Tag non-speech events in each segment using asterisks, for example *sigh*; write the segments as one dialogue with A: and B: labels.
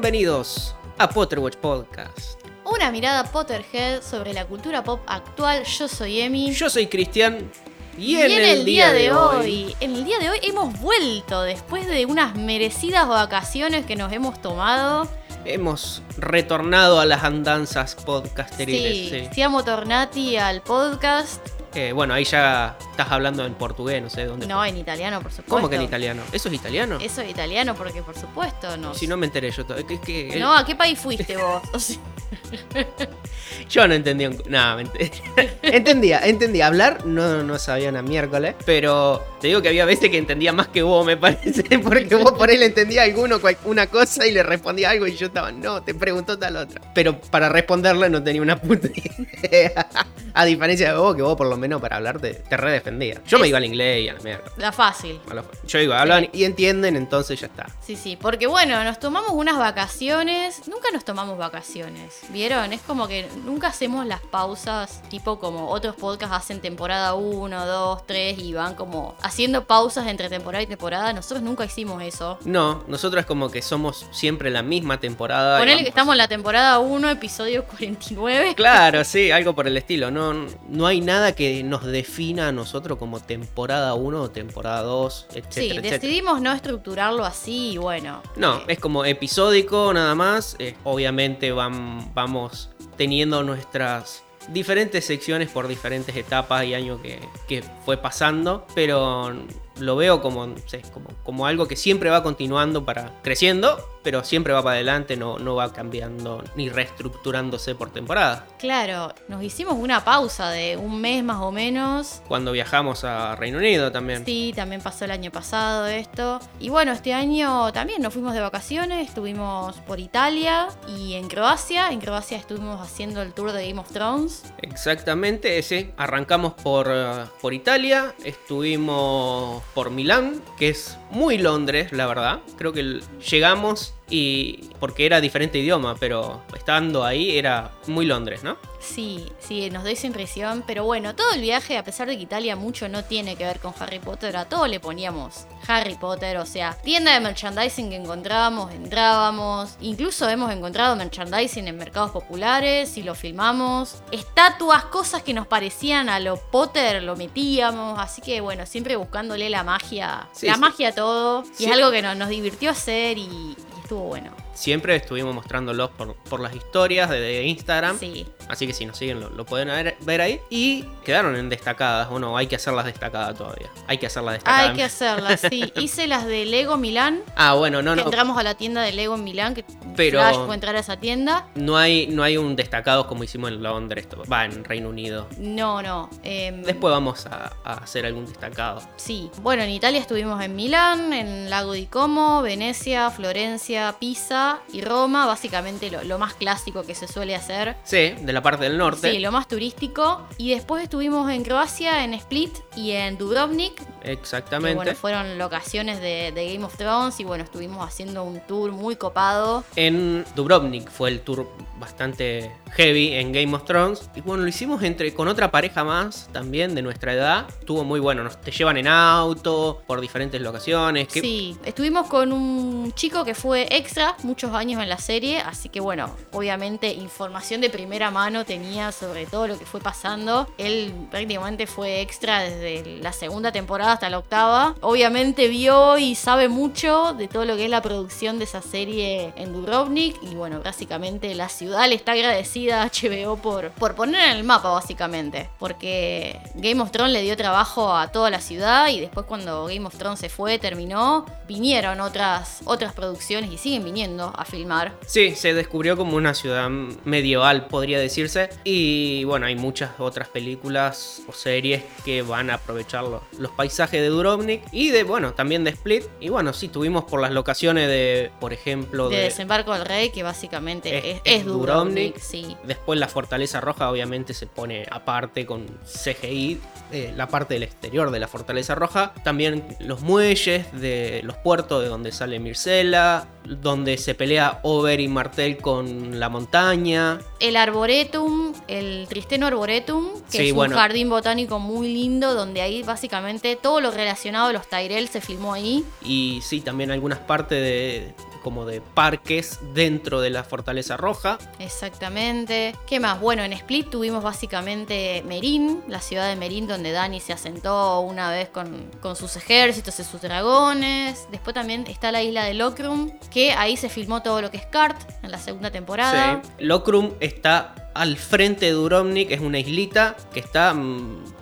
A: bienvenidos a Potterwatch Podcast.
B: Una mirada Potterhead sobre la cultura pop actual. Yo soy Emi.
A: Yo soy Cristian. Y,
B: Y en el día de hoy, en el día de hoy hemos vuelto después de unas merecidas vacaciones que nos hemos tomado.
A: hemos retornado a las andanzas podcasteriles.
B: Sí,
A: sí.
B: siamo tornati al podcast.
A: Eh, bueno, ahí ya estás hablando en portugués, no sé dónde.
B: No, en italiano, por supuesto.
A: ¿Cómo que en italiano? ¿Eso es italiano?
B: Eso es italiano porque, por supuesto, no.
A: Si no me enteré yo. es que- el-
B: No, ¿a qué país fuiste vos? *laughs* O sea, *laughs*
A: Yo no entendía un... No, mentira. *laughs* entendía, entendía. Hablar no, no sabía una miércoles. Pero te digo que había veces que entendía más que vos, me parece. Porque vos por ahí le entendía alguno una cosa y le respondía algo y yo estaba, no, te preguntó tal otra. Pero para responderle no tenía una puta idea. A diferencia de vos, que vos por lo menos para hablar te, te redefendía. Yo me iba al inglés y a la mierda.
B: la fácil.
A: Yo digo, hablan y entienden, entonces ya está.
B: Sí, sí, porque bueno, nos tomamos unas vacaciones, nunca nos tomamos vacaciones, ¿vieron? Es como que nunca hacemos las pausas, tipo como otros podcasts hacen temporada 1, 2, 3 y van como haciendo pausas entre temporada y temporada, nosotros nunca hicimos eso.
A: No, nosotros como que somos siempre la misma temporada.
B: Ponele que estamos en la temporada 1, episodio 49.
A: Claro, sí, algo por el estilo. No, no hay nada que nos defina a nosotros como temporada 1 o temporada 2, etcétera,
B: Sí,
A: etcétera.
B: decidimos no estructurarlo así y bueno.
A: No,
B: eh,
A: es como episódico nada más. Eh, obviamente vam- vamos teniendo nuestras diferentes secciones por diferentes etapas y años que, que fue pasando, pero lo veo como, como, como algo que siempre va continuando para creciendo, pero siempre va para adelante, no, no va cambiando ni reestructurándose por temporada.
B: Claro, nos hicimos una pausa de un mes más o menos
A: Cuando viajamos a Reino Unido también.
B: Sí, también pasó el año pasado esto. Y bueno, este año también nos fuimos de vacaciones, estuvimos por Italia y en Croacia. En Croacia estuvimos haciendo el tour de Game of Thrones.
A: Exactamente, ese. Arrancamos por, eh, por Italia, estuvimos por Milán, que es muy Londres, la verdad. Creo que llegamos y porque era diferente idioma, pero estando ahí era muy Londres, ¿no?
B: Sí, sí, nos dio esa impresión. Pero bueno, todo el viaje, a pesar de que Italia mucho no tiene que ver con Harry Potter, a todo le poníamos Harry Potter. O sea, tienda de merchandising que encontrábamos, entrábamos. Incluso hemos encontrado merchandising en mercados populares y lo filmamos. Estatuas, cosas que nos parecían a lo Potter, lo metíamos. Así que bueno, siempre buscándole la magia.
A: Sí,
B: la
A: sí.
B: magia a todo. Y
A: Sí.
B: es algo que no- nos divirtió hacer y estuvo bueno.
A: Siempre estuvimos mostrándolos por, por las historias de, de Instagram.
B: Sí.
A: Así que si nos siguen lo, lo pueden ver, ver ahí. Y quedaron en destacadas, o no, hay que hacerlas destacadas todavía. Hay que hacerlas destacadas.
B: Hay que hacerlas, sí. *laughs* Hice las de Lego Milán.
A: Ah, bueno, no, no.
B: entramos a la tienda de Lego en Milán, que
A: Pero-
B: Flash entrar a esa tienda.
A: No hay, no hay un destacado como hicimos en Londres, va, en Reino Unido.
B: No, no. em,
A: Después vamos a, a hacer algún destacado.
B: Sí. Bueno, en Italia estuvimos en Milán, en Lago di Como, Venecia, Florencia, Pisa y Roma. Básicamente lo, lo más clásico que se suele hacer.
A: Sí, de la parte del norte.
B: Sí, lo más turístico. Y después estuvimos en Croacia, en Split y en Dubrovnik. Que
A: Exactamente.
B: bueno, fueron locaciones de, de Game of Thrones. Y bueno, estuvimos haciendo un tour muy copado.
A: En Dubrovnik fue el tour bastante heavy en Game of Thrones. Y bueno, lo hicimos entre con otra pareja más también de nuestra edad. Estuvo muy bueno. Nos te llevan en auto por diferentes locaciones.
B: Sí, estuvimos con un chico que fue extra muchos años en la serie, así que bueno, obviamente información de primera mano tenía sobre todo lo que fue pasando. Él prácticamente fue extra desde la segunda temporada hasta la octava. Obviamente vio y sabe mucho de todo lo que es la producción de esa serie en Dubrovnik y bueno, básicamente la ciudad le está agradecida a HBO *laughs* por, por poner en el mapa básicamente, porque Game of Thrones le dio trabajo a toda la ciudad y después cuando Game of Thrones se fue, terminó, vinieron otras, otras producciones y siguen viniendo a filmar.
A: Sí, se descubrió como una ciudad medieval, podría decirse. Y bueno, hay muchas otras películas o series que van a aprovechar lo- los paisajes de Dubrovnik y de, bueno, también de Split. Y bueno, sí, tuvimos por las locaciones de, por ejemplo,
B: De
A: de...
B: Desembarco del Rey, que básicamente
A: Es-
B: es,
A: es
B: es Dubrovnik,
A: Dubrovnik.
B: sí.
A: Después la Fortaleza Roja obviamente se pone aparte con CGI, eh, la parte del exterior de la Fortaleza Roja. También los muelles de los puertos de donde sale Mircela, donde se pelea Over y Martel con la montaña.
B: El Arboretum, el Tristeno Arboretum, que
A: Sí,
B: es
A: bueno.
B: un jardín botánico muy lindo, donde ahí básicamente todo lo relacionado a los Tyrell se filmó ahí.
A: Y sí, también algunas partes de como de parques dentro de la Fortaleza Roja.
B: Exactamente. ¿Qué más? Bueno, en Split tuvimos básicamente Merín, la ciudad de Merín donde Dani se asentó una vez con, con sus ejércitos y sus dragones. Después también está la isla de Lokrum, que ahí se filmó todo lo que es Kart en la segunda temporada.
A: Sí. Lokrum está al frente de Durovnik, es una islita que está...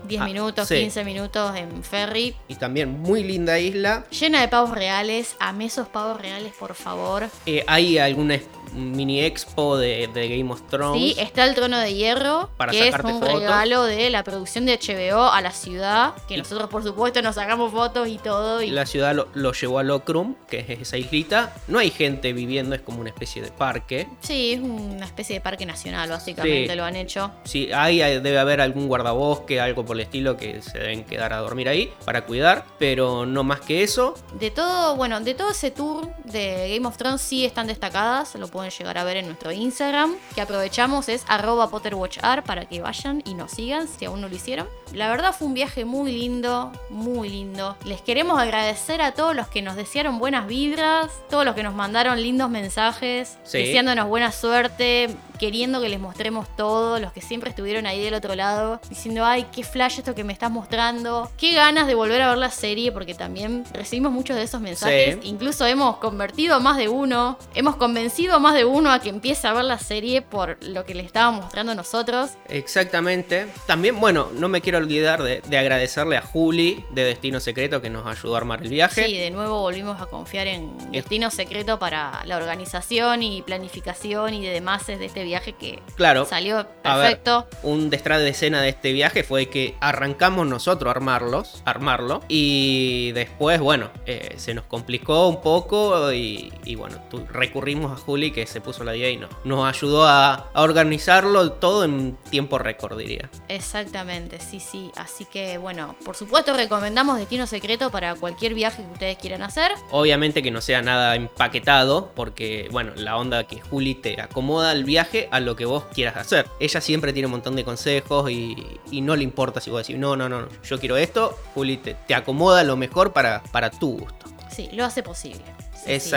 A: mm,
B: 10
A: ah,
B: minutos,
A: sí.
B: 15 minutos en ferry.
A: Y también muy linda isla.
B: Llena de pavos reales. Amé esos pavos reales, por favor.
A: Eh, hay alguna es- mini expo de, de Game of Thrones.
B: Sí, está el trono de hierro,
A: Para
B: que es
A: sacarte
B: un
A: fotos.
B: regalo de la producción de HBO a la ciudad, que nosotros por supuesto nos sacamos fotos y todo. Y
A: La ciudad lo, lo llevó a Lokrum, que es esa islita. No hay gente viviendo, es como una especie de parque.
B: Sí, es una especie de parque nacional, básicamente
A: Sí.
B: lo han hecho.
A: Sí, hay- debe haber algún guardabosque, algo por el estilo, que se deben quedar a dormir ahí para cuidar, pero no más que eso.
B: De todo, bueno, de todo ese tour de Game of Thrones sí están destacadas, lo pueden llegar a ver en nuestro Instagram, que aprovechamos es arroba PotterWatchR para que vayan y nos sigan si aún no lo hicieron. La verdad fue un viaje muy lindo, muy lindo. Les queremos agradecer a todos los que nos desearon buenas vibras, todos los que nos mandaron lindos mensajes,
A: Sí.
B: deseándonos buena suerte, queriendo que les mostremos todo, los que siempre estuvieron ahí del otro lado, diciendo, ay, qué flash esto que me estás mostrando, qué ganas de volver a ver la serie, porque también recibimos muchos de esos mensajes,
A: Sí.
B: incluso hemos convertido a más de uno, hemos convencido a más de uno a que empiece a ver la serie por lo que le estábamos mostrando nosotros.
A: Exactamente. También, bueno, no me quiero olvidar de, de agradecerle a Juli de Destino Secreto que nos ayudó a armar el viaje.
B: Sí, de nuevo volvimos a confiar en Destino Secreto para la organización y planificación y de demás de este viaje que
A: Claro.
B: salió
A: ver,
B: perfecto.
A: un detrás de escena de este viaje fue que arrancamos nosotros a armarlos, armarlo, y después, bueno, eh, se nos complicó un poco y, y bueno, recurrimos a Juli que se puso la idea y no, nos ayudó a, a organizarlo todo en tiempo récord, diría.
B: Exactamente, sí, sí. Así que bueno, por supuesto recomendamos Destino Secreto para cualquier viaje que ustedes quieran hacer.
A: Obviamente que no sea nada empaquetado, porque bueno, la onda que Juli te acomoda el viaje a lo que vos quieras hacer. Ella siempre tiene un montón de consejos y, y no le importa si vos decís, no, no, no, yo quiero esto, Juli te, te acomoda lo mejor para, para tu gusto.
B: Sí, lo hace posible. Sí, sí.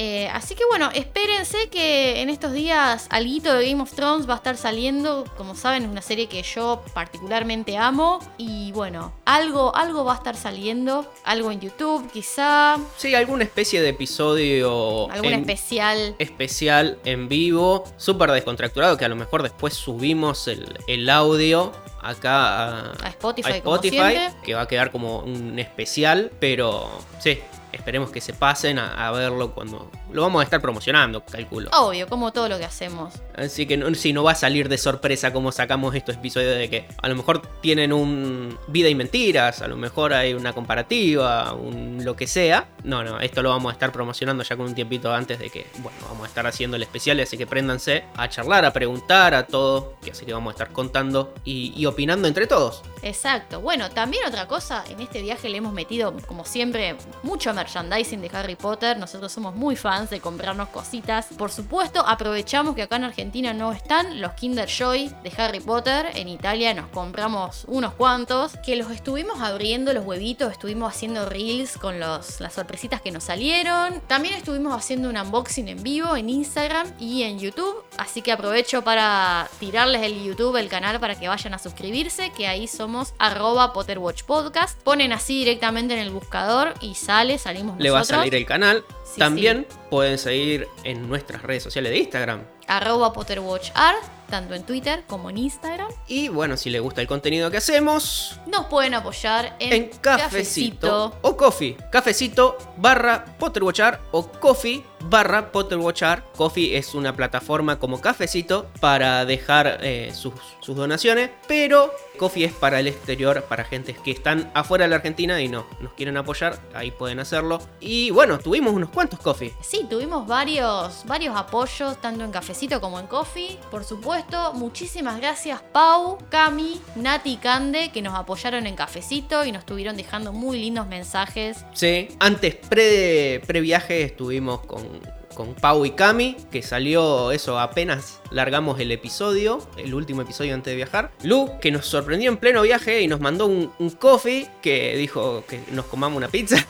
B: Eh, así que bueno, espérense que en estos días alguito de Game of Thrones va a estar saliendo. Como saben, es una serie que yo particularmente amo. Y bueno, algo, algo va a estar saliendo. Algo en YouTube, quizá.
A: Sí, alguna especie de episodio
B: Algún especial.
A: especial en vivo, súper descontracturado, que a lo mejor después subimos el, el audio acá a,
B: A Spotify,
A: a que va a quedar como un especial, pero sí, esperemos que se pasen a, a verlo cuando lo vamos a estar promocionando, calculo.
B: Obvio, como todo lo que hacemos.
A: Así que no, si no va a salir de sorpresa como sacamos estos episodios de que a lo mejor tienen un vida y mentiras, a lo mejor hay una comparativa, un lo que sea. No, no, esto lo vamos a estar promocionando ya con un tiempito antes de que, bueno, vamos a estar haciendo el especial, así que préndanse a charlar, a preguntar, a todo, que así que vamos a estar contando y, y opinando entre todos.
B: Exacto. Bueno, también otra cosa, en este viaje le hemos metido, como siempre, mucho merchandising de Harry Potter. Nosotros somos muy fans de comprarnos cositas. Por supuesto, aprovechamos que acá en Argentina no están los Kinder Joy de Harry Potter. En Italia nos compramos unos cuantos, que los estuvimos abriendo los huevitos, estuvimos haciendo reels con los, las sorpresitas que nos salieron. También estuvimos haciendo un unboxing en vivo en Instagram y en YouTube. Así que aprovecho para tirarles el YouTube, el canal, para que vayan a suscribirse, que ahí somos arroba Potterwatch Podcast. Ponen así directamente en el buscador y sale, salimos
A: Le va a salir el canal.
B: Sí,
A: También pueden seguir en nuestras redes sociales de Instagram.
B: Arroba PotterWatchArt, tanto en Twitter como en Instagram.
A: Y bueno, si les gusta el contenido que hacemos,
B: Nos pueden apoyar en,
A: en cafecito, o coffee. Cafecito barra Potterwatchar o coffee barra Potterwatchar. Coffee es una plataforma como cafecito para dejar eh, sus, sus donaciones, pero coffee es para el exterior, para gente que están afuera de la Argentina y no nos quieren apoyar, ahí pueden hacerlo. Y bueno, tuvimos unos cuantos coffee.
B: Sí, tuvimos varios, varios apoyos, tanto en cafecito como en coffee. Por supuesto, muchísimas gracias Pau, Cami, Nati y Cande, que nos apoyaron en cafecito y nos estuvieron dejando muy lindos mensajes.
A: Sí, antes pre, pre viaje estuvimos con, con Pau y Cami, que salió eso apenas largamos el episodio, el último episodio antes de viajar. Lu, que nos sorprendió en pleno viaje y nos mandó un, un coffee que dijo que nos comamos una pizza. *laughs*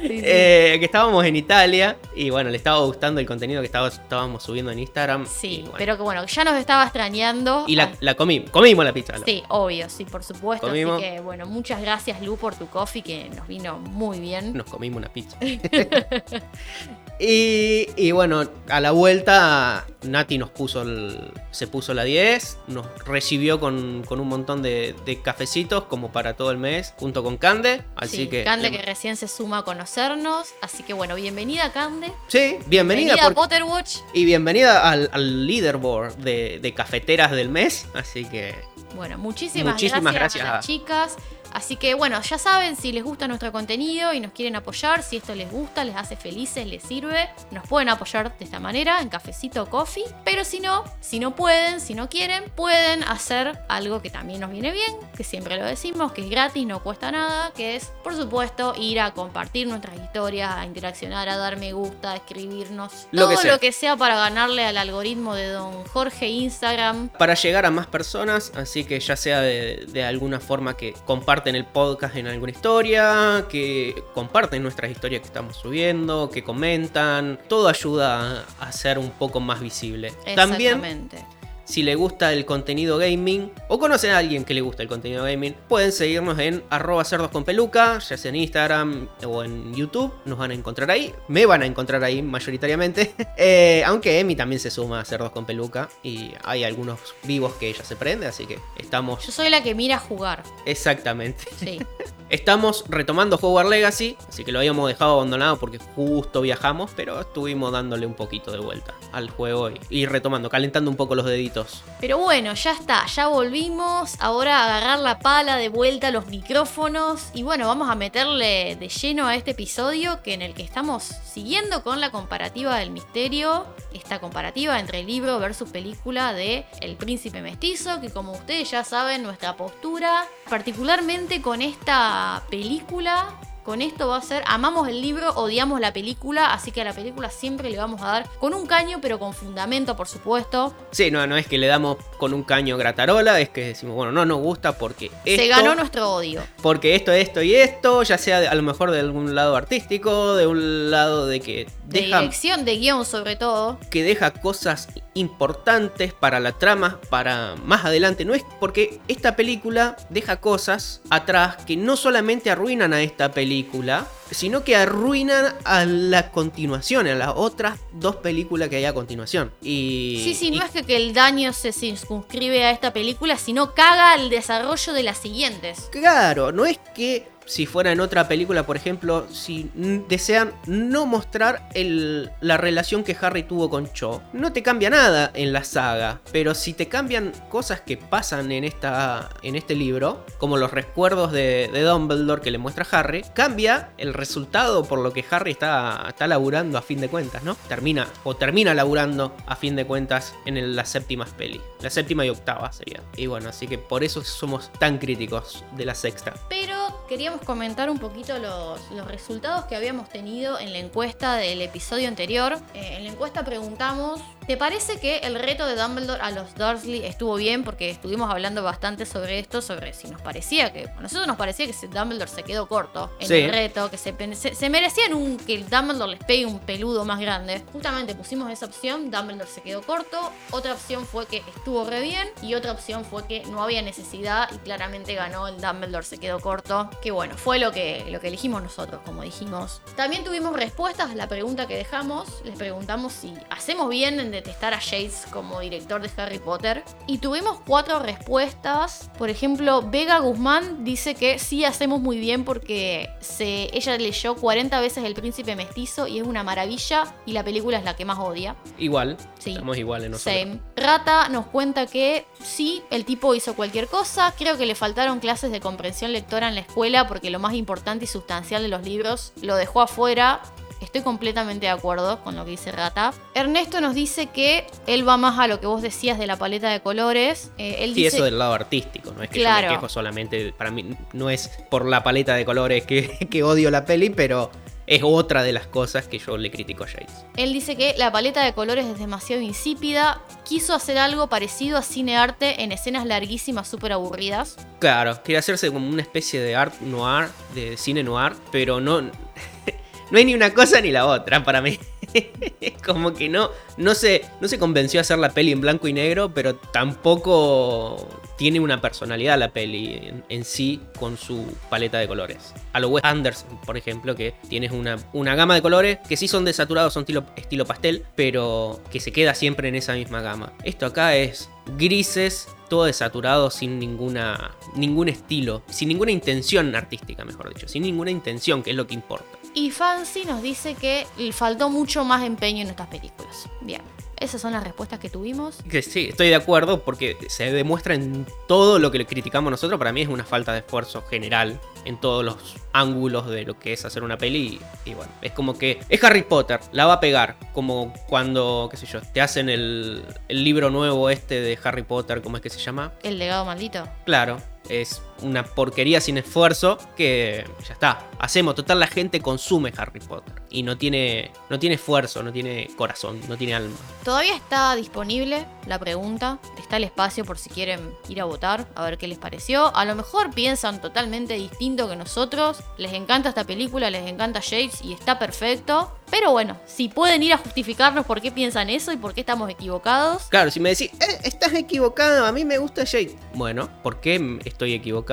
B: Sí, sí,
A: Eh, que estábamos en Italia y bueno, le estaba gustando el contenido que estaba- estábamos subiendo en Instagram.
B: Sí,
A: bueno.
B: pero que bueno, ya nos estaba extrañando.
A: Y la, la comí, comimos la pizza.
B: Sí, obvio, sí, por supuesto.
A: Comimos.
B: Así que bueno, muchas gracias Lu por tu coffee que nos vino muy bien.
A: Nos comimos una pizza. *laughs* y, y bueno, a la vuelta Nati nos puso el- se puso la 10, nos recibió con, con un montón de, de cafecitos como para todo el mes, junto con Cande. Así
B: Sí,
A: que...
B: Cande que recién se suma a conocernos. Así que bueno, bienvenida Cande.
A: Sí, bienvenida.
B: a
A: porque-
B: Potterwatch.
A: y bienvenida al, al leaderboard de, de cafeteras del mes. Así que
B: Bueno, muchísimas,
A: Muchísimas
B: gracias,
A: gracias
B: a las chicas. Así que bueno, ya saben, si les gusta nuestro contenido y nos quieren apoyar, si esto les gusta, les hace felices, les sirve, nos pueden apoyar de esta manera, en cafecito o coffee. Pero si no, si no pueden, si no quieren, pueden hacer algo que también nos viene bien, que siempre lo decimos, que es gratis, no cuesta nada, que es, por supuesto, ir a compartir nuestras historias, a interaccionar, a dar me gusta, a escribirnos,
A: Lo
B: todo
A: que sea.
B: lo que sea para ganarle al algoritmo de don Jorge Instagram.
A: para llegar a más personas, así que ya sea de, de alguna forma que comparten el podcast en alguna historia, que comparten nuestras historias que estamos subiendo, que comentan, todo ayuda a, ser un poco más visible. También
B: Exactamente.
A: Si le gusta el contenido gaming o conocen a alguien que le gusta el contenido gaming, pueden seguirnos en arroba cerdos con peluca, ya sea en Instagram o en YouTube, nos van a encontrar ahí, me van a encontrar ahí mayoritariamente, *laughs* Eh, aunque Emi también se suma a cerdos con peluca y hay algunos vivos que ella se prende, así que estamos
B: Yo soy la que mira jugar.
A: exactamente.
B: Sí. *laughs*
A: Estamos retomando Hogwarts Legacy, así que lo habíamos dejado abandonado porque justo viajamos, pero estuvimos dándole un poquito de vuelta al juego y, retomando, calentando un poco los deditos.
B: Pero bueno, ya está, ya volvimos. Ahora agarrar la pala de vuelta a los micrófonos. Y bueno, vamos a meterle de lleno a este episodio que en el que estamos siguiendo con la comparativa del misterio. Esta comparativa entre libro versus película de El Príncipe Mestizo, que como ustedes ya saben, nuestra postura, particularmente con esta película, con esto va a ser, amamos el libro, odiamos la película, así que a la película siempre le vamos a dar con un caño, pero con fundamento, por supuesto.
A: Sí, no, no es que le damos con un caño gratarola, es que decimos, bueno, no nos gusta porque esto,
B: Se ganó nuestro odio.
A: porque esto, esto y esto, ya sea de- a lo mejor de algún lado artístico, de un lado de que
B: De dirección, de guion sobre todo.
A: que deja cosas importantes para la trama, para más adelante. No es porque esta película deja cosas atrás que no solamente arruinan a esta película, sino que arruinan a la continuación, a las otras dos películas que hay a continuación. Y,
B: Sí, sí,
A: y
B: no es que, que el daño se circunscribe a esta película, sino caga el desarrollo de las siguientes.
A: Claro, no es que si fuera en otra película, por ejemplo, si desean no mostrar la relación que Harry tuvo con Cho, no te cambia nada en la saga, pero si te cambian cosas que pasan en, esta, en este libro, como los recuerdos de, Dumbledore que le muestra Harry, cambia el resultado por lo que Harry está, está laburando a fin de cuentas, ¿no? Termina, o termina laburando a fin de cuentas en el- las séptimas peli. La séptima y octava sería. Y bueno, así que por eso somos tan críticos de la sexta.
B: Pero queríamos comentar un poquito los, los resultados que habíamos tenido en la encuesta del episodio anterior. Eh, en la encuesta preguntamos, ¿te parece que el reto de Dumbledore a los Dursley estuvo bien? Porque estuvimos hablando bastante sobre esto, sobre si nos parecía que... A nosotros nos parecía que Dumbledore se quedó corto en
A: Sí.
B: el reto, que se, pen- se, se merecían un, que el Dumbledore les pegue un peludo más grande. Justamente pusimos esa opción, Dumbledore se quedó corto. Otra opción fue que estuvo re bien y otra opción fue que no había necesidad y claramente ganó el Dumbledore se quedó corto. Que bueno, fue lo que, lo que elegimos nosotros, como dijimos. También tuvimos respuestas a la pregunta que dejamos. Les preguntamos si hacemos bien en detestar a Yates como director de Harry Potter. Y tuvimos cuatro respuestas. Por ejemplo, Vega Guzmán dice que sí hacemos muy bien porque se, ella leyó 40 veces El Príncipe Mestizo y es una maravilla y la película es la que más odia.
A: Igual,
B: Sí.
A: estamos iguales nosotros.
B: Same. Rata nos cuenta que sí, el tipo hizo cualquier cosa. Creo que le faltaron clases de comprensión lectora en la escuela porque lo más importante y sustancial de los libros lo dejó afuera. Estoy completamente de acuerdo con lo que dice Rata. Ernesto nos dice que él va más a lo que vos decías de la paleta de colores. Eh, él
A: Sí,
B: dice,
A: eso del lado artístico, no es que yo me quejo solamente, para mí no es por la paleta de colores que, *laughs* que odio la peli, pero es otra de las cosas que yo le critico a Jace.
B: Él dice que la paleta de colores es demasiado insípida. Quiso hacer algo parecido a cine arte en escenas larguísimas, súper aburridas.
A: Claro, quiere hacerse como una especie de art noir, de cine noir, pero no, *laughs* no hay ni una cosa ni la otra para mí. *laughs* Como que no, no se, no se convenció a hacer la peli en blanco y negro, pero tampoco tiene una personalidad la peli en, sí con su paleta de colores. A lo Wes Anderson, por ejemplo, que tienes una, una gama de colores que sí son desaturados, son estilo, estilo pastel, pero que se queda siempre en esa misma gama. Esto acá es grises, todo desaturado sin ninguna ningún estilo, sin ninguna intención artística, mejor dicho, sin ninguna intención, que es lo que importa.
B: Y Fancy nos dice que faltó mucho más empeño en estas películas. Bien. Esas son las respuestas que tuvimos.
A: Que sí, estoy de acuerdo porque se demuestra en todo lo que le criticamos nosotros. Para mí es una falta de esfuerzo general en todos los ángulos de lo que es hacer una peli. Y, bueno, es como que es Harry Potter, la va a pegar. Como cuando, qué sé yo, te hacen el, el libro nuevo este de Harry Potter, ¿cómo es que se llama?
B: El legado maldito.
A: Claro, es una porquería sin esfuerzo que ya está. Hacemos, total la gente consume Harry Potter y no tiene no tiene esfuerzo, no tiene corazón, no tiene alma.
B: Todavía está disponible la pregunta, está el espacio por si quieren ir a votar, a ver qué les pareció. A lo mejor piensan totalmente distinto que nosotros, les encanta esta película, les encanta Shades y está perfecto. Pero bueno, si pueden ir a justificarnos por qué piensan eso y por qué estamos equivocados.
A: Claro, si me decís, eh, estás equivocado, a mí me gusta Shades. Bueno, ¿por qué estoy equivocado?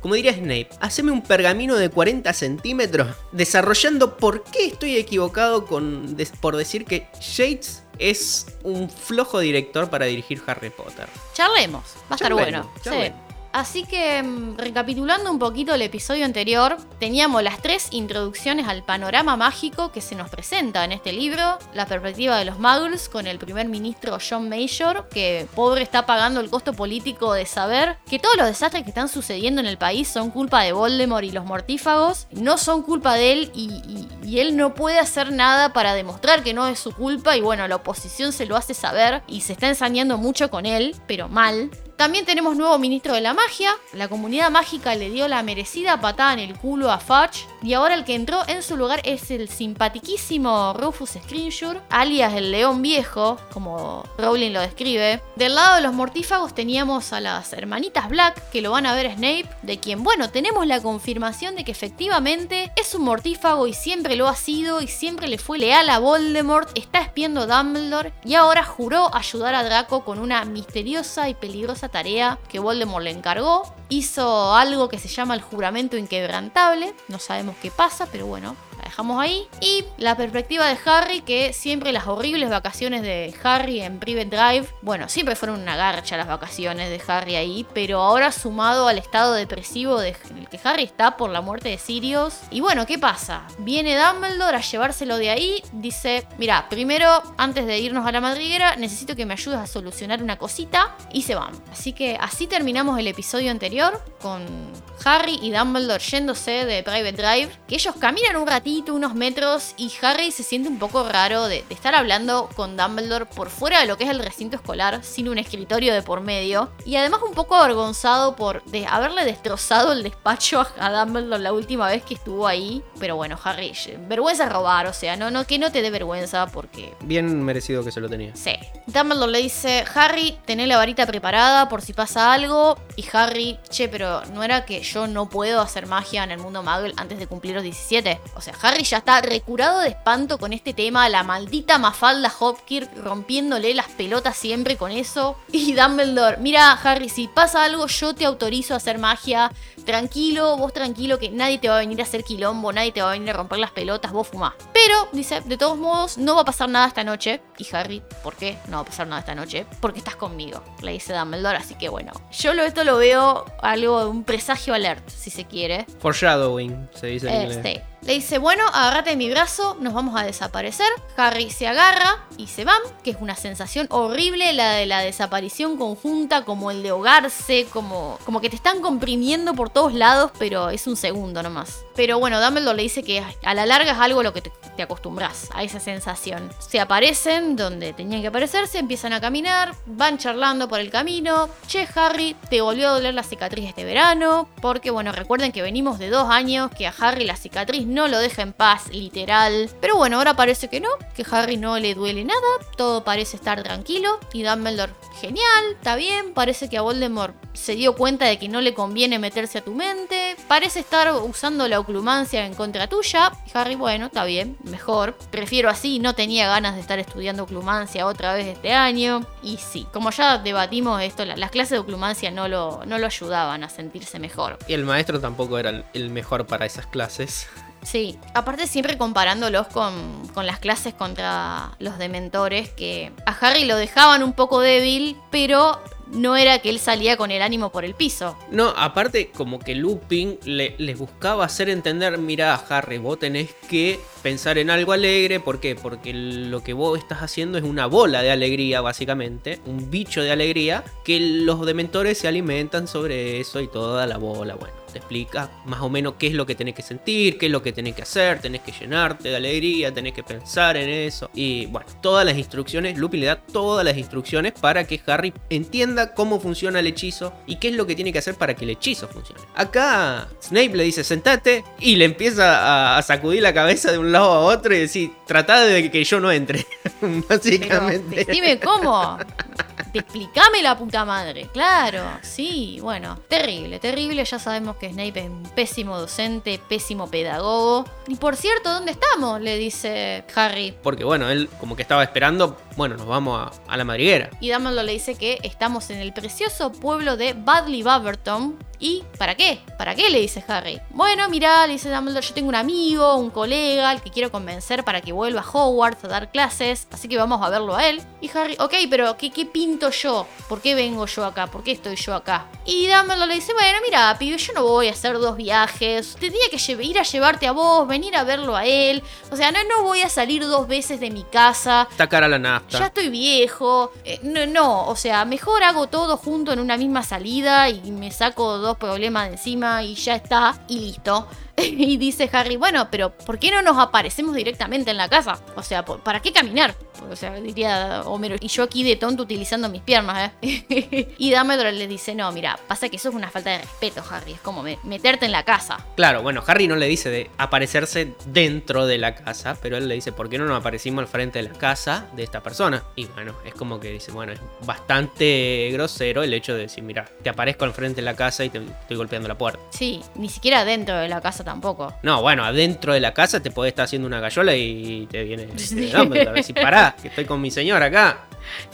A: Como diría Snape, haceme un pergamino de 40 centímetros desarrollando por qué estoy equivocado con, por decir que Shades es un flojo director para dirigir Harry Potter.
B: Charlemos, va a estar bueno. Sí. Así que, mm, recapitulando un poquito el episodio anterior, teníamos las tres introducciones al panorama mágico que se nos presenta en este libro, la perspectiva de los muggles con el primer ministro John Major, que pobre está pagando el costo político de saber que todos los desastres que están sucediendo en el país son culpa de Voldemort y los mortífagos, no son culpa de él y, y él no puede hacer nada para demostrar que no es su culpa y bueno, la oposición se lo hace saber y se está ensañando mucho con él, pero mal. También tenemos nuevo ministro de la magia. La comunidad mágica le dio la merecida patada en el culo a Fudge. Y ahora el que entró en su lugar es el simpatiquísimo Rufus Scrimshaw, alias el león viejo, como Rowling lo describe. Del lado de los mortífagos teníamos a las hermanitas Black, que lo van a ver Snape, de quien, bueno, tenemos la confirmación de que efectivamente es un mortífago y siempre lo ha sido y siempre le fue leal a Voldemort, está espiando a Dumbledore y ahora juró ayudar a Draco con una misteriosa y peligrosa tarea que Voldemort le encargó. Hizo algo que se llama el juramento inquebrantable. No sabemos qué pasa, pero bueno, dejamos ahí. Y la perspectiva de Harry, que siempre las horribles vacaciones de Harry en Private Drive, bueno, siempre fueron una garcha las vacaciones de Harry ahí, pero ahora sumado al estado depresivo de, en el que Harry está por la muerte de Sirius. Y bueno, ¿qué pasa? Viene Dumbledore a llevárselo de ahí, dice, mira, primero, antes de irnos a la madriguera, necesito que me ayudes a solucionar una cosita, y se van. Así que así terminamos el episodio anterior, con Harry y Dumbledore yéndose de Private Drive, que ellos caminan un ratito, unos metros, y Harry se siente un poco raro de, de, estar hablando con Dumbledore por fuera de lo que es el recinto escolar, sin un escritorio de por medio, y además un poco avergonzado por de haberle destrozado el despacho a, a Dumbledore la última vez que estuvo ahí. Pero bueno, Harry, vergüenza robar, o sea, no, no, que no te dé vergüenza porque...
A: Bien merecido que se lo tenía.
B: Sí. Dumbledore le dice, Harry, tené la varita preparada por si pasa algo, y Harry, che, pero no era que yo no puedo hacer magia en el mundo Muggle antes de cumplir los 17. O sea, Harry ya está recurado de espanto con este tema, la maldita Mafalda Hopkirk rompiéndole las pelotas siempre con eso. *laughs* Y Dumbledore, mira Harry, si pasa algo yo te autorizo a hacer magia. Tranquilo, vos tranquilo que nadie te va a venir a hacer quilombo, nadie te va a venir a romper las pelotas, vos fumá. Pero, dice, de todos modos, no va a pasar nada esta noche. Y Harry, ¿por qué no va a pasar nada esta noche? Porque estás conmigo, le dice Dumbledore, así que bueno. Yo lo, esto lo veo algo de un presagio alert, si se quiere.
A: Foreshadowing, se dice en
B: este. Le dice, bueno, agárrate mi brazo, nos vamos a desaparecer. Harry se agarra y se van, que es una sensación horrible la de la desaparición conjunta, como el de ahogarse, como, como que te están comprimiendo por todos lados, pero es un segundo nomás. Pero bueno, Dumbledore le dice que a la larga es algo a lo que te, te acostumbras, a esa sensación. Se aparecen donde tenían que aparecerse, empiezan a caminar, van charlando por el camino. Che, Harry, te volvió a doler la cicatriz este verano, porque bueno, recuerden que venimos de dos años, que a Harry la cicatriz no lo deja en paz, literal. Pero bueno, ahora parece que no, que Harry no le duele nada, todo parece estar tranquilo. Y Dumbledore, genial, está bien, parece que a Voldemort se dio cuenta de que no le conviene meterse a tu mente, parece estar usando la oclumancia en contra tuya. Harry, bueno, está bien, mejor. Prefiero así, no tenía ganas de estar estudiando oclumancia otra vez este año. Y sí, como ya debatimos esto, las clases de oclumancia no lo, no lo ayudaban a sentirse mejor.
A: Y el maestro tampoco era el mejor para esas clases.
B: Sí, aparte siempre comparándolos con, con, las clases contra los dementores, que a Harry lo dejaban un poco débil, pero no era que él salía con el ánimo por el piso.
A: No, aparte como que Lupin le, les buscaba hacer entender, mira Harry, vos tenés que pensar en algo alegre, ¿por qué? Porque lo que vos estás haciendo es una bola de alegría, básicamente, un bicho de alegría, que los dementores se alimentan sobre eso y toda la bola, bueno te explica más o menos qué es lo que tenés que sentir, qué es lo que tenés que hacer, tenés que llenarte de alegría, tenés que pensar en eso. Y bueno, todas las instrucciones, Lupin le da todas las instrucciones para que Harry entienda cómo funciona el hechizo y qué es lo que tiene que hacer para que el hechizo funcione. Acá Snape le dice sentate y le empieza a sacudir la cabeza de un lado a otro y decir, trata de que yo no entre. *laughs* Básicamente.
B: dime cómo. Explícame la puta madre. Claro, sí, bueno. Terrible, terrible. Ya sabemos que Snape es un pésimo docente, pésimo pedagogo. Y por cierto, ¿dónde estamos? Le dice Harry.
A: Porque bueno, él como que estaba esperando, bueno, nos vamos a, la madriguera.
B: Y Dumbledore le dice que estamos en el precioso pueblo de Badley Baverton, ¿Y para qué? ¿Para qué? Le dice Harry. Bueno, mira, le dice Dumbledore, yo tengo un amigo, un colega, al que quiero convencer para que vuelva a Hogwarts a dar clases, así que vamos a verlo a él. Y Harry, ok, pero ¿qué, qué pinto yo? ¿Por qué vengo yo acá? ¿Por qué estoy yo acá? Y Dumbledore le dice, bueno, mira, pibe, yo no voy a hacer dos viajes. Tendría que ir a llevarte a vos, venir a verlo a él. O sea, no, no voy a salir dos veces de mi casa.
A: Está cara la
B: Ya estoy viejo. Eh, no, no, o sea, mejor hago todo junto en una misma salida y me saco dos problemas de encima y ya está, y listo. *laughs* y dice Harry, bueno, pero ¿por qué no nos aparecemos directamente en la casa? O sea, ¿para qué caminar? O sea, diría Homero, y yo aquí de tonto utilizando mis piernas, ¿eh? *laughs* y Dumbledore le dice, no, mira, pasa que eso es una falta de respeto, Harry, es como meterte en la casa.
A: Claro, bueno, Harry no le dice de aparecerse dentro de la casa, pero él le dice, ¿por qué no nos aparecimos al frente de la casa de esta persona? Y bueno, es como que dice, bueno, es bastante grosero el hecho de decir, mira, te aparezco al frente de la casa y te estoy golpeando la puerta.
B: Sí, ni siquiera dentro de la casa tampoco.
A: No, bueno, adentro de la casa te puede estar haciendo una gallola y te viene *laughs* Dumbledore a decir, pará, que estoy con mi señor acá.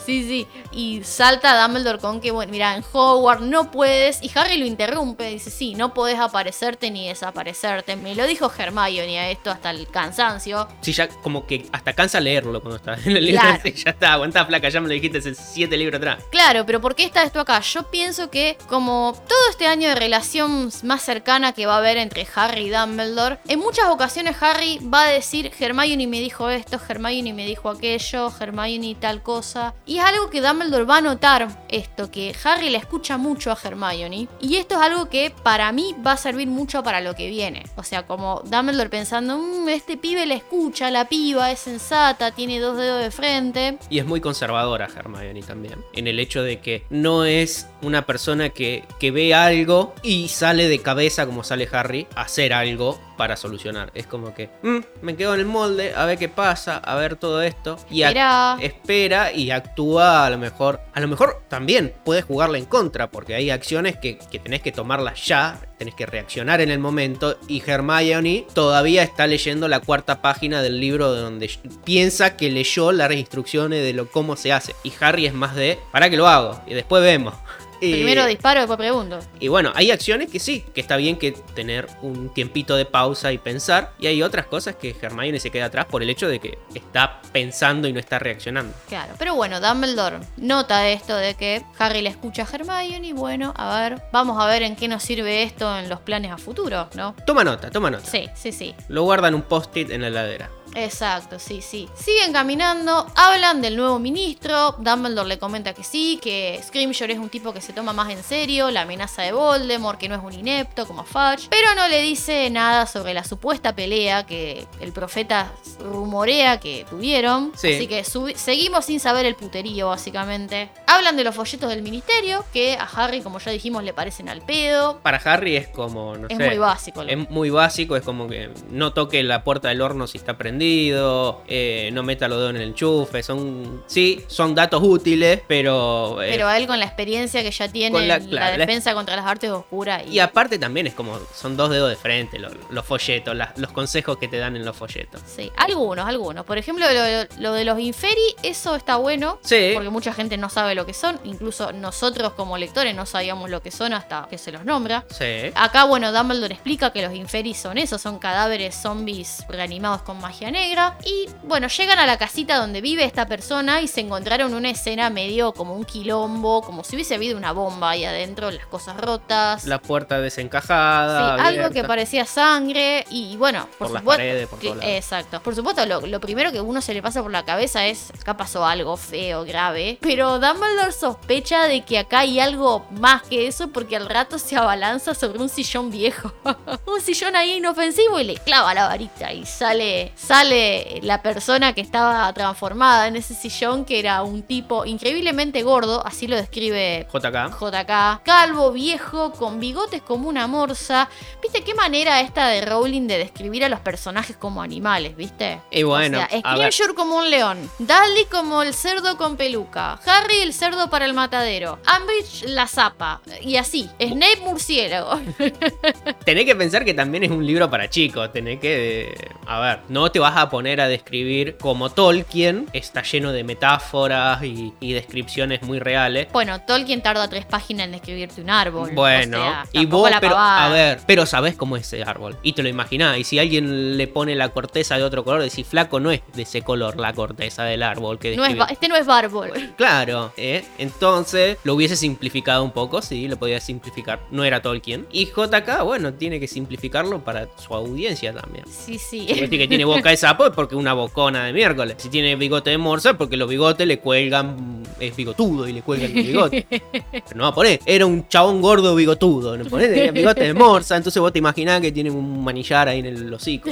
B: Sí, sí. Y salta Dumbledore con que, bueno, mira, en Hogwarts no puedes. Y Harry lo interrumpe. Dice, sí, no puedes aparecerte ni desaparecerte. Me lo dijo Hermione a esto hasta el cansancio.
A: Sí, ya como que hasta cansa leerlo cuando está en el libro. *laughs* ya está, aguanta flaca, ya me lo dijiste hace siete libros atrás.
B: Claro, pero ¿por qué está esto acá? Yo pienso que como todo este año de relación más cercana que va a haber entre Harry Dumbledore, en muchas ocasiones Harry va a decir, Hermione me dijo esto, Hermione me dijo aquello, Hermione tal cosa. Y es algo que Dumbledore va a notar esto, que Harry le escucha mucho a Hermione. Y esto es algo que para mí va a servir mucho para lo que viene. O sea, como Dumbledore pensando, mm, este pibe le escucha, la piba es sensata, tiene dos dedos de frente.
A: Y es muy conservadora Hermione también. En el hecho de que no es una persona que, que ve algo y sale de cabeza como sale Harry a hacer algo para solucionar. Es como que mm, me quedo en el molde, a ver qué pasa, a ver todo esto. Y espera. espera y actúa a lo mejor. A lo mejor también puedes jugarla en contra, porque hay acciones que, que tenés que tomarlas ya, tenés que reaccionar en el momento. Y Hermione todavía está leyendo la cuarta página del libro donde piensa que leyó las instrucciones de lo cómo se hace. Y Harry es más de, para que lo hago, y después vemos.
B: Primero disparo, después pregunto.
A: Y bueno, hay acciones que sí, que está bien que tener un tiempito de pausa y pensar. Y hay otras cosas que Hermione se queda atrás por el hecho de que está pensando y no está reaccionando.
B: Claro, pero bueno, Dumbledore nota esto de que Harry le escucha a Hermione y bueno, a ver, vamos a ver en qué nos sirve esto en los planes a futuro, ¿no?
A: Toma nota, toma nota.
B: Sí, sí, sí.
A: Lo guardan un post-it en la heladera.
B: Exacto, sí, sí. Siguen caminando, hablan del nuevo ministro. Dumbledore le comenta que sí, que Scrimgeour es un tipo que se toma más en serio la amenaza de Voldemort, que no es un inepto como Fudge. Pero no le dice nada sobre la supuesta pelea que el profeta rumorea que tuvieron. Así que seguimos sin saber el puterío, básicamente. Hablan de los folletos del ministerio, que a Harry, como ya dijimos, le parecen al pedo.
A: Para Harry es como, no
B: es muy básico.
A: Es muy básico, es como que no toque la puerta del horno si está prendido escondido, eh, no meta los dedos en el enchufe, son, sí, son datos útiles, pero... eh,
B: Pero a él con la experiencia que ya tiene
A: la-
B: la,
A: claro, la-
B: defensa contra las artes oscuras. Y,
A: y aparte también es como, son dos dedos de frente lo- los, folletos, los consejos que te dan en los folletos.
B: Sí, algunos, algunos. Por ejemplo, lo, lo de los inferi, eso está bueno.
A: Sí.
B: Porque mucha gente no sabe lo que son. Incluso nosotros como lectores no sabíamos lo que son hasta que se los nombra.
A: Sí.
B: Acá, bueno, Dumbledore explica que los inferi son eso, son cadáveres zombies reanimados con magia negra. Y bueno, llegan a la casita donde vive esta persona y se encontraron una escena medio como un quilombo, como si hubiese habido una bomba ahí adentro, las cosas rotas.
A: La puerta
B: Sí,
A: desencajada.
B: algo que parecía sangre y bueno, por,
A: Por las
B: supuesto.
A: paredes, por todos lados.
B: exacto. Por supuesto, lo, lo primero que uno se le pasa por la cabeza es acá pasó algo feo, grave. Pero Dumbledore sospecha de que acá hay algo más que eso porque al rato se abalanza sobre un sillón viejo. *laughs* un sillón ahí inofensivo y le clava la varita y sale, sale la persona que estaba transformada en ese sillón que era un tipo increíblemente gordo, así lo describe
A: JK.
B: JK, calvo, viejo, con bigotes como una morsa. ¿Viste qué manera esta de Rowling de describir a los personajes como animales, viste?
A: Y bueno,
B: o sea. Scrimgeour como un león, Dudley como el cerdo con peluca, Harry el cerdo para el matadero, Umbridge la zapa, y así, Snape murciélago. *laughs*
A: Tenés que pensar que también es un libro para chicos. Tenés que. eh, A ver, no te vas a poner a describir como Tolkien. Está lleno de metáforas y, y descripciones muy reales.
B: bueno, Tolkien tarda tres páginas en describirte un árbol.
A: Bueno,
B: o sea,
A: y vos,
B: la
A: pero a ver, pero sabés cómo es ese árbol. Y te lo imaginás. Y si alguien le pone la corteza de otro color, decís, flaco, no es de ese color la corteza del árbol que
B: No es
A: describe.
B: este no es bárbol. *laughs*
A: Claro, ¿eh? entonces lo hubiese simplificado un poco, sí, lo podía simplificar. No era Tolkien. Y JK, bueno, tiene que simplificarlo para su audiencia también.
B: Sí, sí.
A: Porque que tiene *laughs* boca de sapo es porque una bocona de miércoles. Si tiene bigote de morsa es porque los bigotes le cuelgan, es bigotudo y le cuelgan el bigote. *laughs* Pero no va a poner, era un chabón gordo bigotudo. No ponés bigote de morsa, entonces vos te imaginás que tiene un manillar ahí en el hocico.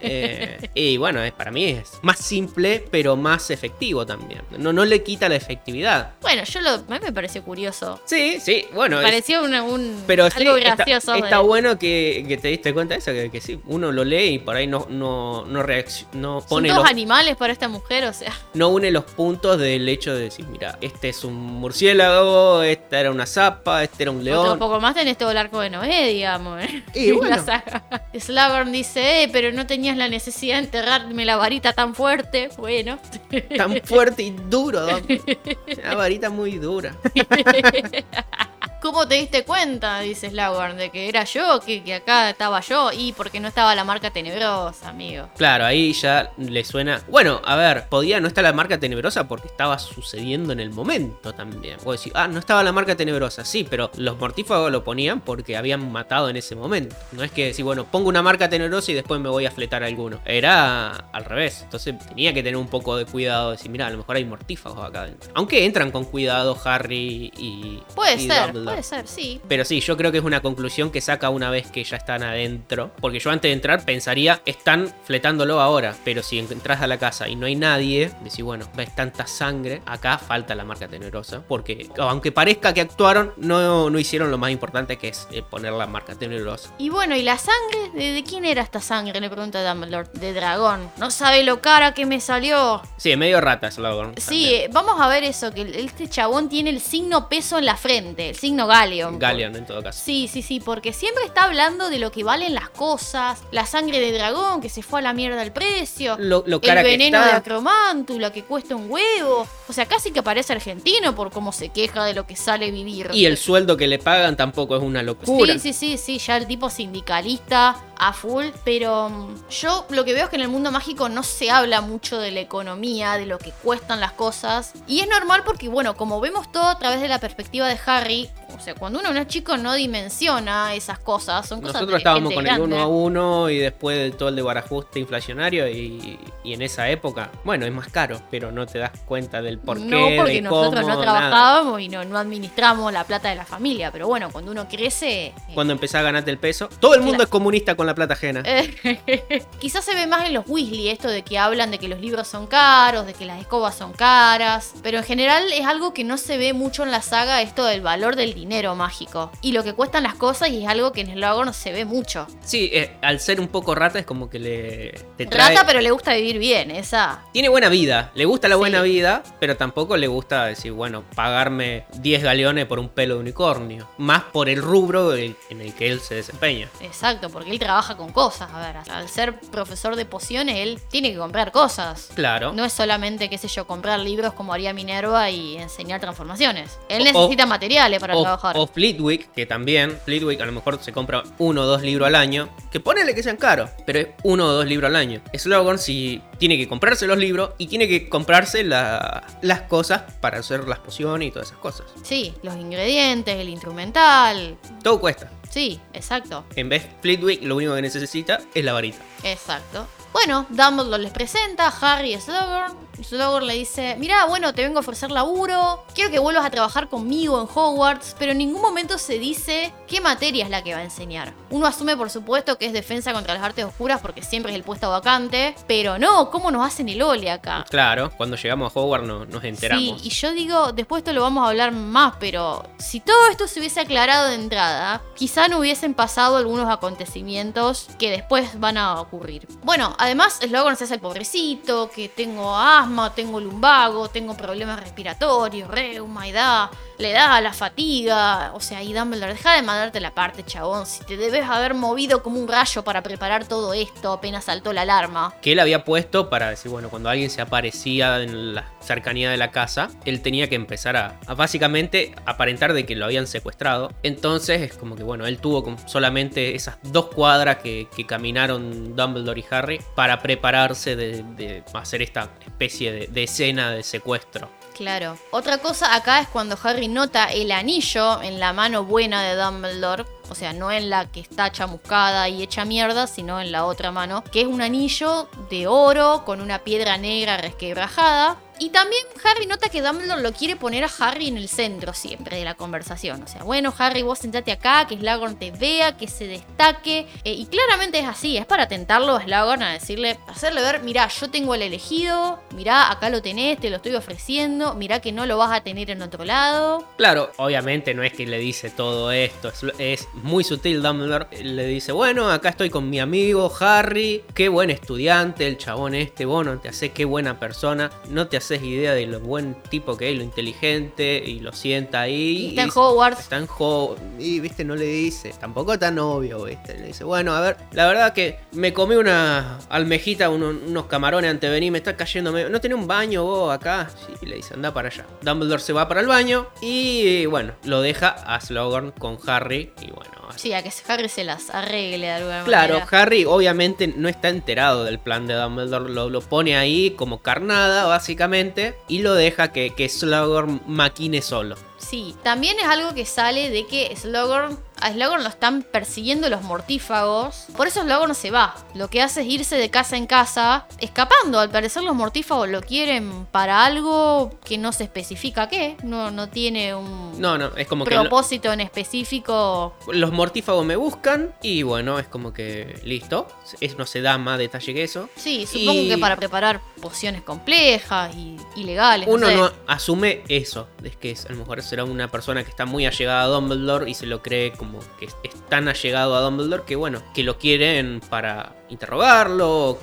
A: Eh, y bueno, es, para mí es más simple, pero más efectivo también. No, no le quita la efectividad.
B: Bueno, yo lo, a mí me pareció curioso.
A: Sí, sí, bueno.
B: Me
A: es-
B: pareció una- un,
A: pero
B: algo gracioso.
A: Está,
B: de-
A: bueno que, que te diste cuenta de eso, que, que sí, uno lo lee y por ahí no, no, no, no
B: Son
A: pone
B: todos
A: los,
B: animales para esta mujer, o sea.
A: no une los puntos del hecho de decir, mira, este es un murciélago, esta era una zapa, este era un
B: Otro
A: león.
B: poco más tenés todo el arco de Noé, digamos. ¿eh?
A: Y *laughs*
B: La
A: bueno.
B: saga. Slughorn dice, eh, pero no tenías la necesidad de enterrarme la varita tan fuerte. Bueno.
A: Tan fuerte y duro. *laughs* Una varita muy dura. *laughs*
B: ¿Cómo te diste cuenta, dice Slughorn, de que era yo, que, que acá estaba yo? Y porque no estaba la marca tenebrosa, amigo.
A: Claro, ahí ya le suena. Bueno, a ver, podía no estar la marca tenebrosa porque estaba sucediendo en el momento también. Vos decís, ah, no estaba la marca tenebrosa, sí, pero los mortífagos lo ponían porque habían matado en ese momento. No es que decir, bueno, pongo una marca tenebrosa y después me voy a fletar a alguno. Era al revés. Entonces tenía que tener un poco de cuidado. Decir, mira, a lo mejor hay mortífagos acá adentro. Aunque entran con cuidado Harry y.
B: Puede
A: y
B: ser,
A: Dumbledore.
B: Puede ser, sí.
A: Pero sí, yo creo que es una conclusión que saca una vez que ya están adentro. Porque yo antes de entrar pensaría, están fletándolo ahora. Pero si entras a la casa y no hay nadie, decís, bueno, ves tanta sangre, acá falta la marca tenebrosa. Porque aunque parezca que actuaron, no, no hicieron lo más importante que es eh, poner la marca tenebrosa.
B: Y bueno, ¿y la sangre? ¿De, de quién era esta sangre? Le pregunta Dumbledore. De dragón. No sabe lo cara que me salió.
A: Sí, medio rata es
B: Sí, vamos a ver eso, que este chabón tiene el signo peso en la frente, el signo Galleon.
A: Galleon en todo caso.
B: Sí, sí, sí, porque siempre está hablando de lo que valen las cosas, la sangre de dragón que se fue a la mierda el precio,
A: Lo, lo
B: el
A: que
B: veneno de acromántula que cuesta un huevo. O sea, casi que parece argentino por cómo se queja de lo que sale vivir.
A: Y el sueldo que le pagan tampoco es una locura.
B: Sí, sí, sí, sí, ya el tipo sindicalista a full, pero mm, yo lo que veo es que en el mundo mágico no se habla mucho de la economía, de lo que cuestan las cosas, y es normal porque, bueno, como vemos todo a través de la perspectiva de Harry, o sea, cuando uno no es chico no dimensiona esas cosas, son
A: Nosotros
B: de
A: estábamos con el uno a uno y después de todo el desbarajuste inflacionario y, y en esa época, bueno, es más caro, pero no te das cuenta del por qué,
B: no, porque
A: de
B: nosotros
A: cómo,
B: no
A: nada.
B: trabajábamos y no, no administramos la plata de la familia, pero bueno, cuando uno crece... eh,
A: Cuando empezás a ganarte el peso, todo el mundo
B: Claro.
A: es comunista con la plata ajena.
B: Eh, *laughs* Quizás se ve más en los Weasley esto de que hablan de que los libros son caros, de que las escobas son caras, pero en general es algo que no se ve mucho en la saga, esto del valor del dinero mágico. Y lo que cuestan las cosas y es algo que en Slughorn se ve mucho.
A: Sí, eh, al ser un poco rata es como que le te trae...
B: Rata, pero le gusta vivir bien, esa.
A: Tiene buena vida, le gusta la
B: Sí.
A: buena vida, pero tampoco le gusta decir, bueno, pagarme 10 galeones por un pelo de unicornio. Más por el rubro en el que él se desempeña.
B: Exacto, porque él trabaja con cosas. A ver, al ser profesor de pociones, él tiene que comprar cosas.
A: Claro.
B: No es solamente, qué sé yo, comprar libros como haría Minerva y enseñar transformaciones. Él
A: O-
B: necesita materiales para
A: o,
B: trabajar.
A: o Fleetwick, que también, Fleetwick a lo mejor se compra uno o dos libros al año, que ponele que sean caros, pero es uno o dos libros al año. Slogan si tiene que comprarse los libros y tiene que comprarse la- las cosas para hacer las pociones y todas esas cosas.
B: Sí, los ingredientes, el instrumental.
A: Todo cuesta.
B: Sí, exacto,
A: En vez Fleetwick lo único que necesita es la varita.
B: exacto. Bueno, Dumbledore les presenta a Harry Slughorn. Slughorn le dice, mira, bueno, te vengo a ofrecer laburo, quiero que vuelvas a trabajar conmigo en Hogwarts, pero en ningún momento se dice qué materia es la que va a enseñar. Uno asume, por supuesto, que es defensa contra las artes oscuras porque siempre es el puesto vacante, pero no, ¿cómo nos hacen el ole acá?
A: Claro, cuando llegamos a Hogwarts no- nos enteramos.
B: Sí, y yo digo, después esto lo vamos a hablar más, pero si todo esto se hubiese aclarado de entrada, quizá no hubiesen pasado algunos acontecimientos que después van a ocurrir. Bueno, además Slogan se hace el pobrecito, que tengo asma, tengo lumbago, tengo problemas respiratorios, reuma, edad, le da la fatiga, o sea, y Dumbledore, deja de mandarte la parte, chabón, si te debes haber movido como un rayo para preparar todo esto apenas saltó la alarma.
A: que él había puesto para decir, bueno, cuando alguien se aparecía en la cercanía de la casa, él tenía que empezar a, a básicamente aparentar de que lo habían secuestrado. Entonces es como que, bueno, él tuvo solamente esas dos cuadras que, caminaron Dumbledore y Harry para prepararse de, hacer esta especie de escena de secuestro.
B: Claro. Otra cosa acá es cuando Harry nota el anillo en la mano buena de Dumbledore. O sea, no en la que está chamuscada y hecha mierda, sino en la otra mano. Que es un anillo de oro con una piedra negra resquebrajada. Y también Harry nota que Dumbledore lo quiere poner a Harry en el centro siempre de la conversación. O sea, bueno, Harry, vos sentate acá, que Slughorn te vea, que se destaque. Eh, y claramente es así, es para tentarlo a Slughorn a decirle, hacerle ver, mirá, yo tengo el elegido, mirá, acá lo tenés, te lo estoy ofreciendo, mirá que no lo vas a tener en otro lado.
A: Claro, obviamente no es que le dice todo esto, es, es muy sutil Dumbledore. Le dice, bueno, acá estoy con mi amigo Harry, qué buen estudiante, el chabón este, vos no te haces qué buena persona, no te haces idea de lo buen tipo que es, lo inteligente, y lo sienta ahí.
B: Y está en Hogwarts.
A: Está en Hogwarts, y viste, no le dice, tampoco tan obvio, viste. Le dice, bueno, a ver, la verdad que me comí una almejita, uno- unos camarones antes de venir, me está cayendo medio... ¿No tenés un baño vos acá? Sí, le dice, anda para allá. Dumbledore se va para el baño y bueno, lo deja a Slughorn con Harry y bueno...
B: Sí, a que Harry se las arregle de alguna
A: Claro,
B: manera.
A: Harry obviamente no está enterado del plan de Dumbledore, lo, lo pone ahí como carnada básicamente y lo deja que, que Slughorn maquine solo.
B: Sí, también es algo que sale de que Slughorn, a Slughorn lo están persiguiendo los mortífagos. Por eso Slughorn se va. Lo que hace es irse de casa en casa, escapando. Al parecer los mortífagos lo quieren para algo que no se especifica qué. No, no tiene un
A: No, no, es como que...
B: propósito en específico.
A: Los mortífagos me buscan y bueno, es como que listo. Es, no se da más detalle que eso.
B: Sí, supongo
A: Y-
B: que para preparar pociones complejas y ilegales.
A: Uno
B: sé.
A: no asume eso, es que es- a lo mejor será una persona que está muy allegada a Dumbledore y se lo cree como que es, tan allegado a Dumbledore que bueno, que lo quieren para interrogarlo,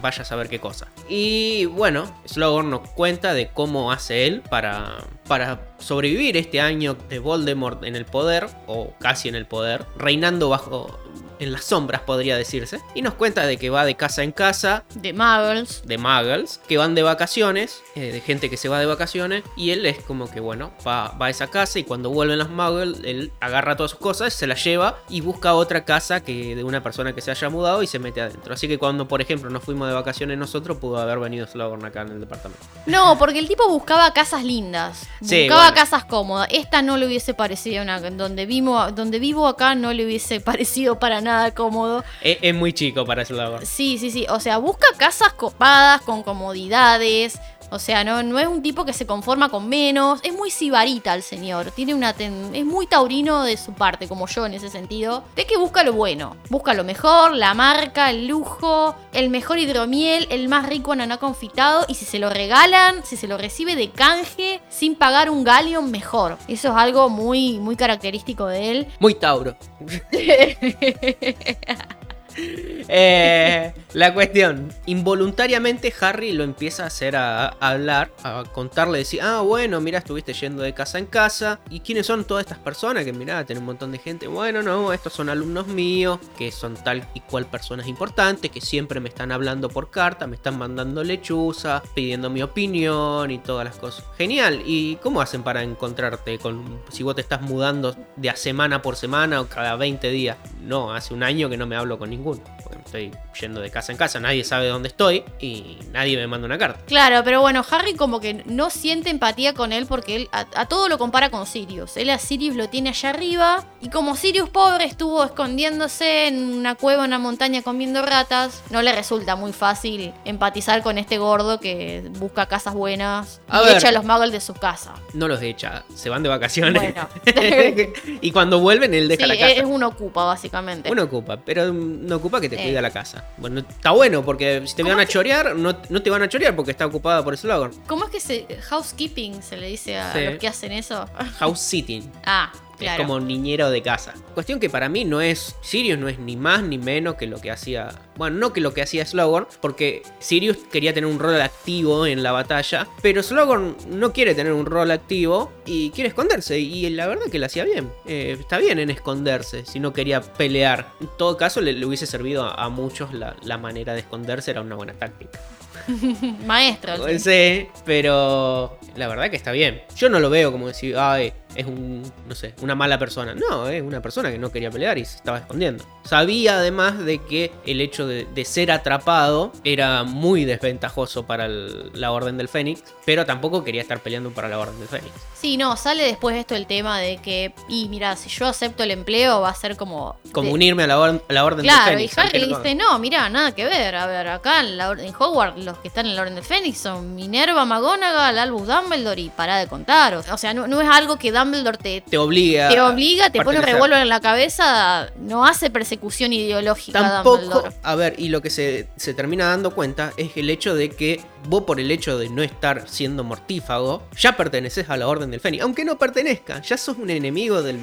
A: vaya a saber qué cosa. Y bueno, Slughorn nos cuenta de cómo hace él para, para sobrevivir este año de Voldemort en el poder, o casi en el poder, reinando bajo... En las sombras podría decirse. Y nos cuenta de que va de casa en casa
B: De Muggles.
A: de muggles que van de vacaciones, eh, de gente que se va de vacaciones, y él es como que, bueno, va, va a esa casa y cuando vuelven los muggles, él agarra todas sus cosas, se las lleva y busca otra casa que de una persona que se haya mudado y se mete adentro. Así que cuando, por ejemplo, nos fuimos de vacaciones nosotros, pudo haber venido Slughorn acá en el departamento.
B: No, porque el tipo buscaba casas lindas.
A: Sí,
B: buscaba
A: bueno.
B: casas cómodas. Esta no le hubiese parecido una. Donde vivo, donde vivo acá no le hubiese *laughs* parecido para nada cómodo.
A: Es, es muy chico para Slughorn.
B: Sí, sí, sí. O sea, busca casas copadas, con comodidades. O sea, no, no es un tipo que se conforma con menos. Es muy sibarita el señor. Tiene una ten- es muy taurino de su parte, como yo en ese sentido. De que busca lo bueno. Busca lo mejor, la marca, el lujo, el mejor hidromiel, el más rico ananá confitado. Y si se lo regalan, si se lo recibe de canje, sin pagar un galleon, mejor. Eso es algo muy, muy característico de él.
A: Muy Tauro. *laughs* *laughs* Eh, la cuestión, involuntariamente Harry lo empieza a hacer a, hablar, a contarle, decir, ah, bueno, mira, estuviste yendo de casa en casa, ¿y quiénes son todas estas personas? Que mira, tiene un montón de gente, bueno, no, estos son alumnos míos, que son tal y cual personas importantes, que siempre me están hablando por carta, me están mandando lechuza, pidiendo mi opinión y todas las cosas. Genial, ¿y cómo hacen para encontrarte con, si vos te estás mudando de a semana por semana o cada 20 días? No, hace un año que no me hablo con ninguno, porque me estoy yendo de casa en casa, nadie sabe dónde estoy y nadie me manda una carta.
B: Claro, pero bueno, Harry como que no siente empatía con él porque él a, a todo lo compara con Sirius. Él a Sirius lo tiene allá arriba y como Sirius pobre estuvo escondiéndose en una cueva, en una montaña comiendo ratas, no le resulta muy fácil empatizar con este gordo que busca casas buenas
A: A
B: y
A: ver.
B: echa a los muggles de su casa.
A: No los echa, se van de vacaciones.
B: Bueno. *laughs*
A: y cuando vuelven, él deja
B: sí,
A: la casa.
B: es un ocupa básicamente.
A: Uno ocupa, pero mm, no ocupa que te
B: Eh.
A: cuida la casa. Bueno, está bueno porque si te
B: ¿Cómo
A: van a chorear, no, no te van a chorear porque está ocupada por el slogan.
B: ¿Cómo es que se housekeeping se le dice a
A: Sí.
B: los que hacen eso?
A: House sitting.
B: Ah, claro.
A: Es como niñero de casa. Cuestión que para mí no es. Sirius no es ni más ni menos que lo que hacía. Bueno, no que lo que hacía Slogan, porque Sirius quería tener un rol activo en la batalla. Pero Slogan no quiere tener un rol activo y quiere esconderse. Y la verdad que lo hacía bien. Eh, está bien en esconderse si no quería pelear. En todo caso, le, le hubiese servido a, a muchos la, la manera de esconderse, era una buena táctica. *laughs*
B: Maestro. sí.
A: Sí, pero la verdad que está bien. Yo no lo veo como decir, ay, es un, no sé, una mala persona. No, es una persona que no quería pelear y se estaba escondiendo. Sabía además de que el hecho de, de ser atrapado era muy desventajoso para el- la Orden del Fénix, pero tampoco quería estar peleando para la Orden del Fénix.
B: Sí, no, sale después esto el tema de que, y mira, si yo acepto el empleo va a ser como...
A: Como
B: de-
A: unirme a la, or- a la Orden
B: Claro,
A: del
B: y
A: Fénix.
B: Harry
A: aunque
B: le
A: no-
B: dice, no, mira, nada que ver. A ver, acá en, la, en Hogwarts los que están en la Orden del Fénix son Minerva, McGonagall, Albus Dumbledore y para de contar. O, sea, no, no es algo que Dumbledore te,
A: Te obliga.
B: te obliga, te pone revólver en la cabeza, no hace persecución ideológica
A: Tampoco,
B: Dumbledore.
A: a ver, y lo que se, se termina dando cuenta es el hecho de que vos por el hecho de no estar siendo mortífago, ya perteneces a la Orden del Fénix. Aunque no pertenezca, ya sos un enemigo del,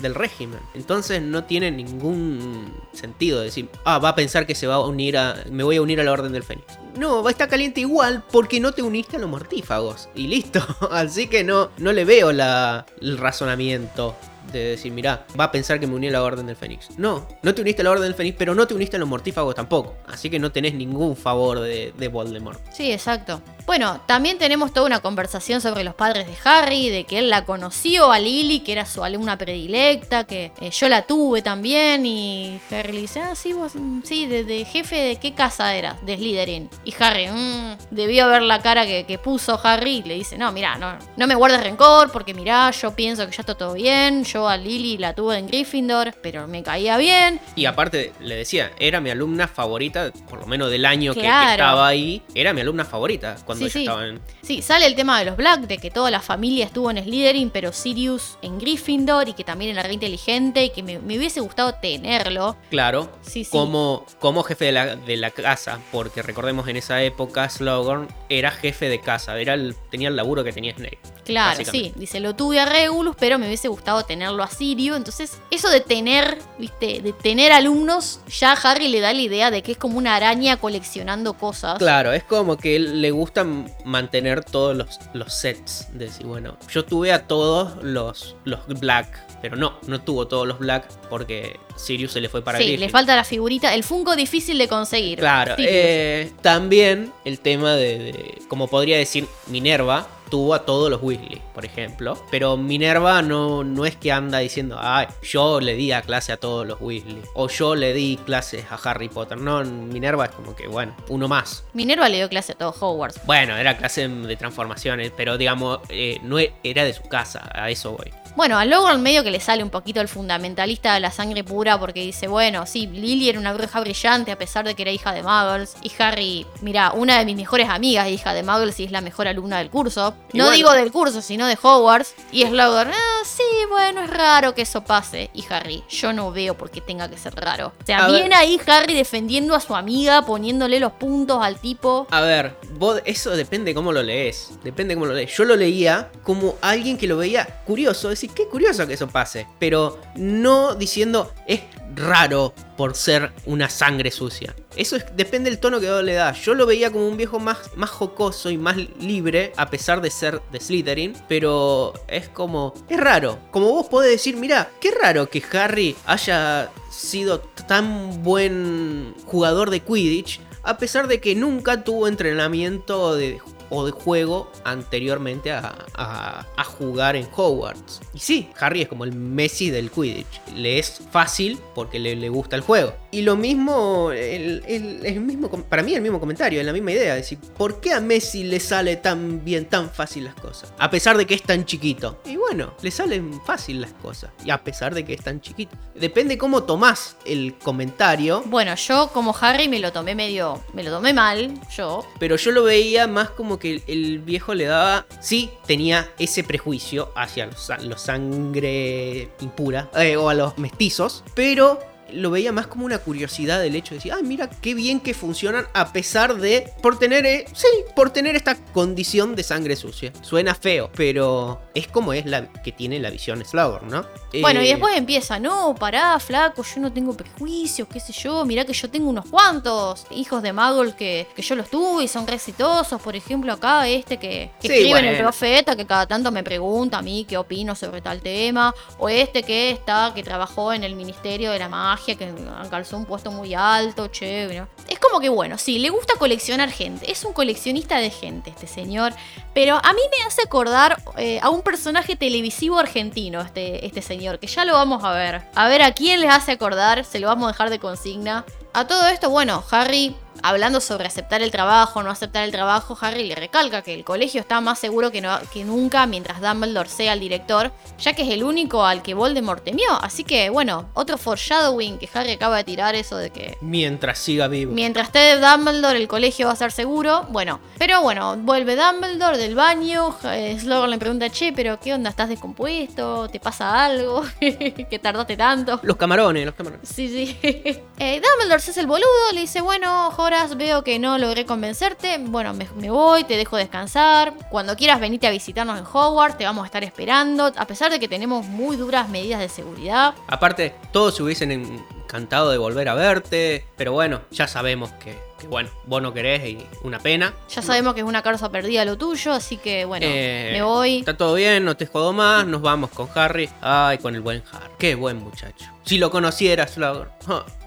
A: del régimen. Entonces no tiene ningún sentido decir, ah, va a pensar que se va a unir a, me voy a unir a la Orden del Fénix. No, va a estar caliente igual porque no te uniste a los mortífagos. Y listo. *laughs* Así que no, no le veo la, el razonamiento de decir, mirá, va a pensar que me uní a la Orden del Fénix. No, no te uniste a la Orden del Fénix, pero no te uniste a los mortífagos tampoco. Así que no tenés ningún favor de, de Voldemort.
B: Sí, exacto. Bueno, también tenemos toda una conversación sobre los padres de Harry, de que él la conoció a Lily, que era su alumna predilecta, que eh, yo la tuve también, y Harry le dice, ah, sí, vos, mm, sí, de, de jefe de qué casa eras, de Slytherin. Y Harry, "Mm", debió ver la cara que, que puso Harry, y le dice, no, mira, no, no me guardes rencor, porque mirá, yo pienso que ya está todo bien, yo a Lily la tuve en Gryffindor, pero me caía bien,
A: Y aparte, le decía, era mi alumna favorita, por lo menos del año que- estaba ahí, era mi alumna favorita cuando
B: Sí, sí.
A: estaba en...
B: Sí, sale el tema de los Black, de que toda la familia estuvo en Slytherin, pero Sirius en Gryffindor y que también era re inteligente y que me, me hubiese gustado tenerlo.
A: Claro,
B: Sí, sí.
A: como, como jefe de la, de la casa, porque recordemos en esa época Slughorn era jefe de casa, era el, tenía el laburo que tenía Snape.
B: Claro, sí. Dice, lo tuve a Regulus, pero me hubiese gustado tenerlo a Sirius. Entonces, eso de tener, viste, de tener alumnos, ya a Harry le da la idea de que es como una araña coleccionando cosas.
A: Claro, es como que él le gusta mantener todos los, los sets. De decir, bueno, yo tuve a todos los, los Black, pero no, no tuvo todos los Black porque Sirius se le fue para
B: sí, le falta la figurita, el Funko difícil de conseguir.
A: Claro, eh, también el tema de, de- como podría decir, Minerva tuvo a todos los Weasley, por ejemplo. Pero Minerva no, no es que anda diciendo, ay, yo le di a clase a todos los Weasley. O yo le di clases a Harry Potter. No, Minerva es como que, bueno, uno más.
B: Minerva le dio clase a todo Hogwarts.
A: Bueno, era clase de transformaciones, pero digamos, eh, no e- era de su casa, a eso voy.
B: Bueno, a Logan medio que le sale un poquito el fundamentalista de la sangre pura porque dice, bueno, sí, Lily era una bruja brillante a pesar de que era hija de Muggles. Y Harry, mira, una de mis mejores amigas es hija de Muggles y es la mejor alumna del curso.
A: Y
B: no
A: bueno.
B: digo del curso, sino de Hogwarts. Y es Logan, ah, sí, bueno, es raro que eso pase. Y Harry, yo no veo por qué tenga que ser raro. O sea,
A: A ver.
B: viene ahí Harry defendiendo a su amiga, poniéndole los puntos al tipo.
A: A ver, vos, eso depende cómo lo lees. Depende cómo lo lees. Yo lo leía como alguien que lo veía curioso. Decir, qué curioso que eso pase. Pero no diciendo, es raro por ser una sangre sucia. Eso es- depende del tono que le das. Yo lo veía como un viejo más, más jocoso y más libre, a pesar de ser de Slytherin. Pero es como, es raro. Como vos podés decir, mira, qué raro que Harry haya sido tan buen jugador de Quidditch a pesar de que nunca tuvo entrenamiento de, o de juego anteriormente a, a- a jugar en Hogwarts. Y sí, Harry es como el Messi del Quidditch. Le es fácil porque le, le gusta el juego. Y lo mismo, el, el- el mismo, para mí el mismo comentario, es la misma idea. Es decir, ¿por qué a Messi le sale tan bien, tan fácil las cosas? A pesar de que es tan chiquito. Y bueno, le salen fácil las cosas. Y a pesar de que es tan chiquito. Depende cómo tomás el comentario.
B: Bueno, yo como Harry me lo tomé medio, me lo tomé mal, yo.
A: Pero yo lo veía más como que el, viejo le daba. Sí, tenía ese prejuicio hacia los sangre impura eh, o a los mestizos. Pero lo veía más como una curiosidad del hecho de decir, ah, mira qué bien que funcionan a pesar de. Por tener. eh, sí, por tener esta condición de sangre sucia. Suena feo, pero es como es la que tiene la visión Slughorn, ¿no?
B: Bueno, y
A: Eh,
B: después empieza, no, pará, flaco, yo no tengo prejuicios, qué sé yo, mirá que yo tengo unos cuantos hijos de Muggle que, que yo los tuve y son re exitosos, por ejemplo, acá este que, que
A: Sí,
B: escribe en el profeta, que cada tanto me pregunta a mí qué opino sobre tal tema, o este que está, que trabajó en el Ministerio de la Magia, que alcanzó un puesto muy alto, chévere. Es como que bueno, sí, le gusta coleccionar gente, es un coleccionista de gente este señor, pero a mí me hace acordar eh, a un personaje televisivo argentino, este, este señor, que ya lo vamos a ver. A ver a quién les hace acordar, se lo vamos a dejar de consigna. A todo esto, bueno, Harry, hablando sobre aceptar el trabajo, no aceptar el trabajo, Harry le recalca que el colegio está más seguro que, no- que nunca mientras Dumbledore sea el director, ya que es el único al que Voldemort temió. Así que, bueno, otro foreshadowing que Harry acaba de tirar, eso de que
A: Mientras siga vivo.
B: Mientras esté Dumbledore, el colegio va a estar seguro. Bueno, pero bueno, vuelve Dumbledore del baño. eh, Slughorn le pregunta, che, pero ¿qué onda? ¿Estás descompuesto? ¿Te pasa algo? *laughs* ¿Que tardaste tanto?
A: Los camarones, los camarones.
B: Sí, sí. *laughs* Eh, Dumbledore se hace el boludo, le dice, bueno, Veo que no logré convencerte. Bueno, me, me voy, te dejo descansar. Cuando quieras venite a visitarnos en Hogwarts, te vamos a estar esperando. A pesar de que tenemos muy duras medidas de seguridad.
A: Aparte, todos se hubiesen encantado de volver a verte. Pero bueno, ya sabemos que, que, bueno, vos no querés y una pena.
B: Ya sabemos que es una causa perdida lo tuyo, así que bueno,
A: Eh,
B: me voy.
A: Está todo bien, no te jodo más. Nos vamos con Harry. Ay, con el buen Harry. Qué buen muchacho. Si lo conocieras, *laughs* no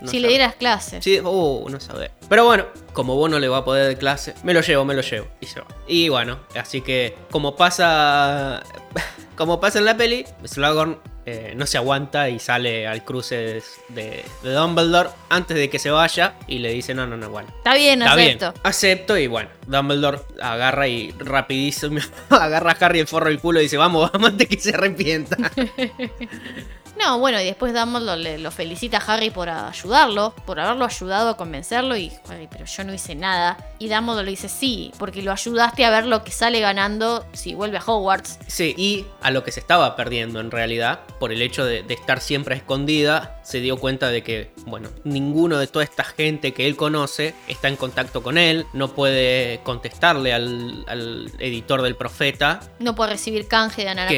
B: si le dieras clase.
A: Sí, uh, no sabés. Pero bueno, como vos no le va a poder de clase, me lo llevo, me lo llevo. Y se va. Y bueno, así que como pasa. *laughs* Como pasa en la peli, Slughorn eh, no se aguanta y sale al cruce de, Dumbledore antes de que se vaya y le dice: No, no, no, bueno.
B: Está bien,
A: Está
B: acepto.
A: bien, acepto y bueno, Dumbledore agarra y rapidísimo *laughs* agarra a Harry el forro del culo y dice, vamos, *laughs* vamos antes que se arrepienta. *laughs*
B: No, bueno, y después Dumbledore le, lo felicita a Harry por ayudarlo, por haberlo ayudado a convencerlo. Y Harry, pero yo no hice nada. Y Dumbledore le dice, sí, porque lo ayudaste a ver lo que sale ganando si vuelve a Hogwarts.
A: Sí, y a lo que se estaba perdiendo en realidad, por el hecho de, de estar siempre escondida, se dio cuenta de que, bueno, ninguno de toda esta gente que él conoce está en contacto con él, no puede contestarle al, al editor del profeta,
B: No puede recibir canje de anana
A: Que-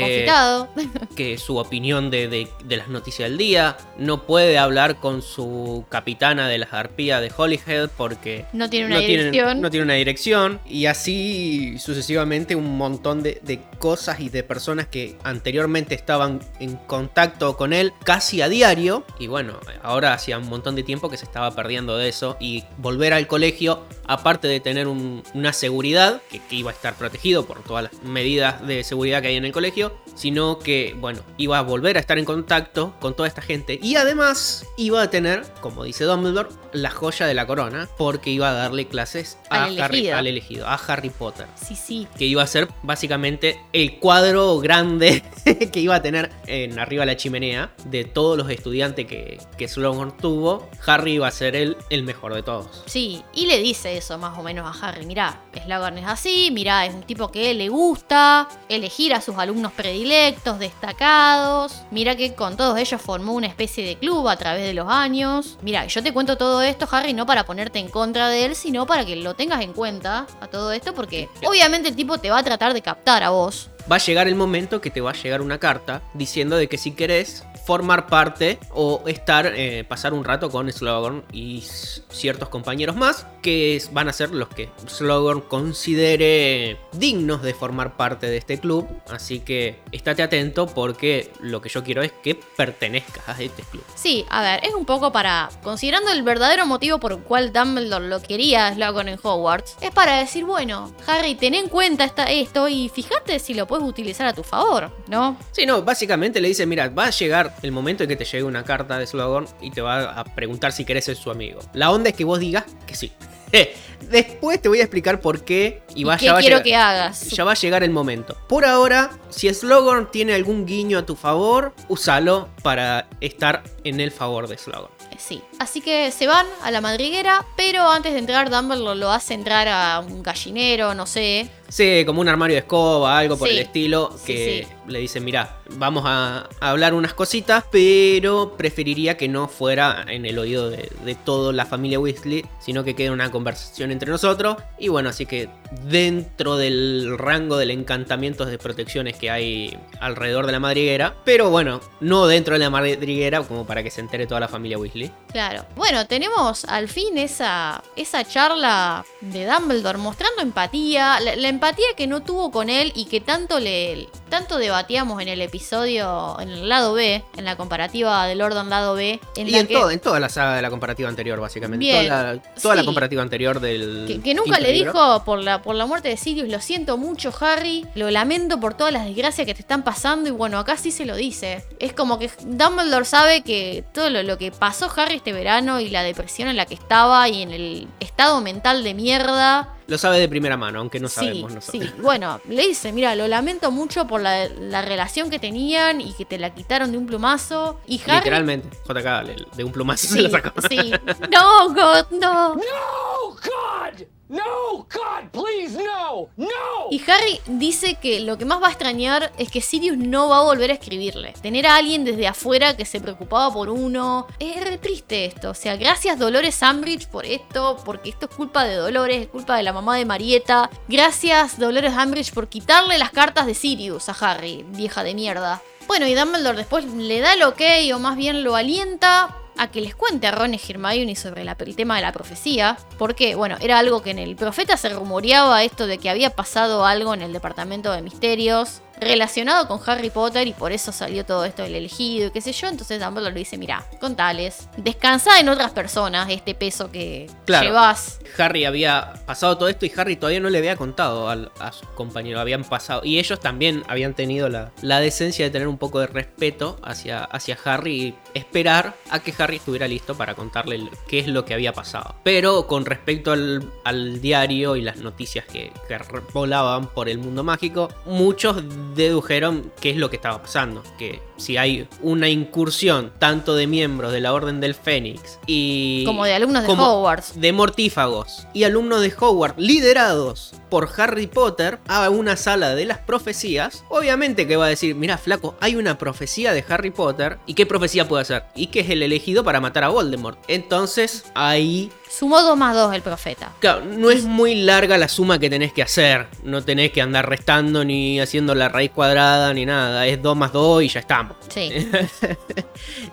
A: que su opinión de, de- de las noticias del día, no puede hablar con su capitana de las arpías de Holyhead porque
B: No tiene una
A: no
B: dirección.
A: no tiene una dirección. Y así sucesivamente un montón de, de cosas y de personas que anteriormente estaban en contacto con él casi a diario. Y bueno, ahora hacía un montón de tiempo que se estaba perdiendo de eso. Y volver al colegio, aparte de tener un- una seguridad, que, que iba a estar protegido por todas las medidas de seguridad que hay en el colegio, sino que, bueno, iba a volver a estar en contacto con toda esta gente. Y además iba a tener, como dice Dumbledore, la joya de la corona porque iba a darle clases a
B: Al
A: Harry,
B: elegido.
A: al elegido, a Harry Potter.
B: Sí, sí.
A: Que iba a ser básicamente el cuadro grande *laughs* que iba a tener en arriba de la chimenea de todos los estudiantes que, que Slughorn tuvo. Harry iba a ser el, el mejor de todos.
B: Sí, y le dice eso más o menos a Harry. Mirá, Slughorn es así, mirá, es un tipo que le gusta elegir a sus alumnos predilectos, destacados. Mirá que con todos ellos formó una especie de club a través de los años. Mirá, yo te cuento todo esto, Harry, no para ponerte en contra de él, sino para que lo tengas en cuenta a todo esto, porque obviamente el tipo te va a tratar de captar a vos.
A: Va a llegar el momento que te va a llegar una carta diciendo de que si querés formar parte o estar, eh, pasar un rato con Slughorn y ciertos compañeros más que van a ser los que Slughorn considere dignos de formar parte de este club. Así que estate atento porque lo que yo quiero es que pertenezcas a este club.
B: Sí, a ver, es un poco para. Considerando el verdadero motivo por el cual Dumbledore lo quería a Slughorn en Hogwarts, es para decir, bueno, Harry, ten en cuenta esta- esto y fíjate si lo puedes utilizar a tu favor, ¿no?
A: Sí, no, básicamente le dice, mira, va a llegar el momento en que te llegue una carta de Slughorn y te va a preguntar si querés ser su amigo. La onda es que vos digas que sí. *laughs* Después te voy a explicar por qué y,
B: ¿Y
A: va,
B: qué
A: ya va
B: quiero
A: llegar-
B: que hagas?
A: Ya va a llegar el momento. Por ahora, si Slughorn tiene algún guiño a tu favor, úsalo para estar en el favor de.
B: Eh, Sí. Así que se van a la madriguera, pero antes de entrar, Dumbledore lo hace entrar a un gallinero, no sé.
A: Sí, como un armario de escoba, algo por
B: Sí.
A: el estilo, que
B: sí.
A: le dicen, mira, vamos a, hablar unas cositas, pero preferiría que no fuera en el oído de, de toda la familia Weasley, sino que quede una conversación entre nosotros. Y bueno, así que dentro del rango del encantamientos de protecciones que hay alrededor de la madriguera, pero bueno, no dentro de la madriguera como para que se entere toda la familia Weasley.
B: Claro. Bueno, tenemos al fin esa, esa charla de Dumbledore mostrando empatía. La, la empatía que no tuvo con él y que tanto le tanto debatíamos en el episodio, en el lado B, en la comparativa del orden lado B. En
A: y
B: la
A: en,
B: que,
A: todo- en toda la saga de la comparativa anterior, básicamente.
B: Bien.
A: Toda, la, toda la
B: Sí.
A: comparativa anterior del...
B: que, que nunca le
A: libro.
B: dijo por la, por la muerte de Sirius, lo siento mucho Harry, lo lamento por todas las desgracias que te están pasando y bueno, acá sí se lo dice. Es como que Dumbledore sabe que todo lo, lo que pasó Harry este verano y la depresión en la que estaba y en el estado mental de mierda.
A: Lo sabe de primera mano, aunque no
B: sí,
A: sabemos nosotros.
B: sí. Bueno, le dice, mira, lo lamento mucho por la, la relación que tenían y que te la quitaron de un plumazo. Y Harry...
A: Literalmente, JK de un plumazo se
B: Sí, *laughs*
A: lo sacó.
B: sí. No, God, no.
C: No, God! No, God, please, no! No!
B: Y Harry dice que lo que más va a extrañar es que Sirius no va a volver a escribirle. Tener a alguien desde afuera que se preocupaba por uno. Es re triste esto. O sea, gracias Dolores Umbridge por esto, porque esto es culpa de Dolores, es culpa de la mamá de Marieta. Gracias Dolores Umbridge por quitarle las cartas de Sirius a Harry, vieja de mierda. Bueno, y Dumbledore después le da el ok, o más bien lo alienta a que les cuente a Ron y Hermione sobre el tema de la profecía, porque, bueno, era algo que en el profeta se rumoreaba esto de que había pasado algo en el departamento de misterios relacionado con Harry Potter y por eso salió todo esto del elegido y qué sé yo, entonces Dumbledore le dice, mira, contales, descansa en otras personas este peso que
A: Claro.
B: llevas.
A: Harry había pasado todo esto y Harry todavía no le había contado al- a, sus compañeros. Habían pasado. Y ellos también habían tenido la, la decencia de tener un poco de respeto hacia, hacia Harry y esperar a que Harry estuviera listo para contarle qué es lo que había pasado. Pero con respecto al, al diario y las noticias que, que volaban por el mundo mágico, muchos dedujeron qué es lo que estaba pasando. Que si hay una incursión tanto de miembros de la Orden del Fénix y.
B: Como de alumnos de Hogwarts.
A: de mortífagos y alumnos de Hogwarts liderados por Harry Potter a una sala de las profecías, obviamente que va a decir, mira flaco, hay una profecía de Harry Potter y qué profecía puede hacer y que es el elegido para matar a Voldemort. Entonces ahí
B: Sumó 2 más 2 el profeta.
A: Claro, no es muy larga la suma que tenés que hacer. No tenés que andar restando ni haciendo la raíz cuadrada ni nada. Es 2 más 2 y ya estamos.
B: Sí. *laughs*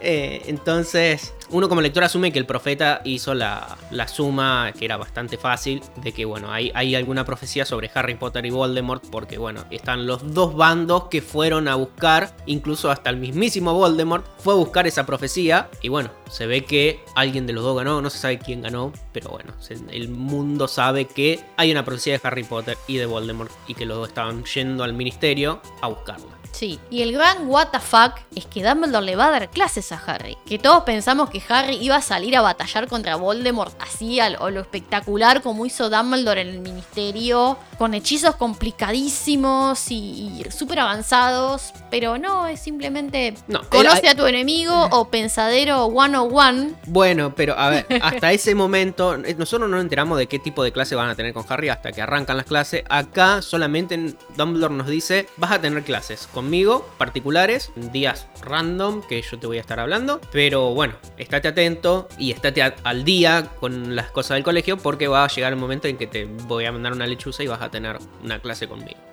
A: Eh, entonces, uno como lector asume que el profeta hizo la, la suma, que era bastante fácil, de que, bueno, hay, hay alguna profecía sobre Harry Potter y Voldemort, porque, bueno, están los dos bandos que fueron a buscar, incluso hasta el mismísimo Voldemort fue a buscar esa profecía, y bueno, se ve que alguien de los dos ganó, no se sabe quién ganó, pero bueno, el mundo sabe que hay una profecía de Harry Potter y de Voldemort, y que los dos estaban yendo al ministerio a buscarla.
B: Sí, y el gran what the fuck es que Dumbledore le va a dar clases a Harry. Que todos pensamos que Harry iba a salir a batallar contra Voldemort así a lo, espectacular como hizo Dumbledore en el ministerio, con hechizos complicadísimos y, y súper avanzados, pero no, es simplemente
A: No,
B: conoce
A: él-
B: a tu enemigo o pensadero 101.
A: Bueno, pero a ver, *laughs* hasta ese momento, eh, nosotros no nos enteramos de qué tipo de clase van a tener con Harry hasta que arrancan las clases. Acá solamente en- Dumbledore nos dice, vas a tener clases conmigo, particulares, días random, que yo te voy a estar hablando. Pero bueno, estate atento y estate al día con las cosas del colegio porque va a llegar el momento en que te voy a mandar una lechuza y vas a tener una clase conmigo.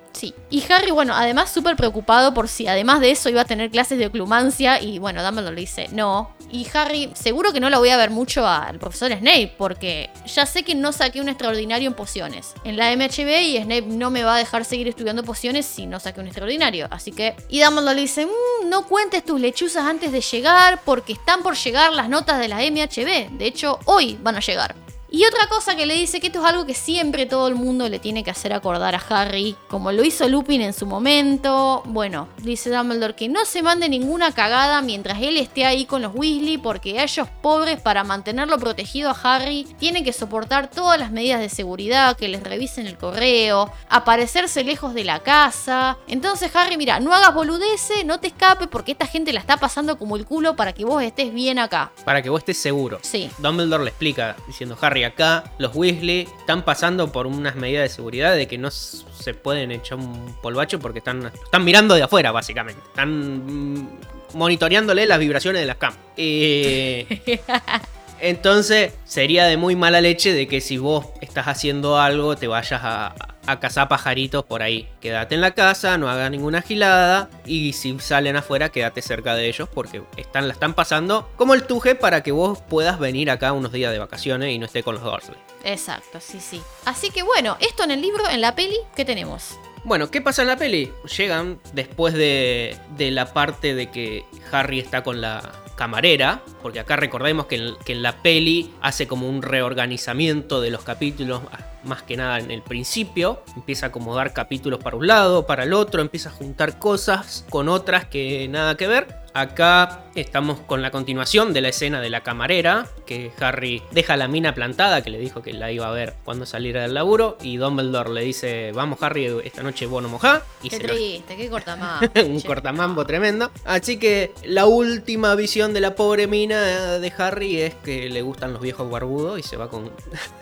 B: Y Harry, bueno, además súper preocupado por si además de eso iba a tener clases de oclumancia y bueno, Dumbledore le dice no. Y Harry, seguro que no lo voy a ver mucho al profesor Snape porque ya sé que no saqué un extraordinario en pociones en la MHB y Snape no me va a dejar seguir estudiando pociones si no saqué un extraordinario. Así que... Y Dumbledore le dice, "Mm, no cuentes tus lechuzas antes de llegar porque están por llegar las notas de la MHB. De hecho, hoy van a llegar. Y otra cosa que le dice que esto es algo que siempre todo el mundo le tiene que hacer acordar a Harry, como lo hizo Lupin en su momento. Bueno, dice Dumbledore que no se mande ninguna cagada mientras él esté ahí con los Weasley, porque ellos pobres para mantenerlo protegido a Harry tienen que soportar todas las medidas de seguridad, que les revisen el correo, aparecerse lejos de la casa. Entonces Harry, mira, no hagas boludeces, no te escapes porque esta gente la está pasando como el culo para que vos estés bien acá.
A: Para que vos estés seguro.
B: Sí.
A: Dumbledore le explica, diciendo, Harry, acá los Weasley están pasando por unas medidas de seguridad de que no se pueden echar un polvacho porque están, están mirando de afuera, básicamente. Están mm, monitoreándole las vibraciones de las camas. Eh, *laughs* entonces, sería de muy mala leche de que si vos estás haciendo algo, te vayas a, a cazar pajaritos por ahí. Quédate en la casa, no hagas ninguna gilada. Y si salen afuera, quédate cerca de ellos porque están, la están pasando como el tuje para que vos puedas venir acá unos días de vacaciones y no esté con los Dursley.
B: Exacto, sí, sí. Así que bueno, esto en el libro, en la peli, ¿qué tenemos?
A: Bueno, ¿qué pasa en la peli? Llegan después de, de la parte de que Harry está con la camarera, porque acá recordemos que en, la peli hace como un reorganizamiento de los capítulos, más que nada en el principio, empieza a acomodar capítulos para un lado, para el otro, empieza a juntar cosas con otras que nada que ver. Acá estamos con la continuación de la escena de la camarera, que Harry deja la mina plantada, que le dijo que la iba a ver cuando saliera del laburo, y Dumbledore le dice, vamos Harry, esta noche vos no mojá, y
B: Qué
A: lo-
B: triste, qué cortamás. *laughs*
A: un cortamambo tremendo. Así que la última visión de la pobre mina de Harry es que le gustan los viejos barbudos y se va con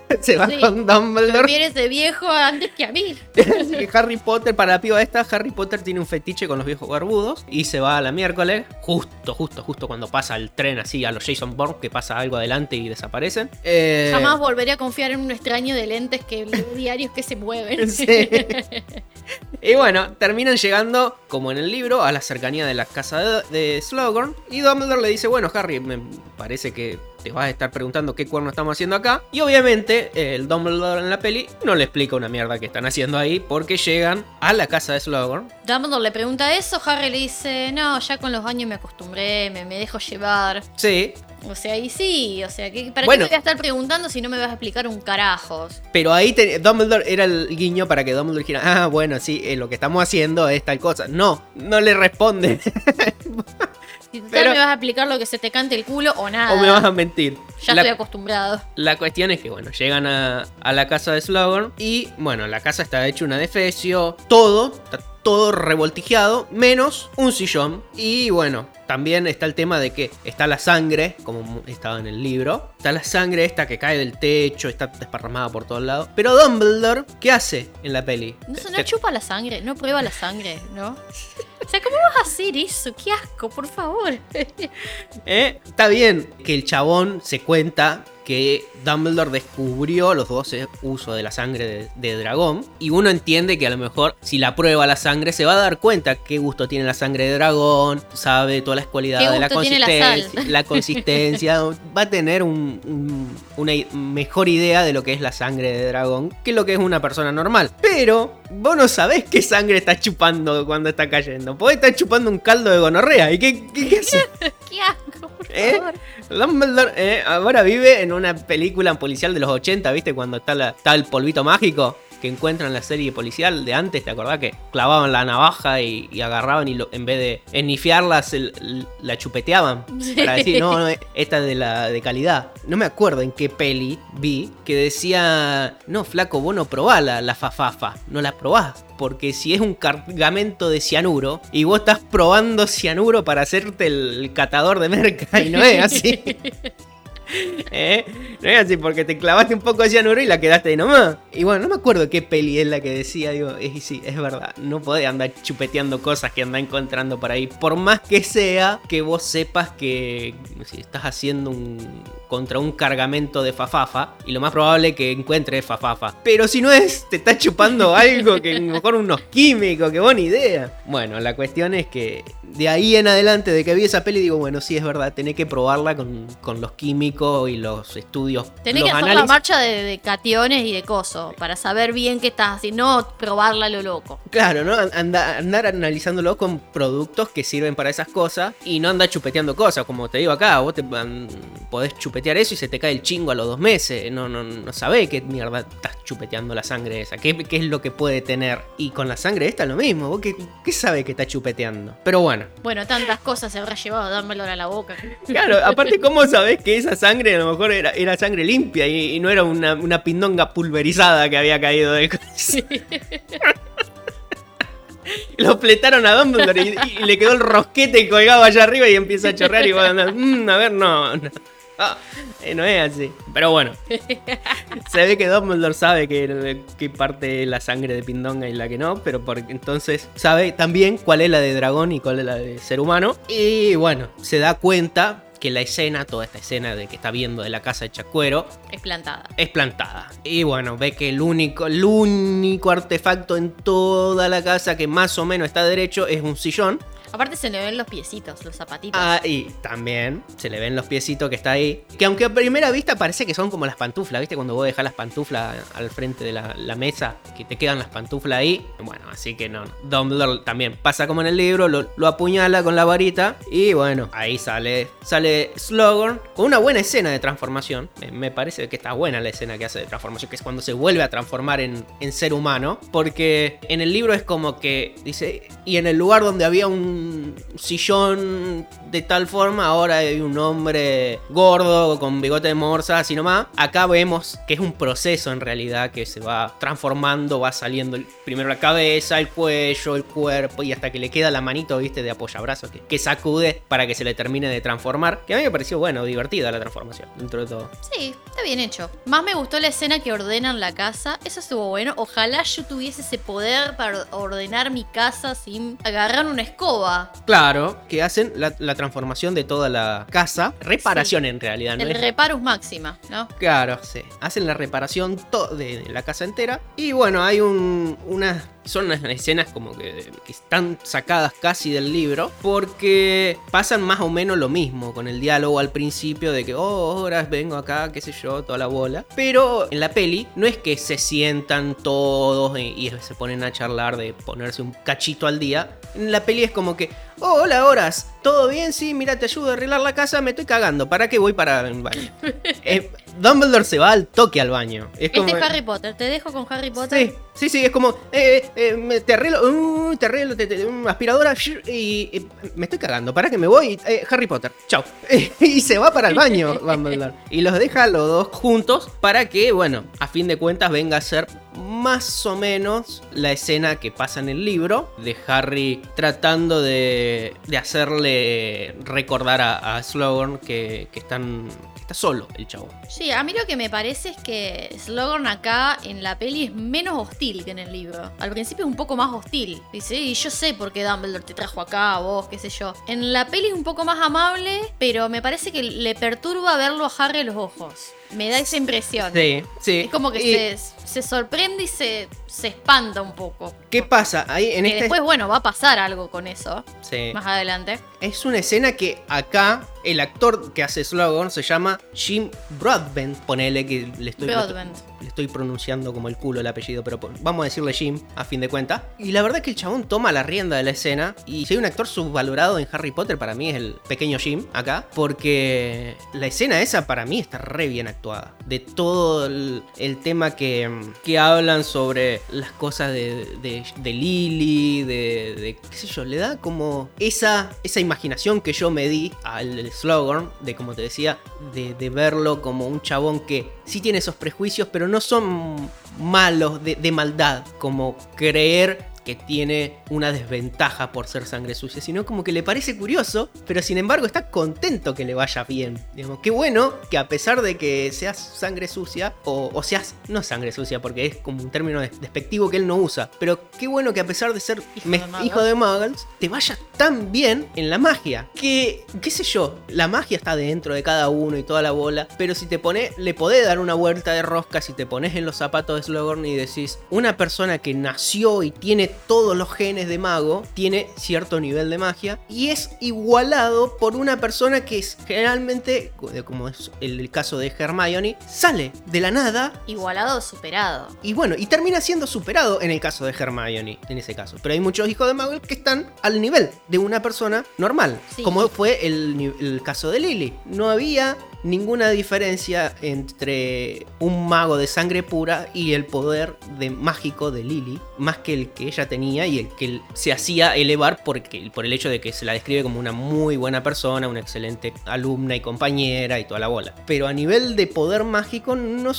A: *laughs* se va
B: Sí.
A: con Dumbledore.
B: Prefiere ese viejo antes que a mí. *laughs*
A: Así que Harry Potter, para la piba esta, Harry Potter tiene un fetiche con los viejos barbudos y se va a la miércoles, justo, justo, justo cuando pasa el tren así a los Jason Bourne, que pasa algo adelante y desaparecen. Eh,
B: Jamás volveré a confiar en un extraño de lentes que diarios que se mueven. *laughs*
A: Sí. Y bueno, terminan llegando, como en el libro, a la cercanía de la casa de, de Slughorn. Y Dumbledore le dice, bueno, Harry, me parece que te vas a estar preguntando qué cuerno estamos haciendo acá. Y obviamente, el Dumbledore en la peli no le explica una mierda que están haciendo ahí, porque llegan a la casa de Slughorn.
B: Dumbledore le pregunta eso, Harry le dice, no, ya con los años me acostumbré, me, me dejo llevar.
A: Sí,
B: O sea, y sí, o sea, ¿qué- ¿para
A: Bueno.
B: qué te voy a estar preguntando si no me vas a explicar un carajos?
A: pero ahí te- Dumbledore era el guiño para que Dumbledore dijera, ah, bueno, sí, eh, lo que estamos haciendo es tal cosa. No, no le responde. *laughs*
B: Si total
A: Pero-
B: me vas a explicar lo que se te cante el culo o nada.
A: o me vas a mentir.
B: Ya
A: La-
B: estoy acostumbrado.
A: La cuestión es que, bueno, llegan a, a la casa de Slughorn y, bueno, la casa está hecha una defecio, todo, está todo revoltijeado, menos un sillón. Y, bueno, también está el tema de que está la sangre, como estaba en el libro, está la sangre esta que cae del techo, está desparramada por todos lados. Pero Dumbledore, ¿qué hace en la peli?
B: No, no
A: te-
B: chupa la sangre, no prueba la sangre, ¿no? *laughs* O sea, ¿cómo vas a hacer eso? ¡Qué asco, por favor! *laughs*
A: ¿Eh? Está bien que el chabón se cuenta que Dumbledore descubrió los 12 usos de la sangre de, de dragón. Y uno entiende que a lo mejor si la prueba la sangre se va a dar cuenta qué gusto tiene la sangre de dragón, sabe todas las cualidades
B: ¿Qué
A: de la consistencia, la, *laughs* consistencia. Va a tener un- un- una mejor idea de lo que es la sangre de dragón que lo que es una persona normal. Pero vos no sabés qué sangre está chupando cuando está cayendo. Podés estar chupando un caldo de gonorrea. ¿Y qué, qué, qué hace? *laughs*
B: ¡Qué por
A: ¿Eh? Dumbledore eh, ahora vive en una película policial de los 80, ¿viste? Cuando está, la, está el polvito mágico. Que encuentran la serie policial de antes, ¿te acordás que clavaban la navaja y, y agarraban y lo- en vez de ennifiarla se l- la chupeteaban? Para decir, no, no, esta es de la de calidad. No me acuerdo en qué peli vi que decía, no, flaco, vos no probás la, la fafafa, no la probás. Porque si es un cargamento de cianuro y vos estás probando cianuro para hacerte el, el catador de merca y no es así. *laughs* *laughs* ¿Eh? No es así porque te clavaste un poco de cianuro y la quedaste ahí nomás. Y bueno, no me acuerdo qué peli es la que decía, digo, y sí, es verdad, no podés andar chupeteando cosas que andás encontrando por ahí. Por más que sea que vos sepas que si estás haciendo un contra un cargamento de fafafa y lo más probable que encuentres es fafafa. Pero si no es, te estás chupando *laughs* algo que mejor unos químicos, que buena idea. Bueno, la cuestión es que de ahí en adelante, de que vi esa peli, digo, bueno, sí es verdad, tenés que probarla con, con los químicos y los estudios.
B: Tenés
A: los
B: que hacer la marcha de, de cationes y de coso para saber bien qué estás haciendo, no probarla a lo loco.
A: Claro, ¿no? Anda- andar analizándolo con productos que sirven para esas cosas y no andar chupeteando cosas, como te digo acá, vos te an- podés chupetear eso y se te cae el chingo a los dos meses, no, no, no sabés qué mierda estás chupeteando la sangre esa, qué, qué es lo que puede tener. Y con la sangre esta es lo mismo, vos qué, qué sabés que está chupeteando. Pero bueno,
B: Bueno, tantas cosas se habrá llevado dármelo a la boca.
A: claro, aparte cómo sabés que esa sangre a lo mejor era, era sangre limpia y, y no era una, una pindonga pulverizada que había caído del coche. *laughs* Lo fletaron a Dumbledore y, y le quedó el rosquete colgado allá arriba y empieza a chorrear y va a andar, "Mm, a ver, no, no. *laughs* Ah, eh, no es así. Pero bueno, *laughs* se ve que Dumbledore sabe que, que parte es la sangre de Pindonga y la que no, pero porque entonces sabe también cuál es la de dragón y cuál es la de ser humano. Y bueno, se da cuenta que la escena, toda esta escena de que está viendo de la casa de Chacuero,
B: Es plantada.
A: es plantada. Y bueno, ve que el único, el único artefacto en toda la casa que más o menos está derecho es un sillón.
B: Aparte se le ven los piecitos, los zapatitos.
A: Ah, y también se le ven los piecitos que está ahí. Que aunque a primera vista parece que son como las pantuflas, ¿viste? Cuando vos dejas las pantuflas al frente de la, mesa, que te quedan las pantuflas ahí. Bueno, así que no. Dumbledore también pasa como en el libro, lo, apuñala con la varita. Y bueno, ahí sale, sale Slughorn con una buena escena de transformación. Me, parece que está buena la escena que hace de transformación, que es cuando se vuelve a transformar en ser humano. Porque en el libro es como que dice, y en el lugar donde había un sillón de tal forma, ahora hay un hombre gordo con bigote de morsa, así nomás. Acá vemos que es un proceso en realidad que se va transformando, va saliendo primero la cabeza, el cuello, el cuerpo y hasta que le queda la manito, viste, de apoyabrazos que, que sacude para que se le termine de transformar. Que a mí me pareció, bueno, divertida la transformación, dentro de todo.
B: Sí, está bien hecho. Más me gustó la escena que ordenan la casa. Eso estuvo bueno. Ojalá yo tuviese ese poder para ordenar mi casa sin agarrar una escoba.
A: Claro, que hacen la, la transformación de toda la casa. Reparación en realidad, ¿no?
B: El
A: es-
B: reparus máxima, ¿no?
A: Claro, sí. Hacen la reparación de la casa entera. Y bueno, hay un, unas. Son unas escenas como que, que están sacadas casi del libro. Porque pasan más o menos lo mismo con el diálogo al principio de que, oh, ahora vengo acá, qué sé yo, toda la bola. Pero en la peli no es que se sientan todos y, y se ponen a charlar de ponerse un cachito al día. En la peli es como que, oh, hola, horas, ¿todo bien? Sí, mira, te ayudo a arreglar la casa, me estoy cagando. ¿Para qué voy para el baño? *laughs* Eh, Dumbledore se va al toque al baño. Es como,
B: Este es Harry Potter. Te dejo con Harry Potter.
A: Sí, sí, sí, es como, eh, eh, me- te arreglo, uh, te arreglo, te, te- aspiradora shh, y, y me estoy cagando, para que me voy, eh, Harry Potter, chao. *laughs* y se va para el baño, *laughs* Dumbledore. Y los deja los dos juntos para que, bueno, a fin de cuentas venga a ser más o menos la escena que pasa en el libro de Harry tratando de, de hacerle recordar a, a Slughorn que, que están, que está solo el chavo.
B: Sí, a mí lo que me parece es que Slogan acá en la peli es menos hostil que en el libro. Al principio es un poco más hostil. Dice, y yo sé por qué Dumbledore te trajo acá, vos, qué sé yo. En la peli es un poco más amable, pero me parece que le perturba verlo a Harry los ojos. Me da esa impresión.
A: Sí, sí.
B: Es como que
A: Y-
B: se, se sorprende y se, se espanta un poco.
A: ¿Qué pasa? Ahí en
B: Que
A: este
B: después, bueno, va a pasar algo con eso
A: Sí.
B: más adelante.
A: Es una escena que acá el actor que hace Slughorn se llama Jim Broadbent. Ponele que le estoy.
B: Broadbent.
A: le estoy pronunciando como el culo el apellido, pero vamos a decirle Jim, a fin de cuentas. Y la verdad es que el chabón toma la rienda de la escena. Y si hay un actor subvalorado en Harry Potter, para mí es el pequeño Jim acá. Porque la escena esa para mí está re bien actuada. De todo el, tema que, que, hablan sobre las cosas de, de, Lily, de, de, qué sé yo, le da como esa, esa imaginación que yo me di al slogan, de como te decía, de, de verlo como un chabón que sí tiene esos prejuicios, pero no son malos de, maldad, como creer que tiene una desventaja por ser sangre sucia, sino como que le parece curioso, pero sin embargo está contento que le vaya bien. Digamos, qué bueno que a pesar de que seas sangre sucia, o, seas, no sangre sucia, porque es como un término despectivo que él no usa, pero qué bueno que a pesar de ser hijo de, muggles, te vaya tan bien en la magia. Que, qué sé yo, la magia está dentro de cada uno y toda la bola, pero si te pones, le podés dar una vuelta de rosca si te pones en los zapatos de Slughorn y decís, una persona que nació y tiene todos los genes de mago, tiene cierto nivel de magia y es igualado por una persona que es generalmente, como es el caso de Hermione, sale de la nada.
B: Igualado o superado.
A: Y bueno, y termina siendo superado en el caso de Hermione, en ese caso. Pero hay muchos hijos de mago que están al nivel de una persona normal, como fue el, el caso de Lily. No había ninguna diferencia entre un mago de sangre pura y el poder de mágico de Lily, más que el que ella tenía y el que se hacía elevar porque, por el hecho de que se la describe como una muy buena persona, una excelente alumna y compañera y toda la bola. Pero a nivel de poder mágico no,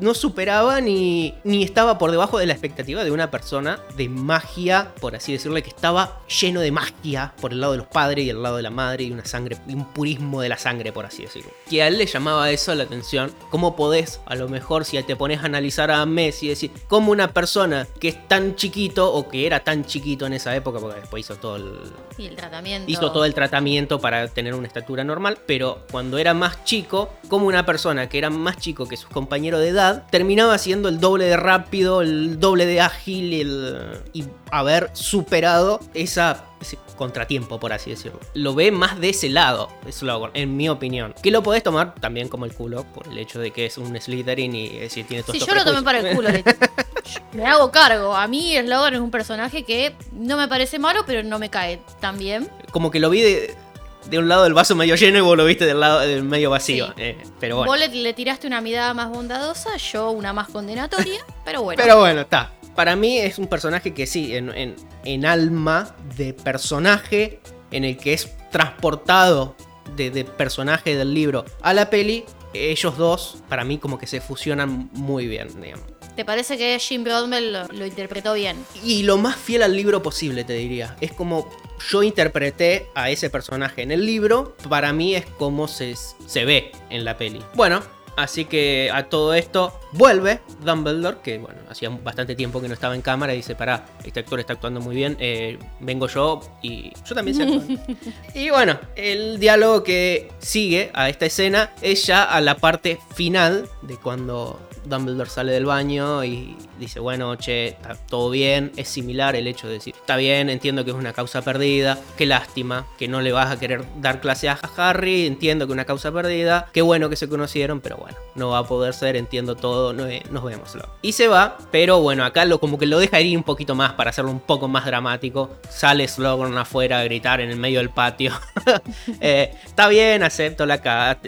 A: no superaba ni, ni estaba por debajo de la expectativa de una persona de magia, por así decirle, que estaba lleno de magia por el lado de los padres y el lado de la madre y una sangre, un purismo de la sangre, por así decirlo. Que a él le llamaba eso la atención. ¿Cómo podés, a lo mejor, si te pones a analizar a Messi decir, cómo una persona que es tan chiquito o que era tan chiquito en esa época, porque después hizo todo el.
B: Y el tratamiento.
A: Hizo todo el tratamiento para tener una estatura normal, pero cuando era más chico, como una persona que era más chico que sus compañeros de edad, terminaba siendo el doble de rápido, el doble de ágil el, y haber superado esa contratiempo, por así decirlo. Lo ve más de ese lado, Slogan, en mi opinión. Que lo podés tomar también como el culo, por el hecho de que es un Slytherin y eh, si tiene todo
B: Sí, yo lo tomé para el culo. *laughs* me hago cargo. A mí Slogan es un personaje que no me parece malo, pero no me cae tan bien.
A: Como que lo vi de, de un lado del vaso medio lleno y vos lo viste del lado del medio vacío. Eh, pero bueno.
B: Vos le, tiraste una mirada más bondadosa, yo una más condenatoria, *laughs* pero bueno.
A: Pero bueno, está. Para mí es un personaje que sí, en, en, alma de personaje, en el que es transportado de, personaje del libro a la peli, ellos dos, para mí, como que se fusionan muy bien, digamos.
B: ¿Te parece que Jim Broadbent lo, lo, interpretó bien?
A: Y lo más fiel al libro posible, te diría. Es como yo interpreté a ese personaje en el libro, para mí es como se, se ve en la peli. Bueno, Así que a todo esto vuelve Dumbledore, que bueno, hacía bastante tiempo que no estaba en cámara y dice, pará, este actor está actuando muy bien, eh, vengo yo y yo también sé actuar. *laughs* y bueno, el diálogo que sigue a esta escena es ya a la parte final de cuando Dumbledore sale del baño y dice, bueno, che, está todo bien. Es similar el hecho de decir, está bien, entiendo que es una causa perdida. Qué lástima que no le vas a querer dar clase a Harry. Entiendo que es una causa perdida. Qué bueno que se conocieron, pero bueno, no va a poder ser, entiendo todo. nos vemos. Y se va, pero bueno, acá lo, como que lo deja ir un poquito más para hacerlo un poco más dramático. Sale Slogan afuera a gritar en el medio del patio. *laughs* Eh, está bien, acepto la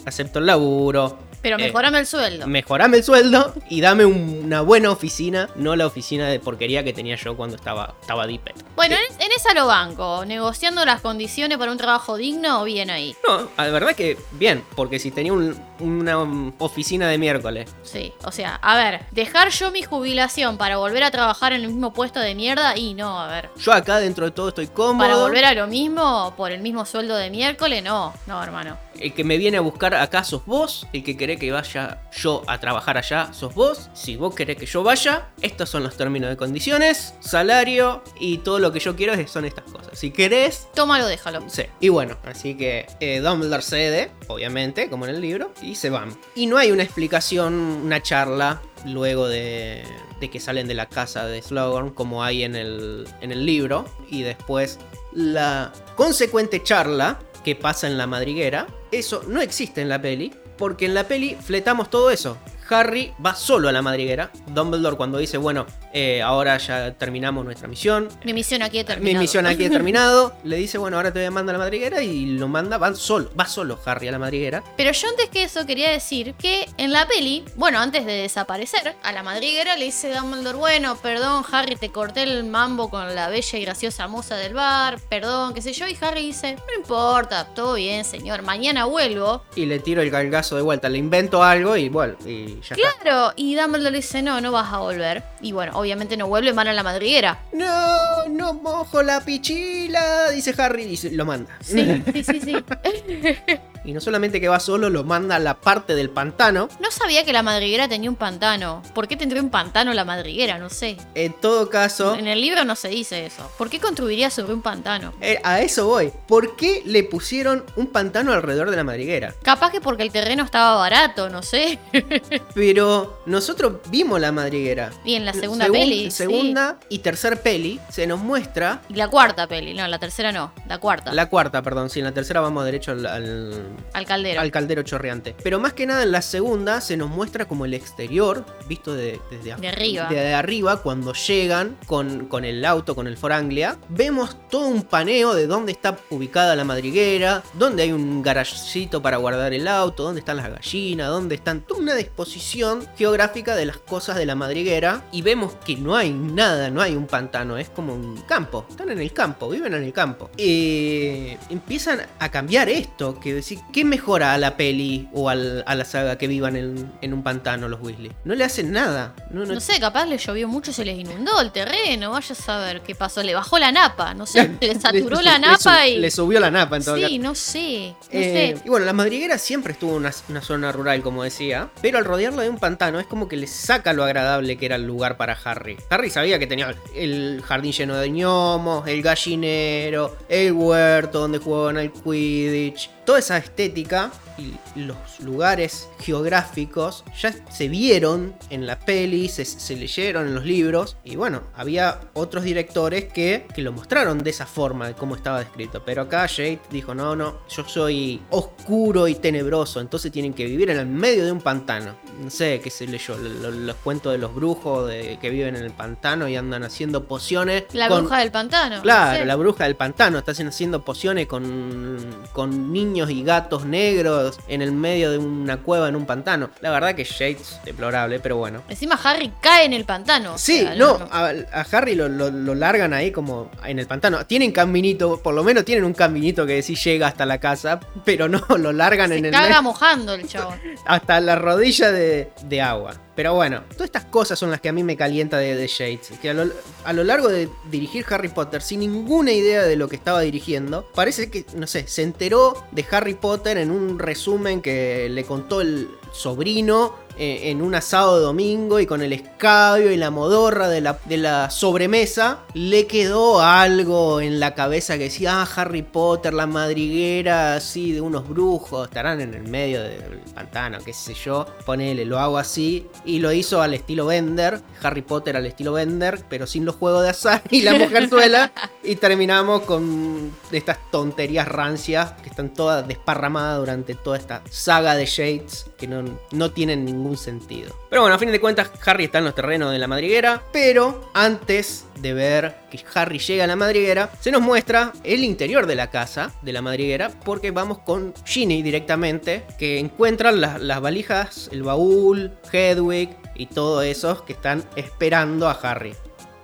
A: acepto el laburo
B: pero eh, mejorame el sueldo.
A: Mejorame el sueldo y dame una buena oficina, no la oficina de porquería que tenía yo cuando estaba, estaba.
B: Bueno, en, esa lo banco, negociando las condiciones para un trabajo digno, bien ahí.
A: No, la verdad que bien, porque si tenía una oficina de miércoles.
B: Sí, o sea, a ver, dejar yo mi jubilación para volver a trabajar en el mismo puesto de mierda y no, a ver.
A: Yo acá dentro de todo estoy cómodo.
B: Para volver a lo mismo por el mismo sueldo de miércoles, no, no, hermano.
A: El que me viene a buscar acá sos vos, el que querés que vaya yo a trabajar allá sos vos. Si vos querés que yo vaya, estos son los términos de condiciones, salario y todo lo que yo quiero son estas cosas. Si querés...
B: Tómalo, déjalo.
A: Sí. Y bueno, así que eh, Dumbledore cede, obviamente, como en el libro, y se van. Y no hay una explicación, una charla luego de, de que salen de la casa de Slughorn como hay en el, en el libro. Y después la consecuente charla que pasa en la madriguera, eso no existe en la peli, porque en la peli fletamos todo eso. Harry va solo a la madriguera. Dumbledore cuando dice, bueno, eh, ahora ya terminamos nuestra misión.
B: Mi misión aquí he
A: Mi
B: terminado.
A: misión aquí ha *laughs* terminado. Le dice, bueno, ahora te voy a mandar a la madriguera y lo manda, va solo, va solo Harry a la madriguera.
B: Pero yo antes que eso quería decir que en la peli, bueno, antes de desaparecer, a la madriguera le dice Dumbledore, bueno, perdón Harry, te corté el mambo con la bella y graciosa moza del bar, perdón, qué sé yo, y Harry dice, no importa, todo bien, señor, mañana vuelvo.
A: Y le tiro el galgazo de vuelta. Le invento algo y bueno, y ya está.
B: Claro, y Dumbledore le dice, no, no vas a volver. Y bueno, obviamente no vuelve, van a la madriguera.
A: No, no mojo la pichila, dice Harry y lo manda.
B: Sí, sí, sí, sí. *laughs*
A: Y no solamente que va solo, lo manda a la parte del pantano.
B: No sabía que la madriguera tenía un pantano. ¿Por qué tendría un pantano la madriguera? No sé.
A: En todo caso,
B: En el libro no se dice eso. ¿Por qué construiría sobre un pantano?
A: eh, a eso voy. ¿Por qué le pusieron un pantano alrededor de la madriguera?
B: Capaz que porque el terreno estaba barato, no sé. *laughs*
A: Pero nosotros vimos la madriguera.
B: Y en la segunda
A: Segun-
B: peli. sí.
A: Segunda y tercer peli se nos muestra.
B: Y la cuarta peli. No, la tercera no. La cuarta.
A: La cuarta, perdón, sí, en la tercera vamos derecho al, al,
B: Al caldero.
A: al caldero chorreante. Pero más que nada en la segunda se nos muestra como el exterior, visto de, desde a-
B: De arriba.
A: de arriba, cuando llegan con, con el auto, con el Foranglia. Vemos todo un paneo de dónde está ubicada la madriguera, dónde hay un garagecito para guardar el auto, dónde están las gallinas, dónde están toda una disposición geográfica de las cosas de la madriguera. Y vemos que no hay nada, no hay un pantano, es como un campo. Están en el campo, viven en el campo. Eh, empiezan a cambiar esto, que decir, ¿qué mejora a la peli o al- a la saga que vivan en, en un pantano los Weasley? No le hacen nada. No, no-
B: No sé, capaz le llovió mucho, se les inundó el terreno. Vaya a saber qué pasó. Le bajó la napa. No sé, *laughs* le saturó la
A: le
B: napa
A: su-
B: y.
A: Le subió la napa en todo caso.
B: Sí, no sé. No
A: Eh,
B: sé.
A: y bueno, la madriguera siempre estuvo en una, una zona rural, como decía, pero al rodearla de un pantano es como que le saca lo agradable que era el lugar para Harry. Harry sabía que tenía el jardín lleno de gnomos, el gallinero, el huerto donde jugaban al Quidditch, toda esa estética y los lugares geográficos ya se vieron en la peli, se, se leyeron en los libros y bueno, había otros directores que, que lo mostraron de esa forma, de cómo estaba descrito. Pero acá Jade dijo, no, no, yo soy oscuro y tenebroso, entonces tienen que vivir en el medio de un pantano. No sé qué se leyó, lo- lo- los cuentos de los brujos de, que viven en el pantano y andan haciendo pociones.
B: La
A: con-
B: bruja del pantano. no
A: Claro, la bruja del pantano. Está haciendo pociones con, con niños y gatos negros en el medio de una cueva en un pantano. La verdad que Jade es deplorable, pero bueno.
B: Encima Harry cae en el pantano. o
A: Sí,
B: sea,
A: no, a, a Harry lo, lo- lo largan ahí como en el pantano. Tienen caminito, por lo menos tienen un caminito que sí llega hasta la casa, pero no, *laughs* lo largan
B: Se
A: en el medio
B: mojando el chabón.
A: hasta la rodilla de, de agua. Pero bueno, todas estas cosas son las que a mí me calienta de, de Shades. Que a lo, a lo largo de dirigir Harry Potter sin ninguna idea de lo que estaba dirigiendo, parece que, no sé, se enteró de Harry Potter en un resumen que le contó el sobrino eh, en un asado de domingo y con el escabio y la modorra de la, de la sobremesa, le quedó algo en la cabeza que decía, ah, Harry Potter, la madriguera así de unos brujos, estarán en el medio del pantano, qué sé yo, ponele, lo hago así, y lo hizo al estilo Bender, Harry Potter al estilo Bender, pero sin los juegos de azar y la mujerzuela, y terminamos con estas tonterías rancias que están todas desparramadas durante toda esta saga de Shades que no, no tienen ningún sentido. Pero bueno, a fin de cuentas, Harry está en los terrenos de la madriguera, pero antes de ver que Harry llega a la madriguera, se nos muestra el interior de la casa de la madriguera, porque vamos con Ginny directamente, que encuentran las, las valijas, el baúl, Hedwig y todos esos que están esperando a Harry.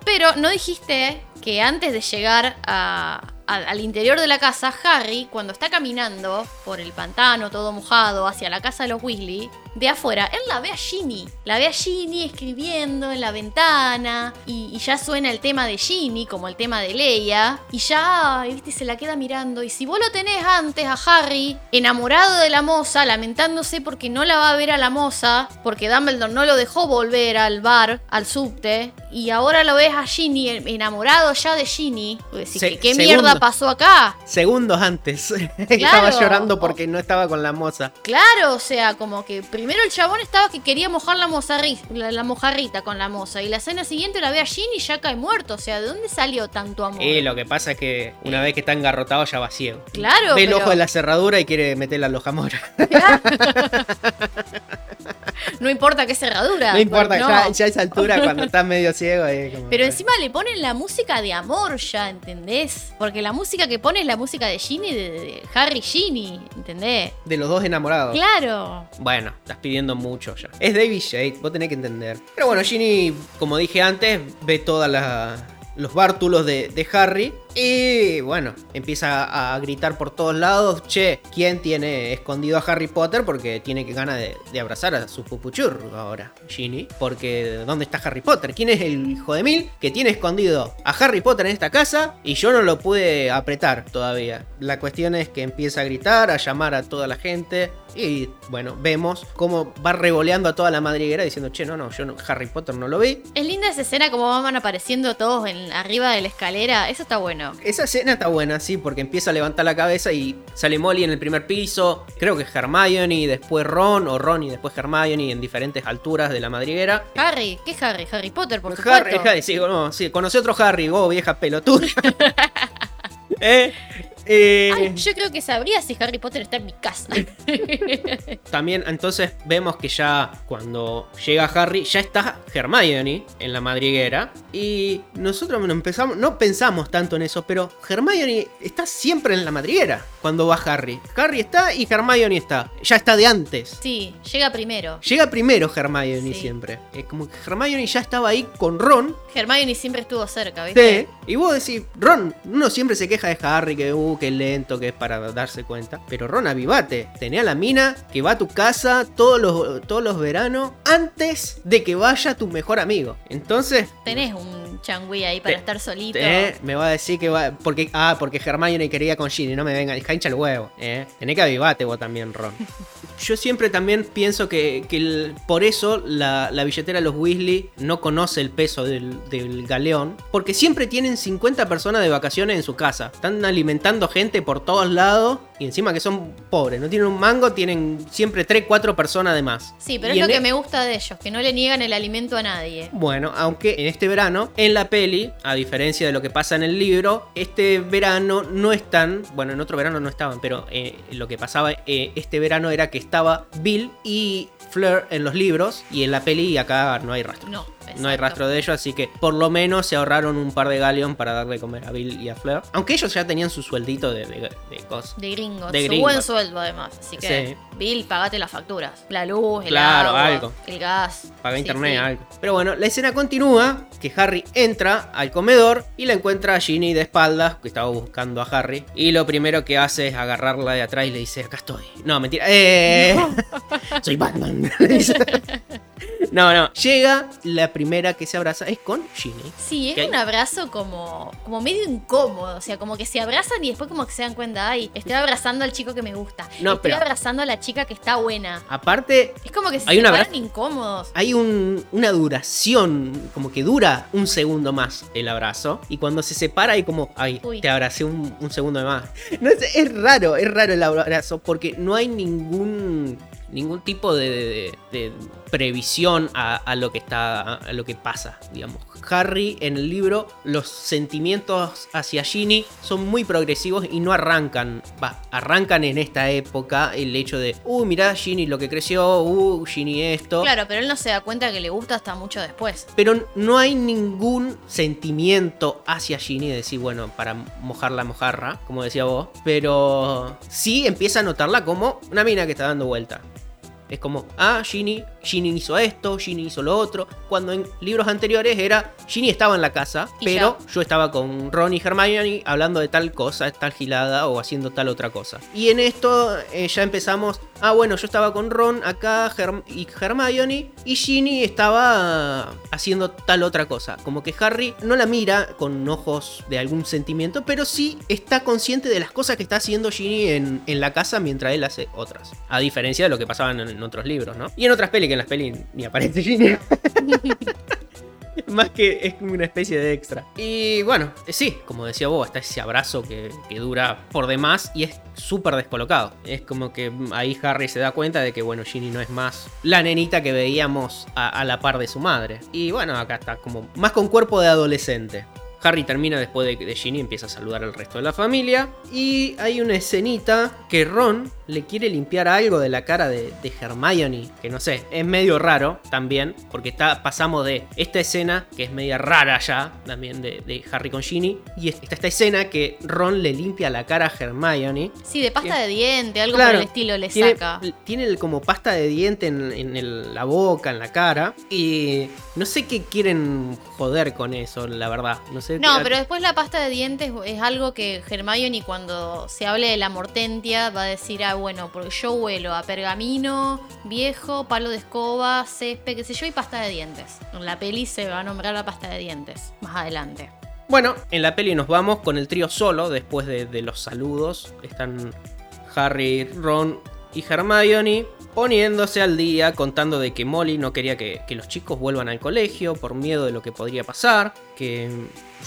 B: Pero no dijiste que antes de llegar a- a- al interior de la casa, Harry, cuando está caminando por el pantano todo mojado hacia la casa de los Weasley, de afuera, él la ve a Ginny. La ve a Ginny escribiendo en la ventana y, y ya suena el tema de Ginny, como el tema de Leia. Y ya, viste, se la queda mirando. Y si vos lo tenés antes a Harry, enamorado de la moza, lamentándose porque no la va a ver a la moza, porque Dumbledore no lo dejó volver al bar, al subte, y ahora lo ves a Ginny enamorado ya de Ginny, decís,
A: Se-
B: ¿qué,
A: segundo.
B: mierda pasó acá?
A: Segundos antes, *laughs* estaba
B: Claro.
A: llorando porque no estaba con la moza.
B: Claro, o sea, como que primero el chabón estaba que quería mojar la, la, la mojarrita con la moza, y la escena siguiente la ve a Ginny y ya cae muerto, o sea, ¿de dónde salió tanto amor?
A: Y lo que pasa es que una vez que está engarrotado ya va ciego.
B: Claro,
A: Ve el
B: pero-
A: ojo de la cerradura y quiere meter la lojamora. *laughs*
B: No importa qué cerradura.
A: No importa,
B: no.
A: Ya, ya a esa altura, cuando estás medio *laughs* ciego, es como-
B: Pero encima le ponen la música de amor ya, ¿entendés? Porque la música que pone es la música de Ginny, de, de Harry Ginny, ¿entendés?
A: De los dos enamorados.
B: Claro.
A: Bueno, estás pidiendo mucho ya. Es David Shade, vos tenés que entender. Pero bueno, Ginny, como dije antes, ve todas las los bártulos de, de Harry. Y bueno, empieza a gritar por todos lados, che, ¿quién tiene escondido a Harry Potter? Porque tiene que ganas de, abrazar a su pupuchur ahora, Ginny. Porque ¿dónde está Harry Potter? ¿Quién es el hijo de mil que tiene escondido a Harry Potter en esta casa? Y yo no lo pude apretar todavía. La cuestión es que empieza a gritar, a llamar a toda la gente. Y bueno, vemos cómo va revoleando a toda la madriguera diciendo, che, no, no, yo Harry Potter no lo vi.
B: Es linda esa escena como van apareciendo todos en, arriba de la escalera. Eso está bueno.
A: Esa escena está buena, sí, porque empieza a levantar la cabeza y sale Molly en el primer piso. Creo que Hermione y después Ron, o Ron y después Hermione en diferentes alturas de la madriguera.
B: Harry, ¿qué Harry? Harry Potter, por
A: Harry,
B: supuesto.
A: Harry, sí, no, sí, conocí otro Harry, vos vieja pelotuda. *laughs* *laughs* eh, eh,
B: Ay, yo creo que sabría si Harry Potter está en mi casa.
A: También entonces vemos que ya cuando llega Harry, ya está Hermione en la madriguera. Y nosotros no empezamos, no pensamos tanto en eso, pero Hermione está siempre en la madriguera cuando va Harry. Harry está y Hermione está. Ya está de antes.
B: sí, llega primero.
A: Llega primero Hermione
B: Sí.
A: siempre. Es como que Hermione ya estaba ahí con Ron.
B: Hermione siempre estuvo cerca, ¿viste?
A: Sí. Y vos decís, Ron, uno siempre se queja de Harry, que uh, es lento, que es para darse cuenta. Pero Ron, avivate. Tenía la mina que va a tu casa todos los, todos los veranos antes de que vaya tu mejor amigo. Entonces,
B: Tenés un changüí ahí para
A: Te-
B: estar solito.
A: eh, me va a decir que va. Porque, ah, porque Hermione quería con Ginny, no me venga, hincha el huevo. Eh. Tenés que avivate vos también, Ron. *laughs* Yo siempre también pienso que, que el- por eso la, la billetera de los Weasley no conoce el peso del, del galeón. Porque siempre tienen 50 personas de vacaciones en su casa. Están alimentando gente por todos lados. Y encima que son pobres, no tienen un mango, tienen siempre 3, 4 personas de más.
B: Sí, pero
A: Y
B: es lo que
A: e-
B: me gusta de ellos, que no le niegan el alimento a nadie.
A: bueno, aunque en este verano, en la peli, a diferencia de lo que pasa en el libro, este verano no están, bueno, en otro verano no estaban, pero eh, lo que pasaba eh, este verano era que estaba Bill y Fleur en los libros y en la peli acá no hay rastro.
B: No,
A: No hay rastro de ellos, así que por lo menos se ahorraron un par de Galeon para darle comer a Bill y a Fleur. Aunque ellos ya tenían su sueldito de, de, de cosas.
B: De gringos.
A: De
B: Su buen sueldo, además. Así que,
A: Sí.
B: Bill, pagate las facturas. La luz, el
A: Claro,
B: agua,
A: algo.
B: el gas.
A: Paga
B: Sí,
A: internet,
B: sí.
A: algo. Pero bueno, la escena continúa, que Harry entra al comedor y la encuentra a Ginny de espaldas, que estaba buscando a Harry. Y lo primero que hace es agarrarla de atrás y le dice, acá estoy. No, mentira. Eh, *laughs* soy Batman. *laughs* *laughs* No, no. Llega, la primera que se abraza es con Ginny.
B: Sí, es un abrazo como, como medio incómodo. O sea, como que se abrazan y después como que se dan cuenta, ay, estoy abrazando al chico que me gusta.
A: No,
B: estoy
A: pero-
B: abrazando a la chica que está buena.
A: Aparte,
B: Es como que se
A: Hay
B: incómodos.
A: hay un- una duración, como que dura un segundo más el abrazo. Y cuando se separa, hay como, ay,
B: Uy.
A: te abracé un, un segundo de más. *laughs* No es raro, es raro el abrazo, porque no hay ningún ningún tipo de, de- de previsión a, a lo que está a lo que pasa digamos Harry en el libro los sentimientos hacia Ginny son muy progresivos y no arrancan va arrancan en esta época el hecho de uh mirá Ginny lo que creció uh Ginny esto
B: Claro, pero él no se da cuenta que le gusta hasta mucho después.
A: pero no hay ningún sentimiento hacia Ginny de decir, bueno, para mojar la mojarra, como decía vos. Pero sí empieza a notarla como una mina que está dando vuelta. Es como, ah, Ginny, Ginny hizo esto, Ginny hizo lo otro. Cuando en libros anteriores era, Ginny estaba en la casa,
B: Y
A: pero yo estaba con Ron y Hermione hablando de tal cosa, tal gilada o haciendo tal otra cosa. Y en esto eh, ya empezamos, ah, bueno, yo estaba con Ron acá Herm- y Hermione y Ginny estaba haciendo tal otra cosa. Como que Harry no la mira con ojos de algún sentimiento, pero sí está consciente de las cosas que está haciendo Ginny en, en la casa mientras él hace otras. A diferencia de lo que pasaba en, en otros libros, ¿no? Y en otras pelis, que en las pelis ni aparece Ginny. *laughs* Más que es como una especie de extra. Y bueno, eh, sí, como decía vos, está ese abrazo que, que dura por demás y es súper descolocado. Es como que ahí Harry se da cuenta de que, bueno, Ginny no es más la nenita que veíamos a, a la par de su madre. Y bueno, acá está como más con cuerpo de adolescente. Harry termina después de, de Ginny, empieza a saludar al resto de la familia. Y hay una escenita que Ron le quiere limpiar algo de la cara de, de Hermione, que no sé, es medio raro también, porque está, pasamos de esta escena, que es media rara ya, también de, de Harry con Ginny, y está esta escena que Ron le limpia la cara a Hermione.
B: Sí, de pasta de diente, algo
A: Claro,
B: por el estilo le
A: tiene,
B: saca.
A: Tiene como pasta de diente en, en el- la boca, en la cara, y no sé qué quieren joder con eso, la verdad. No sé
B: No,
A: qué-
B: pero después la pasta de dientes es algo que Hermione cuando se hable de la mortentia va a decir, ah, bueno, porque yo huelo a pergamino, viejo, palo de escoba, césped, qué sé yo, y pasta de dientes. En la peli se va a nombrar la pasta de dientes más adelante.
A: Bueno, en la peli nos vamos con el trío solo, después de, de los saludos. Están Harry, Ron y Hermione poniéndose al día, contando de que Molly no quería que, los chicos vuelvan al colegio por miedo de lo que podría pasar, que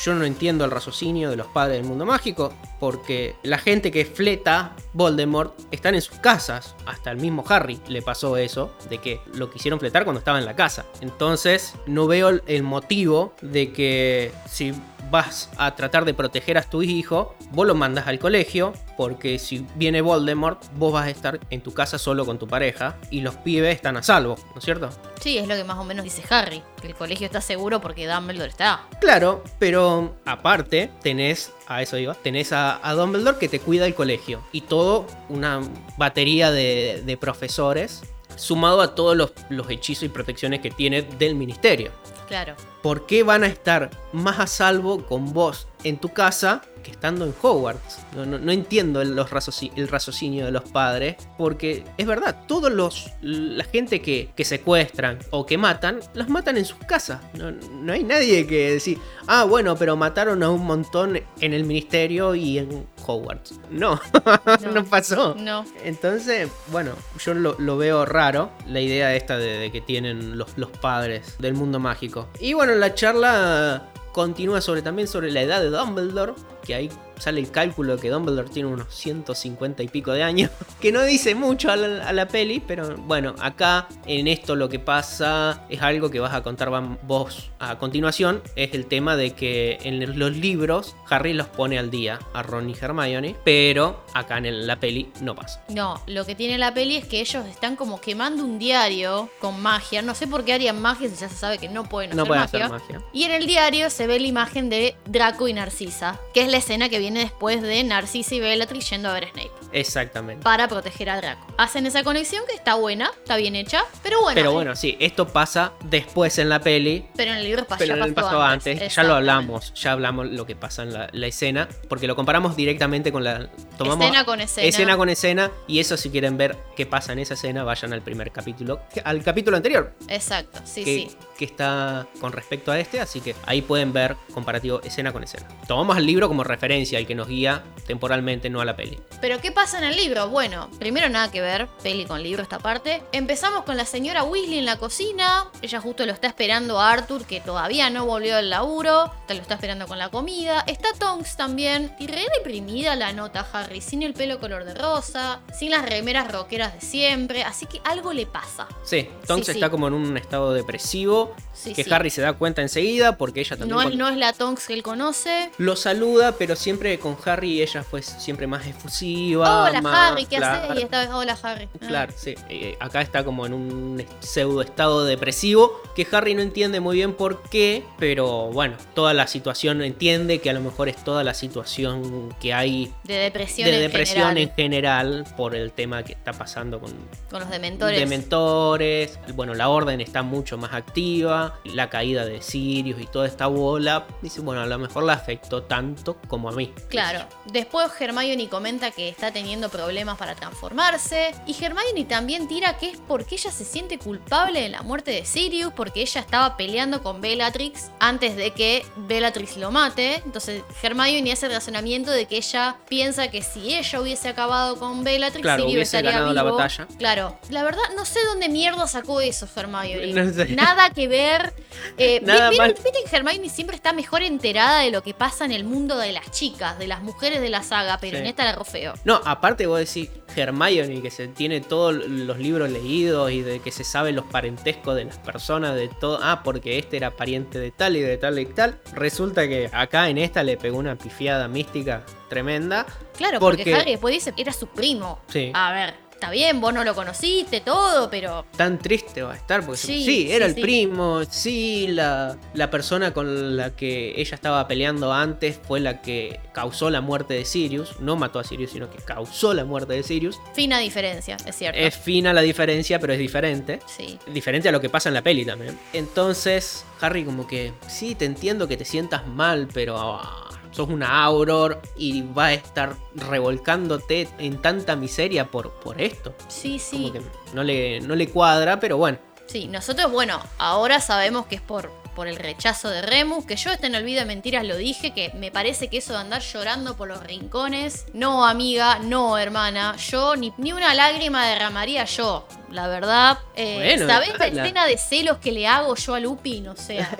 A: yo no entiendo el raciocinio de los padres del mundo mágico, porque la gente que fleta Voldemort están en sus casas, hasta el mismo Harry le pasó eso, de que lo quisieron fletar cuando estaba en la casa. Entonces no veo el motivo de que si vas a tratar de proteger a tu hijo, vos lo mandas al colegio, porque si viene Voldemort, vos vas a estar en tu casa solo con tu pareja y los pibes están a salvo, ¿no es cierto?
B: Sí, es lo que más o menos dice Harry, que el colegio está seguro porque Dumbledore está.
A: Claro, pero aparte tenés, a eso iba, tenés a, a Dumbledore que te cuida el colegio y todo una batería de, de profesores sumado a todos los, los hechizos y protecciones que tiene del ministerio.
B: Claro.
A: ¿Por qué van a estar más a salvo con vos en tu casa que estando en Hogwarts? No, no- no entiendo el, los el raciocinio de los padres, porque es verdad, todos los la gente que, que secuestran o que matan, los matan en sus casas. No, no hay nadie que decir, ah, bueno, pero mataron a un montón en el ministerio y en Hogwarts. No, *laughs* no,
B: No.
A: pasó.
B: No.
A: Entonces, bueno, yo lo, lo veo raro, la idea esta de, de que tienen los, los padres del mundo mágico. Y bueno, la charla continúa sobre también sobre la edad de Dumbledore, que ahí sale el cálculo de que Dumbledore tiene unos 150 y pico de años, *laughs* que no dice mucho a la, a la peli, pero bueno, acá en esto lo que pasa es algo que vas a contar vos a continuación, es el tema de que en los libros Harry los pone al día a Ron y Hermione, pero acá en la peli no pasa.
B: No, lo que tiene la peli es que ellos están como quemando un diario con magia. No sé por qué harían magia si ya se sabe que no pueden hacer
A: No pueden
B: magia.
A: hacer magia.
B: Y en el diario se ve la imagen de Draco y Narcisa, que es la escena que viene después de Narcisa y Bellatrix yendo a ver a Snape
A: Exactamente.
B: para proteger a Draco. Hacen esa conexión que está buena, está bien hecha, pero bueno.
A: Pero bueno, sí, esto pasa después en la peli.
B: Pero en el libro pas-
A: Pero
B: ya
A: en
B: pasó
A: pasó
B: antes.
A: antes, ya lo hablamos, ya hablamos lo que pasa en la, la escena, porque lo comparamos directamente con la... Tomamos
B: Escena con escena.
A: Escena con escena, y eso si quieren ver qué pasa en esa escena, vayan al primer capítulo, al capítulo anterior,
B: Exacto, sí,
A: que,
B: sí.
A: Que está con respecto a este, así que ahí pueden ver comparativo escena con escena. Tomamos el libro como referencia, el que nos guía temporalmente, no a la peli.
B: Pero ¿qué pasa en el libro? Bueno, primero nada que ver, peli con libro esta parte. Empezamos con la señora Weasley en la cocina. Ella justo lo está esperando a Arthur, que todavía no volvió del laburo. Te lo está esperando con la comida. Está Tonks también. Y re deprimida la nota Harry, sin el pelo color de rosa, sin las remeras rockeras de siempre. Así que algo le pasa.
A: Sí, Tonks
B: Sí, sí.
A: está como en un estado depresivo,
B: Sí,
A: que
B: sí.
A: Harry se da cuenta enseguida, porque ella también...
B: No es, no es la Tonks que él conoce.
A: Lo saluda, pero siempre con Harry ella fue siempre más efusiva.
B: Hola
A: más-
B: Harry, ¿qué haces? Y esta vez, hola Harry. Ah.
A: Claro, sí. Eh, acá está como en un pseudo estado depresivo que Harry no entiende muy bien por qué, pero bueno, toda la situación entiende que a lo mejor es toda la situación que hay
B: De depresión,
A: de
B: en
A: depresión
B: general,
A: en general por el tema que está pasando con
B: con los dementores.
A: dementores. Bueno, la orden está mucho más activa, la caída de Sirius y toda esta bola. Dice, bueno, a lo mejor la afectó tanto como a mí.
B: Claro. Después Hermione comenta que está teniendo problemas para transformarse. Y Hermione también tira que es porque ella se siente culpable de la muerte de Sirius, porque ella estaba peleando con Bellatrix antes de que Bellatrix lo mate. Entonces Hermione hace el razonamiento de que ella piensa que si ella hubiese acabado con Bellatrix,
A: Claro,
B: Sirius
A: hubiese
B: estaría
A: ganado la
B: vivo.
A: batalla.
B: Claro. La verdad, no sé dónde mierda sacó eso Hermione. *laughs*
A: No sé.
B: Nada que ver. Eh,
A: Nada
B: Viste que Hermione siempre está mejor enterada de lo que pasa en el mundo de las chicas, de las mujeres de la saga, pero
A: Sí.
B: en esta la rofeo.
A: No, aparte vos decís Hermione, que se tiene todos los libros leídos y de que se sabe los parentescos de las personas, de todo. Ah, porque este era pariente de tal y de tal y tal. Resulta que acá en esta le pegó una pifiada mística tremenda.
B: Claro, porque, Harry después dice era su primo.
A: Sí.
B: A ver, está bien, vos no lo conociste, todo, pero.
A: Tan triste va a estar, porque sí,
B: Sí,
A: era
B: sí,
A: el
B: sí.
A: primo, sí, la, la persona con la que ella estaba peleando antes fue la que causó la muerte de Sirius. No mató a Sirius, sino que causó la muerte de Sirius.
B: Fina diferencia, es cierto.
A: Es fina la diferencia, pero es diferente.
B: Sí.
A: Diferente a lo que pasa en la peli también. Entonces, Harry como que, sí, te entiendo que te sientas mal, pero ah, sos una Auror y va a estar revolcándote en tanta miseria por, por esto.
B: Sí, sí.
A: Como que no le, no le cuadra, pero bueno.
B: Sí, nosotros, bueno, ahora sabemos que es por, por el rechazo de Remus, que yo este en Olvido de Mentiras lo dije, que me parece que eso de andar llorando por los rincones, no amiga, no hermana, yo ni, ni una lágrima derramaría yo, la verdad. Eh,
A: Bueno,
B: ¿Sabés la escena de celos que le hago yo a Lupin? O sea,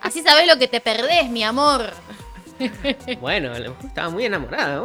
B: así sabés lo que te perdés, mi amor. *laughs*
A: Bueno, a lo mejor estaba muy enamorada.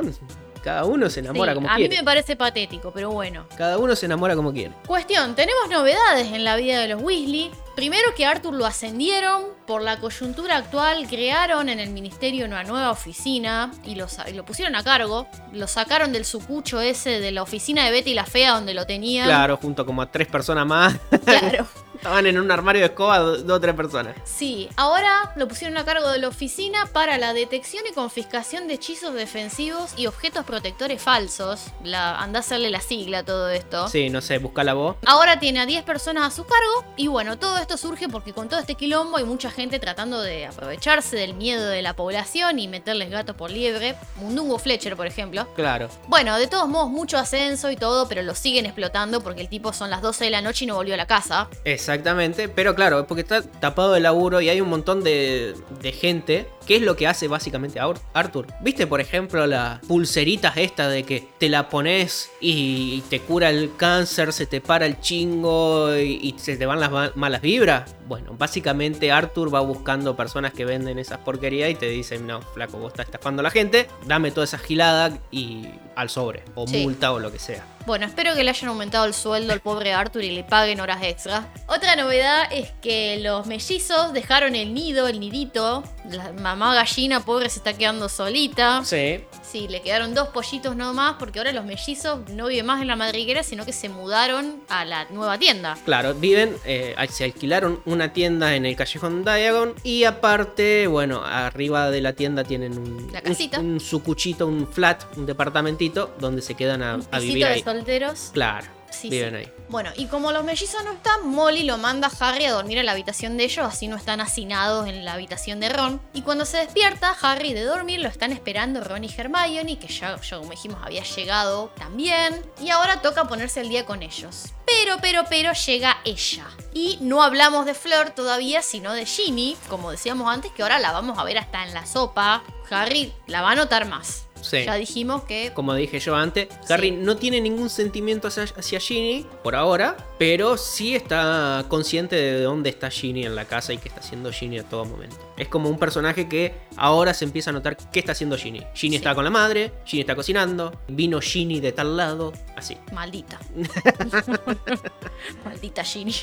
A: Cada uno se enamora
B: Sí,
A: como
B: a mí
A: quiere.
B: me parece patético, pero bueno.
A: Cada uno se enamora como quiere.
B: Cuestión, tenemos novedades en la vida de los Weasley. Primero que Arthur lo ascendieron, por la coyuntura actual crearon en el ministerio una nueva oficina y lo, sa- y lo pusieron a cargo. Lo sacaron del sucucho ese de la oficina de Betty la Fea donde lo tenían.
A: Claro, junto como a tres personas más.
B: Claro. *laughs*
A: Estaban en un armario de escoba do- dos o tres personas.
B: Sí, ahora lo pusieron a cargo de la oficina para la detección y confiscación de hechizos defensivos y objetos protectores falsos. La, anda a hacerle la sigla a todo esto.
A: Sí, no sé, busca la voz.
B: Ahora tiene a 10 personas a su cargo y bueno, todo esto surge porque con todo este quilombo hay mucha gente tratando de aprovecharse del miedo de la población y meterles gato por liebre. Mundungo Fletcher, por ejemplo.
A: Claro.
B: Bueno, de todos modos, mucho ascenso y todo, pero lo siguen explotando porque el tipo son las 12 de la noche y no volvió a la casa.
A: Exactamente, pero claro, es porque está tapado de laburo y hay un montón de, de gente. ¿Qué es lo que hace básicamente Ar- Arthur? ¿Viste, por ejemplo, las pulseritas estas de que te la pones y te cura el cáncer, se te para el chingo y, se te van las ma- malas vibras? Bueno, básicamente Arthur va buscando personas que venden esas porquerías y te dicen, no, flaco, vos estás estafando a la gente, dame toda esa gilada y al sobre, o
B: Sí.
A: multa o lo que sea.
B: Bueno, espero que le hayan aumentado el sueldo al pobre Arthur y le paguen horas extra. Otra novedad es que los mellizos dejaron el nido, el nidito. La mamá gallina pobre se está quedando solita.
A: Sí,
B: Le quedaron dos pollitos nomás porque ahora los mellizos no viven más en la madriguera, sino que se mudaron a la nueva tienda.
A: Claro, viven, eh, se alquilaron una tienda en el callejón Diagon y aparte, bueno, arriba de la tienda tienen un,
B: La casita.
A: un, un sucuchito, un flat, un departamentito donde se quedan a,
B: Un
A: a vivir
B: pisito de
A: ahí.
B: solteros.
A: Claro,
B: Sí,
A: viven
B: sí.
A: ahí.
B: Bueno, y como los mellizos no están, Molly lo manda a Harry a dormir en la habitación de ellos, así no están hacinados en la habitación de Ron. Y cuando se despierta, Harry de dormir lo están esperando Ron y Hermione, que ya, ya como dijimos había llegado también. Y ahora toca ponerse al día con ellos. Pero, pero, pero llega ella. Y no hablamos de Fleur todavía, sino de Ginny, como decíamos antes, que ahora la vamos a ver hasta en la sopa. Harry la va a notar más.
A: Sí.
B: Ya dijimos que
A: Como dije yo antes, Harry no tiene ningún sentimiento hacia, hacia Ginny por ahora, pero sí está consciente de dónde está Ginny en la casa y qué está haciendo Ginny a todo momento. Es como un personaje que ahora se empieza a notar qué está haciendo Ginny. Ginny
B: Sí.
A: está con la madre, Ginny está cocinando, vino Ginny de tal lado, así. *laughs*
B: Maldita. *laughs* Maldita Ginny.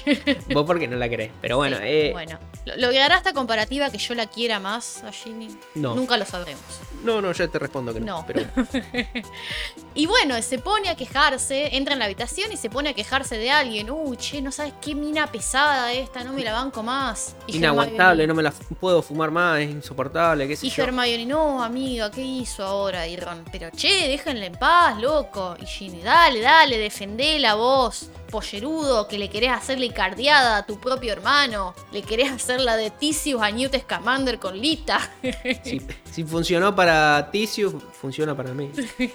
A: Vos porque no la querés, pero bueno,
B: Sí,
A: eh,
B: bueno. ¿Lo- ¿Logrará esta comparativa que yo la quiera más a Ginny?
A: No.
B: Nunca lo sabremos.
A: no, no, ya te respondo que no.
B: No.
A: Pero *laughs*
B: Y bueno, se pone a quejarse, entra en la habitación y se pone a quejarse de alguien. Uy, che, no sabes qué mina pesada esta, no me la banco más. Y
A: inaguantable, no me la f- puedo fumar más, es insoportable, qué sé
B: Y
A: yo.
B: Hermione, no, amiga, ¿qué hizo ahora? Y Ron, pero che, déjenla en paz, loco. Y Ginny, dale, dale, defendela vos, pollerudo, que le querés hacerle cardeada a tu propio hermano. Le querés hacer la de Tisius a Newt Scamander con Lita.
A: Si, si funcionó para Tisius, funciona para mí. *laughs*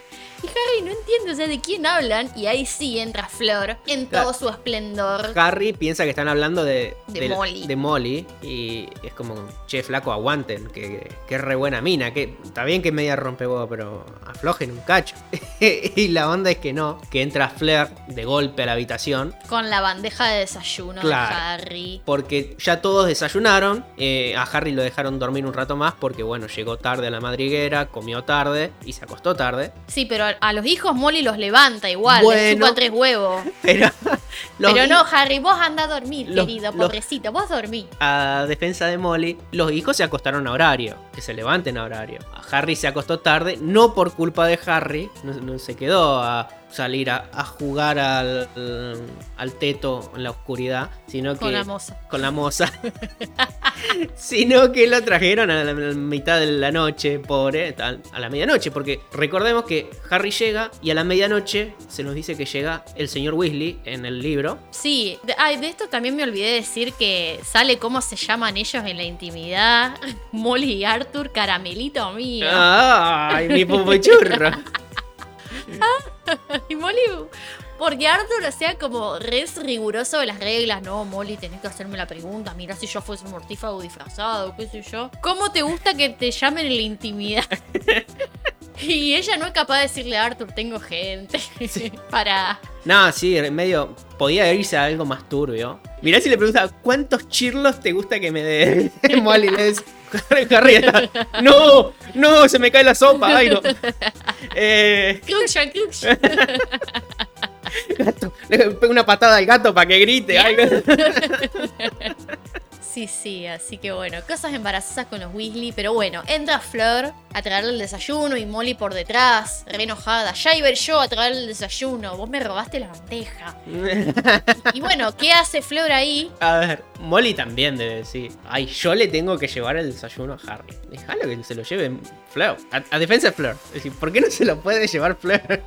B: Y Harry no entiende, o sea, de quién hablan. Y ahí sí entra Flor en todo su esplendor.
A: Harry piensa que están hablando de,
B: De Molly.
A: de Molly, y es como, che, flaco, aguanten, que, que es re buena mina, que está bien que media rompehuevo, pero aflojen un cacho. *laughs* y la onda es que no, que entra Flair de golpe a la habitación,
B: Con la bandeja de desayuno
A: Claro.
B: de Harry.
A: porque ya todos desayunaron, eh, a Harry lo dejaron dormir un rato más, porque bueno, llegó tarde a la madriguera, comió tarde y se acostó tarde.
B: Sí, pero a, los los hijos Molly los levanta igual, les
A: Bueno.
B: chupa tres huevos. *laughs*
A: Pero, los
B: Pero no, Harry, vos anda a dormir,
A: los-
B: querido,
A: los-
B: pobrecito, vos dormí.
A: a defensa de Molly, los hijos se acostaron a horario, que se levanten a horario. A Harry se acostó tarde, no por culpa de Harry, no, no se quedó a salir a, a jugar al, al teto en la oscuridad, sino que
B: Con la moza.
A: con la moza, *laughs* sino que lo trajeron a la, a la mitad de la noche, pobre, a, a la medianoche, porque recordemos que Harry llega y a la medianoche se nos dice que llega el señor Weasley en el libro.
B: Sí, de, ay, de esto también me olvidé decir que sale cómo se llaman ellos en la intimidad. *laughs* Molly y Arthur, caramelito mío.
A: ¡Ay, mi pupuchurro! *laughs* *laughs*
B: Y Molly, porque Arthur, sea, como re es riguroso de las reglas, no, Molly, tenés que hacerme la pregunta, mira si yo fuese un mortífago disfrazado, qué sé yo. ¿Cómo te gusta que te llamen en la intimidad? *laughs* Y ella no es capaz de decirle a Arthur, tengo gente. *laughs* Para.
A: No, sí, en medio. Podía irse a algo más turbio. Mirá si le pregunta, ¿cuántos chirlos te gusta que me dé? Molly le dice, Harry está. ¡No! ¡No! Se me cae la sopa. ¡Ay, no! Eh, gato. Le pego una patada al gato para que grite. ay, *laughs*
B: Sí, sí, así que bueno, cosas embarazosas con los Weasley, pero bueno, entra Fleur a traerle el desayuno y Molly por detrás, re enojada. Ya iba yo a traerle el desayuno, vos me robaste la bandeja. *laughs* Y bueno, ¿qué hace Fleur ahí?
A: A ver, Molly también debe decir. Ay, yo le tengo que llevar el desayuno a Harry. Déjalo que se lo lleve Fleur. A, a defensa de Fleur. Es decir, ¿por qué no se lo puede llevar Fleur?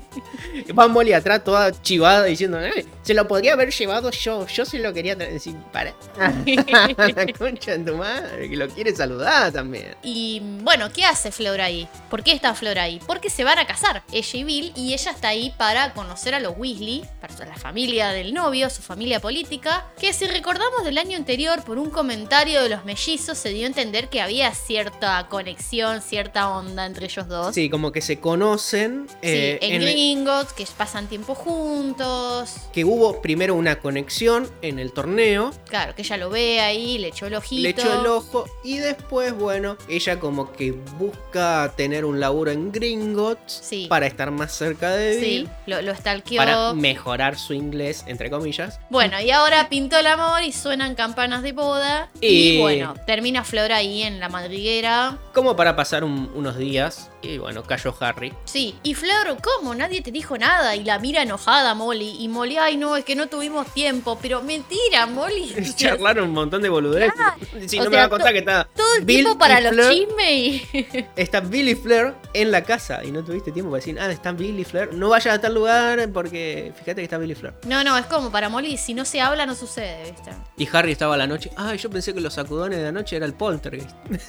A: *laughs* Va Molly atrás toda chivada diciendo, "Ay, se lo podría haber llevado yo. Yo se lo quería traer. Decir, para. *laughs* La concha de tu madre, que lo quiere saludar también.
B: Y bueno, ¿qué hace Fleur ahí? ¿Por qué está Fleur ahí? Porque se van a casar, ella y Bill, y ella está ahí para conocer a los Weasley, para la familia del novio, su familia política, que si recordamos del año anterior, por un comentario de los mellizos, se dio a entender que había cierta conexión, cierta onda entre ellos dos.
A: Sí, como que se conocen.
B: Sí,
A: eh,
B: en,
A: en el-
B: Gringotts, que pasan tiempo juntos.
A: que hubo primero una conexión en el torneo.
B: Claro, que ella lo ve ahí, le echó el ojito.
A: Le echó el ojo y después, bueno, ella como que busca tener un laburo en Gringotts
B: Sí.
A: para estar más cerca de
B: Sí,
A: Bill,
B: lo, lo stalkeó.
A: para mejorar su inglés, entre comillas.
B: Bueno, y ahora pintó el amor y suenan campanas de boda. Y,
A: Y-
B: bueno, termina Flor ahí en la madriguera.
A: Como para pasar un- unos días y bueno, cayó Harry.
B: Sí, y Flor, ¿cómo? Nadie te dijo nada. Y la mira enojada Molly. Y Molly, ay no, es que no tuvimos tiempo. Pero mentira, Molly. *laughs*
A: Charlaron un montón de boludez. Si
B: o
A: no me va a contar que está
B: Todo el
A: Bill
B: tiempo para los
A: Fleur-
B: chismes y... *laughs*
A: Está Bill y Fleur en la casa y no tuviste tiempo para decir, ah, están Bill y Fleur. No vayas a tal lugar porque fíjate que está Bill y Fleur.
B: No, no, es como para Molly, si no se habla no sucede, ¿viste?
A: Y Harry estaba a la noche. Ay, yo pensé que los sacudones de la noche era el poltergeist. *laughs*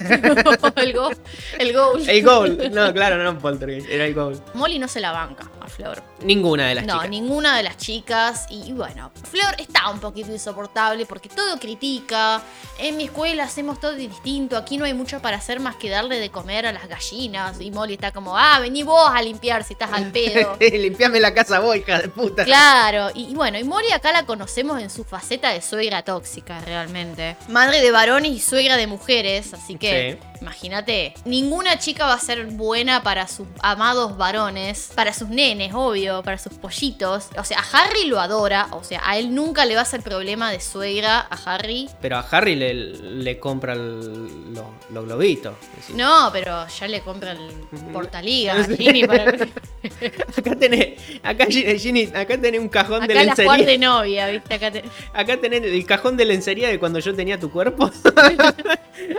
B: el gol. El gol.
A: El gol. No, *laughs* claro, no el poltergeist, era el gol.
B: Molly no se la banca a Flor.
A: Ninguna de las
B: no,
A: chicas.
B: ninguna de las chicas. Y, y bueno, Flor está un poquito insoportable porque todo critica. En mi escuela hacemos todo distinto. Aquí no hay mucho para hacer más que darle de comer a las gallinas. Y Molly está como, ah, vení vos a limpiar si estás al pedo. *laughs*
A: Limpiame la casa vos, hija de puta.
B: Claro, y, y bueno, y Molly acá la conocemos en su faceta de suegra tóxica, realmente. Madre de varones y suegra de mujeres, así que
A: Sí.
B: Imagínate, ninguna chica va a ser buena para sus amados varones, para sus nenes, obvio, para sus pollitos. O sea, a Harry lo adora, o sea, a él nunca le va a hacer problema de suegra a Harry.
A: Pero a Harry le, le compra lo- los globitos.
B: No, pero ya le compra el portaliga *laughs* a Ginny para... *laughs* *laughs*
A: Acá tenés, acá, Ginny, acá tenés un cajón de
B: Acá la
A: lencería.
B: Juan de novia, ¿viste? Acá
A: Acá tenés el cajón de lencería de cuando yo tenía tu cuerpo.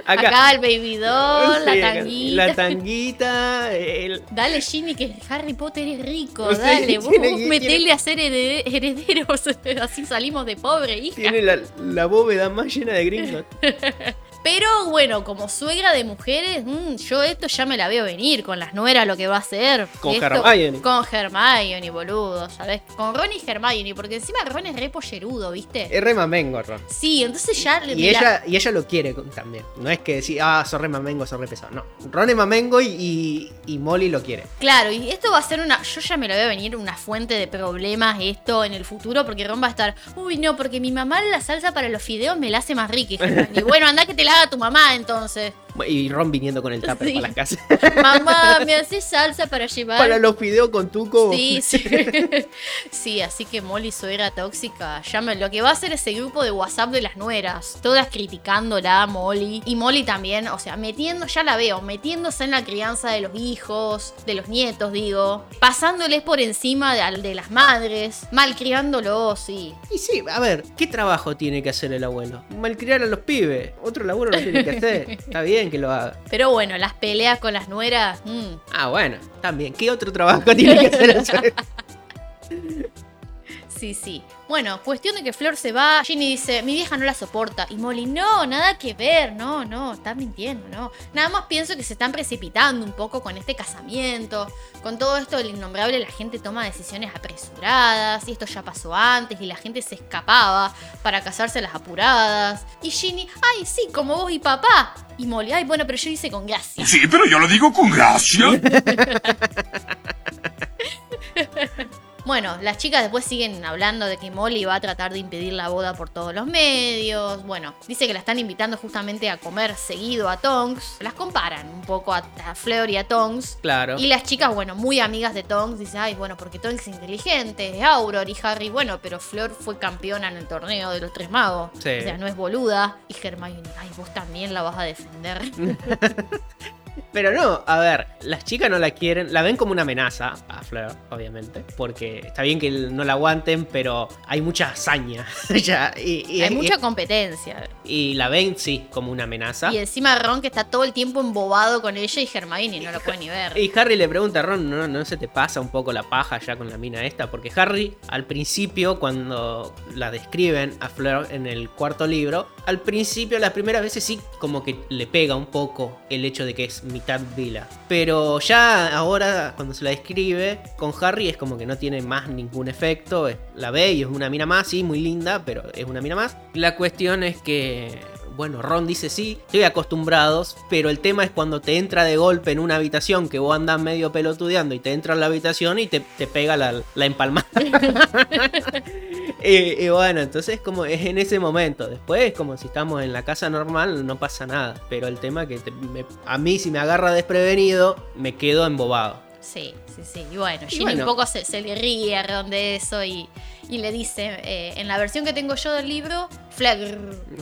B: Acá, el baby doll,
A: Sí,
B: la tanguita.
A: La tanguita. el-
B: Dale, Ginny, que Harry Potter es rico.
A: Sí,
B: Dale, *laughs* vos, metele a ser herede- herederos. *laughs* Así salimos de pobre, hija.
A: tiene la, la bóveda más llena de Gringotts. *laughs*
B: Pero bueno, como suegra de mujeres, mm, yo esto ya me la veo venir con las nueras lo que va a hacer.
A: Con
B: Esto-
A: Hermione.
B: Con Hermione, boludo, ¿sabes? Con Ron y Hermione, porque encima Ron es re pollerudo, ¿viste?
A: Es re mamengo, Ron.
B: Sí, entonces ya...
A: Y
B: me la-
A: ella, y ella lo quiere también. No es que decir, ah, sos re mamengo, sos re pesado. No. Ron es mamengo y, y, y Molly lo quiere.
B: Claro, y esto va a ser una. Yo ya me lo veo venir una fuente de problemas esto en el futuro, porque Ron va a estar. Uy, no, porque mi mamá la salsa para los fideos me la hace más rica. Y, y bueno, anda que te la haga tu mamá entonces.
A: Y Ron viniendo con el tupper
B: Sí.
A: para la casa. *laughs*
B: Mamá, ¿me haces salsa para llevar?
A: para los fideos con tuco.
B: Sí, sí. *laughs* sí, así que Molly suegra tóxica. Llame, lo que va a hacer ese grupo de WhatsApp de las nueras. Todas criticándola a Molly. Y Molly también, o sea, metiendo, ya la veo, metiéndose en la crianza de los hijos, de los nietos, digo. Pasándoles por encima de, de las madres. Malcriándolos, sí.
A: Y sí, a ver, ¿qué trabajo tiene que hacer el abuelo? Malcriar a los pibes. Otro laburo no tiene que hacer. *laughs* Está bien que lo haga.
B: Pero bueno, las peleas con las nueras. mm,
A: Ah, bueno, también. ¿Qué otro trabajo tiene que hacer? *laughs*
B: Sí, sí. Bueno, cuestión de que Flor se va. Ginny dice, mi vieja no la soporta. Y Molly, no, nada que ver. No, no, estás mintiendo, no. Nada más pienso que se están precipitando un poco con este casamiento. Con todo esto del innombrable, la gente toma decisiones apresuradas. Y esto ya pasó antes. Y la gente se escapaba para casarse a las apuradas. Y Ginny, ay, sí, como vos y papá. Y Molly, ay, bueno, pero yo hice con gracia.
D: Sí, pero yo lo digo con gracia. *laughs*
B: Bueno, las chicas después siguen hablando de que Molly va a tratar de impedir la boda por todos los medios. Bueno, dice que la están invitando justamente a comer seguido a Tonks. Las comparan un poco a, a Fleur y a Tonks.
A: Claro.
B: Y las chicas, bueno, muy amigas de Tonks, dicen, ay, bueno, porque Tonks es inteligente, es Auror y Harry, bueno, pero Fleur fue campeona en el torneo de los tres magos.
A: Sí.
B: O sea, no es boluda. Y Hermione, ay, vos también la vas a defender. *laughs*
A: Pero no, a ver, las chicas no la quieren, la ven como una amenaza a Fleur, obviamente, porque está bien que no la aguanten, pero hay mucha hazaña. *laughs* ya, y, y-
B: Hay
A: y-
B: mucha competencia.
A: y la ven, sí, como una amenaza.
B: Y encima Ron que está todo el tiempo embobado con ella y Hermione no lo puede ni ver. *laughs*
A: Y Harry le pregunta a Ron, ¿no, ¿no se te pasa un poco la paja ya con la mina esta? Porque Harry, al principio, cuando la describen a Fleur en el cuarto libro, al principio, las primeras veces sí, como que le pega un poco el hecho de que es mitad vila. Pero ya ahora, cuando se la describe, con Harry es como que no tiene más ningún efecto. La ve y es una mina más, sí, muy linda, pero es una mina más. La cuestión es que bueno, Ron dice sí, estoy acostumbrados, pero el tema es cuando te entra de golpe en una habitación que vos andás medio pelotudeando y te entra en la habitación y te, te pega la, la empalmada. *laughs* y, y bueno, entonces como es en ese momento. Después, como si estamos en la casa normal, no pasa nada. Pero el tema que te- me- a mí si me agarra desprevenido, me quedo embobado.
B: Sí, sí, sí. Y bueno,
A: Y
B: Ginny
A: bueno.
B: un poco se, se le ríe de eso y, y le dice, eh, en la versión que tengo yo del libro, flag.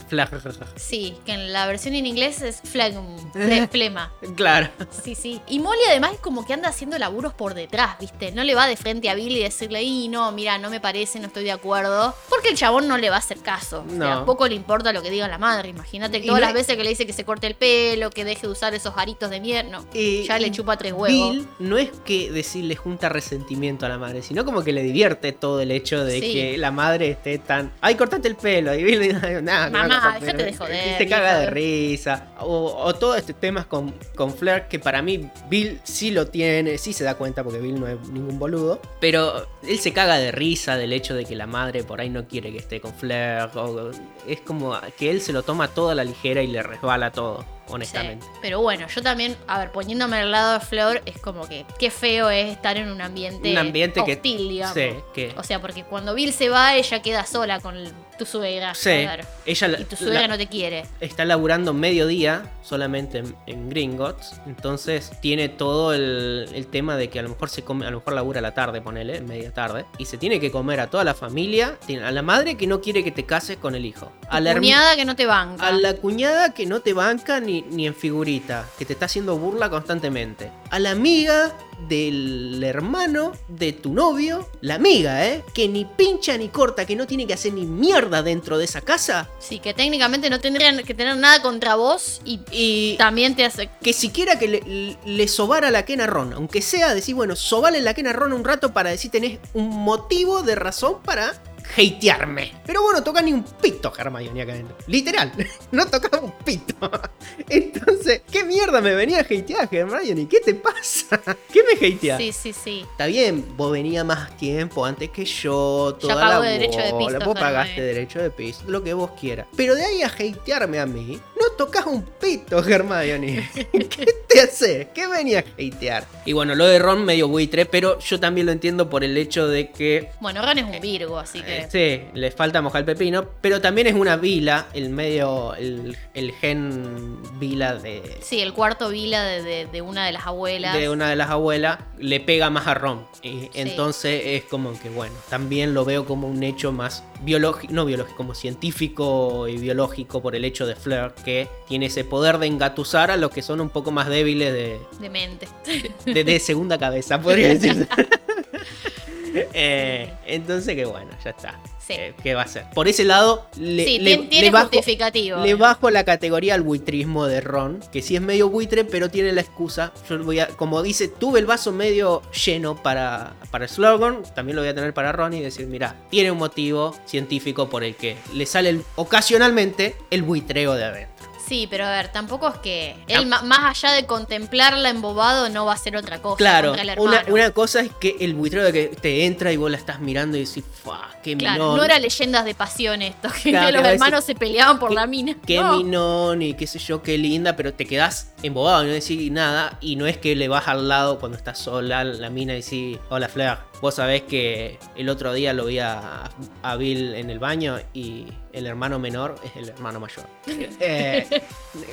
A: Fla-
B: Sí, que en la versión en inglés es fle- *laughs* flema.
A: Claro.
B: Sí, sí. Y Molly además es como que anda haciendo laburos por detrás, ¿viste? No le va de frente a Billy y decirle, y no, mira, no me parece, no estoy de acuerdo. Porque el chabón no le va a hacer caso. O sea,
A: No.
B: poco le importa lo que diga la madre. Imagínate todas
A: no
B: las
A: es-
B: veces que le dice que se corte el pelo, que deje de usar esos aritos de mierda. No, ya le chupa tres huevos.
A: Bill no es que decirle junta resentimiento a la madre, sino como que le divierte todo el hecho de
B: Sí.
A: que la madre esté tan. ¡Ay, cortate el pelo! Y le dice, "Nah, no,
B: Mamá, déjate de
A: pelo".
B: joder,
A: Y se caga de risa. O, o todo este temas con, con Flair, que para mí Bill sí lo tiene, sí se da cuenta porque Bill no es ningún boludo. Pero él se caga de risa del hecho de que la madre por ahí no quiere que esté con Flair. o- es como que él se lo toma toda a la ligera y le resbala todo, honestamente.
B: Sí, Pero bueno, yo también, a ver, poniéndome al lado de Flor, es como que qué feo es estar en un ambiente,
A: Un ambiente que-
B: hostil, digamos.
A: sí, que-
B: O sea, porque cuando Bill se va, ella queda sola con tu suegra.
A: Sí, ella la-
B: Y tu suegra
A: la-
B: no te quiere.
A: está laburando mediodía solamente en, en Gringotts. Entonces tiene todo el, el tema de que a lo mejor se come, a lo mejor labura a la tarde, ponele, media tarde. Y se tiene que comer a toda la familia. A la madre que no quiere que te cases con el hijo. A la,
B: Cuñada que no te banca.
A: a la cuñada que no te banca ni, ni en figurita, que te está haciendo burla constantemente. A la amiga del hermano de tu novio, la amiga, ¿eh? Que ni pincha ni corta, que no tiene que hacer ni mierda dentro de esa casa.
B: Sí, que técnicamente no tendrían que tener nada contra vos y
A: Y
B: también te hace.
A: que siquiera que le, le sobara la quena Ron, aunque sea decir, bueno, sobale la quena Ron un rato para decir tenés un motivo de razón para hatearme. Pero bueno, toca ni un pito Hermione acá adentro. Literal, *laughs* no tocaba un pito. *laughs* Entonces, ¿qué mierda me venía a hatear Hermione? ¿Qué te pasa? *laughs* ¿Qué me hateas?
B: Sí, sí, sí.
A: Está bien, vos venías más tiempo antes que yo, toda
B: pagó
A: la
B: derecho de
A: bola,
B: pisto,
A: vos pagaste derecho de piso, lo que vos quieras. Pero de ahí a hatearme a mí, no tocas un pito, Hermione. *laughs* ¿Qué te haces? ¿Qué venías a hatear? Y bueno, lo de Ron medio buitre, pero yo también lo entiendo por el hecho de que
B: Bueno, Ron es un Virgo, así que.
A: eh, sí, le falta mojar el pepino, pero también es una vila, el medio, el, el gen vila de,
B: Sí, el cuarto vila de, de- de una de las abuelas.
A: de una de las abuelas le pega más a Ron. Y entonces es como que, bueno, también lo veo como un hecho más biológico, no biológico, como científico y biológico por el hecho de Fleur, que tiene ese poder de engatusar a los que son un poco más débiles de,
B: De mente.
A: de, de segunda cabeza, podría decirse. *laughs* *laughs* Eh, entonces, que bueno, ya está.
B: Sí.
A: Eh, ¿Qué va a ser? Por ese lado, le,
B: sí,
A: le-
B: tien- tiene
A: le bajo,
B: justificativo.
A: le bajo la categoría al buitrismo de Ron, que sí es medio buitre, pero tiene la excusa. Yo voy a, como dice, tuve el vaso medio lleno para, para Slughorn, también lo voy a tener para Ron y decir, mira, tiene un motivo científico por el que le sale el- ocasionalmente el buitreo de adentro.
B: Sí, pero a ver, tampoco es que él, más allá de contemplarla embobado, no va a hacer otra cosa.
A: Claro, una, cosa es que el buitreo de que te entra y vos la estás mirando y decís, ¡fua! ¡Qué
B: Claro,
A: minón!
B: no era leyendas de pasión esto, que
A: Claro,
B: los hermanos se peleaban por
A: qué-
B: la mina.
A: Qué
B: No.
A: minón y qué sé yo, qué linda, pero te quedás embobado y no decís nada. Y no es que le vas al lado cuando estás sola la mina y decís, hola Fleur, vos sabés que el otro día lo vi a, a Bill en el baño y el hermano menor es el hermano mayor. *laughs* Eh,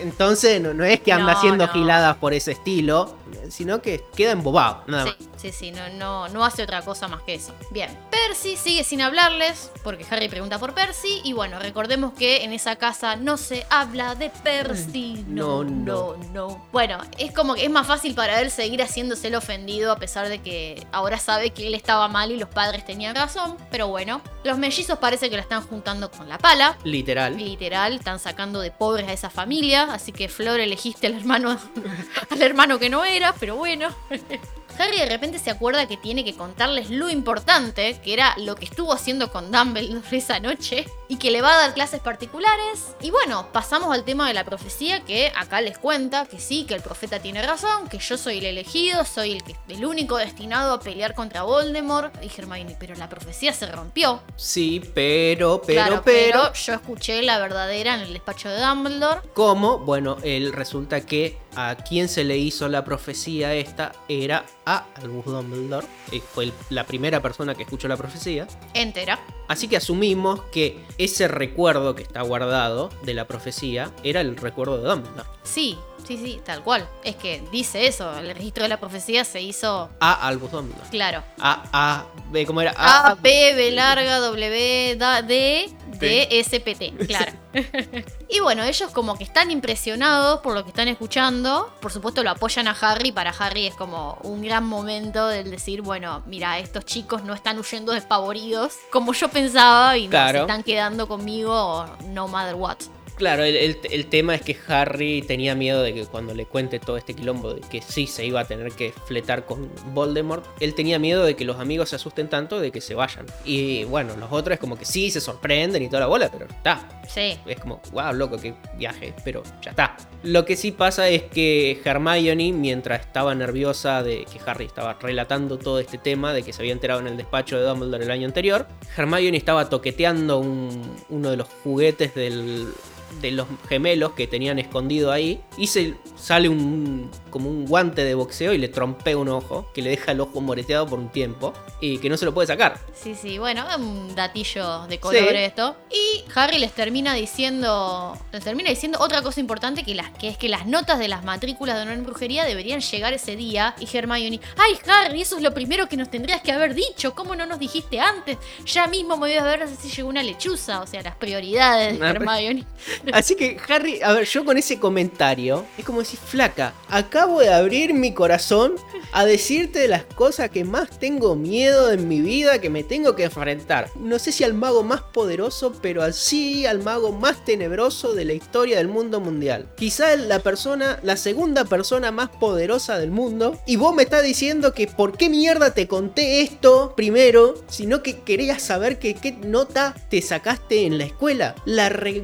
A: entonces no, no es que anda
B: No,
A: haciendo
B: no.
A: giladas por ese estilo, sino que queda embobado, nada más.
B: Sí, sí, no, no, no hace otra cosa más que eso. Bien, Percy sigue sin hablarles, porque Harry pregunta por Percy, y bueno, recordemos que en esa casa no se habla de Percy. No,
A: no,
B: no, no. Bueno, es como que es más fácil para él seguir haciéndose el ofendido, a pesar de que ahora sabe que él estaba mal y los padres tenían razón. Pero bueno, los mellizos parece que la están juntando con la pala.
A: Literal.
B: Literal, están sacando de pobres a esa familia, así que Flor elegiste al hermano, *laughs* al hermano que no era, pero bueno. *laughs* Harry de repente se acuerda que tiene que contarles lo importante, que era lo que estuvo haciendo con Dumbledore esa noche, y que le va a dar clases particulares. Y bueno, pasamos al tema de la profecía, que acá les cuenta que sí, que el profeta tiene razón, que yo soy el elegido, soy el, que, el único destinado a pelear contra Voldemort. Y Hermione, pero la profecía se rompió.
A: Sí, pero, pero,
B: Claro,
A: pero,
B: yo escuché la verdadera en el despacho de Dumbledore.
A: ¿Cómo? Bueno, él resulta que a quien se le hizo la profecía esta era a Albus Dumbledore. Fue la primera persona que escuchó la profecía.
B: Entera.
A: Así que asumimos que ese recuerdo que está guardado de la profecía era el recuerdo de Dumbledore.
B: Sí, sí, sí, tal cual. Es que dice eso, el registro de la profecía se hizo
A: A Albus Dumbledore.
B: claro.
A: A, A, B, ¿cómo era?
B: A, P, B larga, W, da- D, D,
A: D.
B: S, P, T, claro. y bueno, ellos como que están impresionados por lo que están escuchando. Por supuesto lo apoyan a Harry. Para Harry es como un gran momento del decir, bueno, mira, estos chicos no están huyendo despavoridos como yo pensaba y no,
A: Claro.
B: se están quedando conmigo no matter what.
A: Claro, el, el- el tema es que Harry tenía miedo de que cuando le cuente todo este quilombo de que sí se iba a tener que fletar con Voldemort, él tenía miedo de que los amigos se asusten tanto de que se vayan. Y bueno, los otros es como que sí, se sorprenden y toda la bola, pero está.
B: Sí.
A: Es como, wow, loco, qué viaje, pero ya está. Lo que sí pasa es que Hermione, mientras estaba nerviosa de que Harry estaba relatando todo este tema, de que se había enterado en el despacho de Dumbledore el año anterior, Hermione estaba toqueteando un- uno de los juguetes del, de los gemelos que tenían escondido ahí y se sale un como un guante de boxeo y le trompea un ojo que le deja el ojo moreteado por un tiempo y que no se lo puede sacar.
B: Sí, sí, bueno, un datillo de color
A: Sí.
B: esto. Y Harry les termina diciendo, les termina diciendo otra cosa importante que, las, que es que las notas de las matrículas de honor en brujería deberían llegar ese día. Y Hermione, ay Harry, eso es lo primero que nos tendrías que haber dicho. ¿Cómo no nos dijiste antes? Ya mismo me voy a ver si llegó una lechuza. O sea, las prioridades de Hermione.
A: Así que Harry, a ver, yo con ese comentario, es como decir, flaca, acabo de abrir mi corazón a decirte las cosas que más tengo miedo en mi vida, que me tengo que enfrentar. No sé si al mago más poderoso, pero así al mago más tenebroso de la historia del mundo mundial. Quizá la persona, la segunda persona más poderosa del mundo. Y vos me estás diciendo que por qué mierda te conté esto primero, sino que querías saber que qué nota te sacaste en la escuela. La re-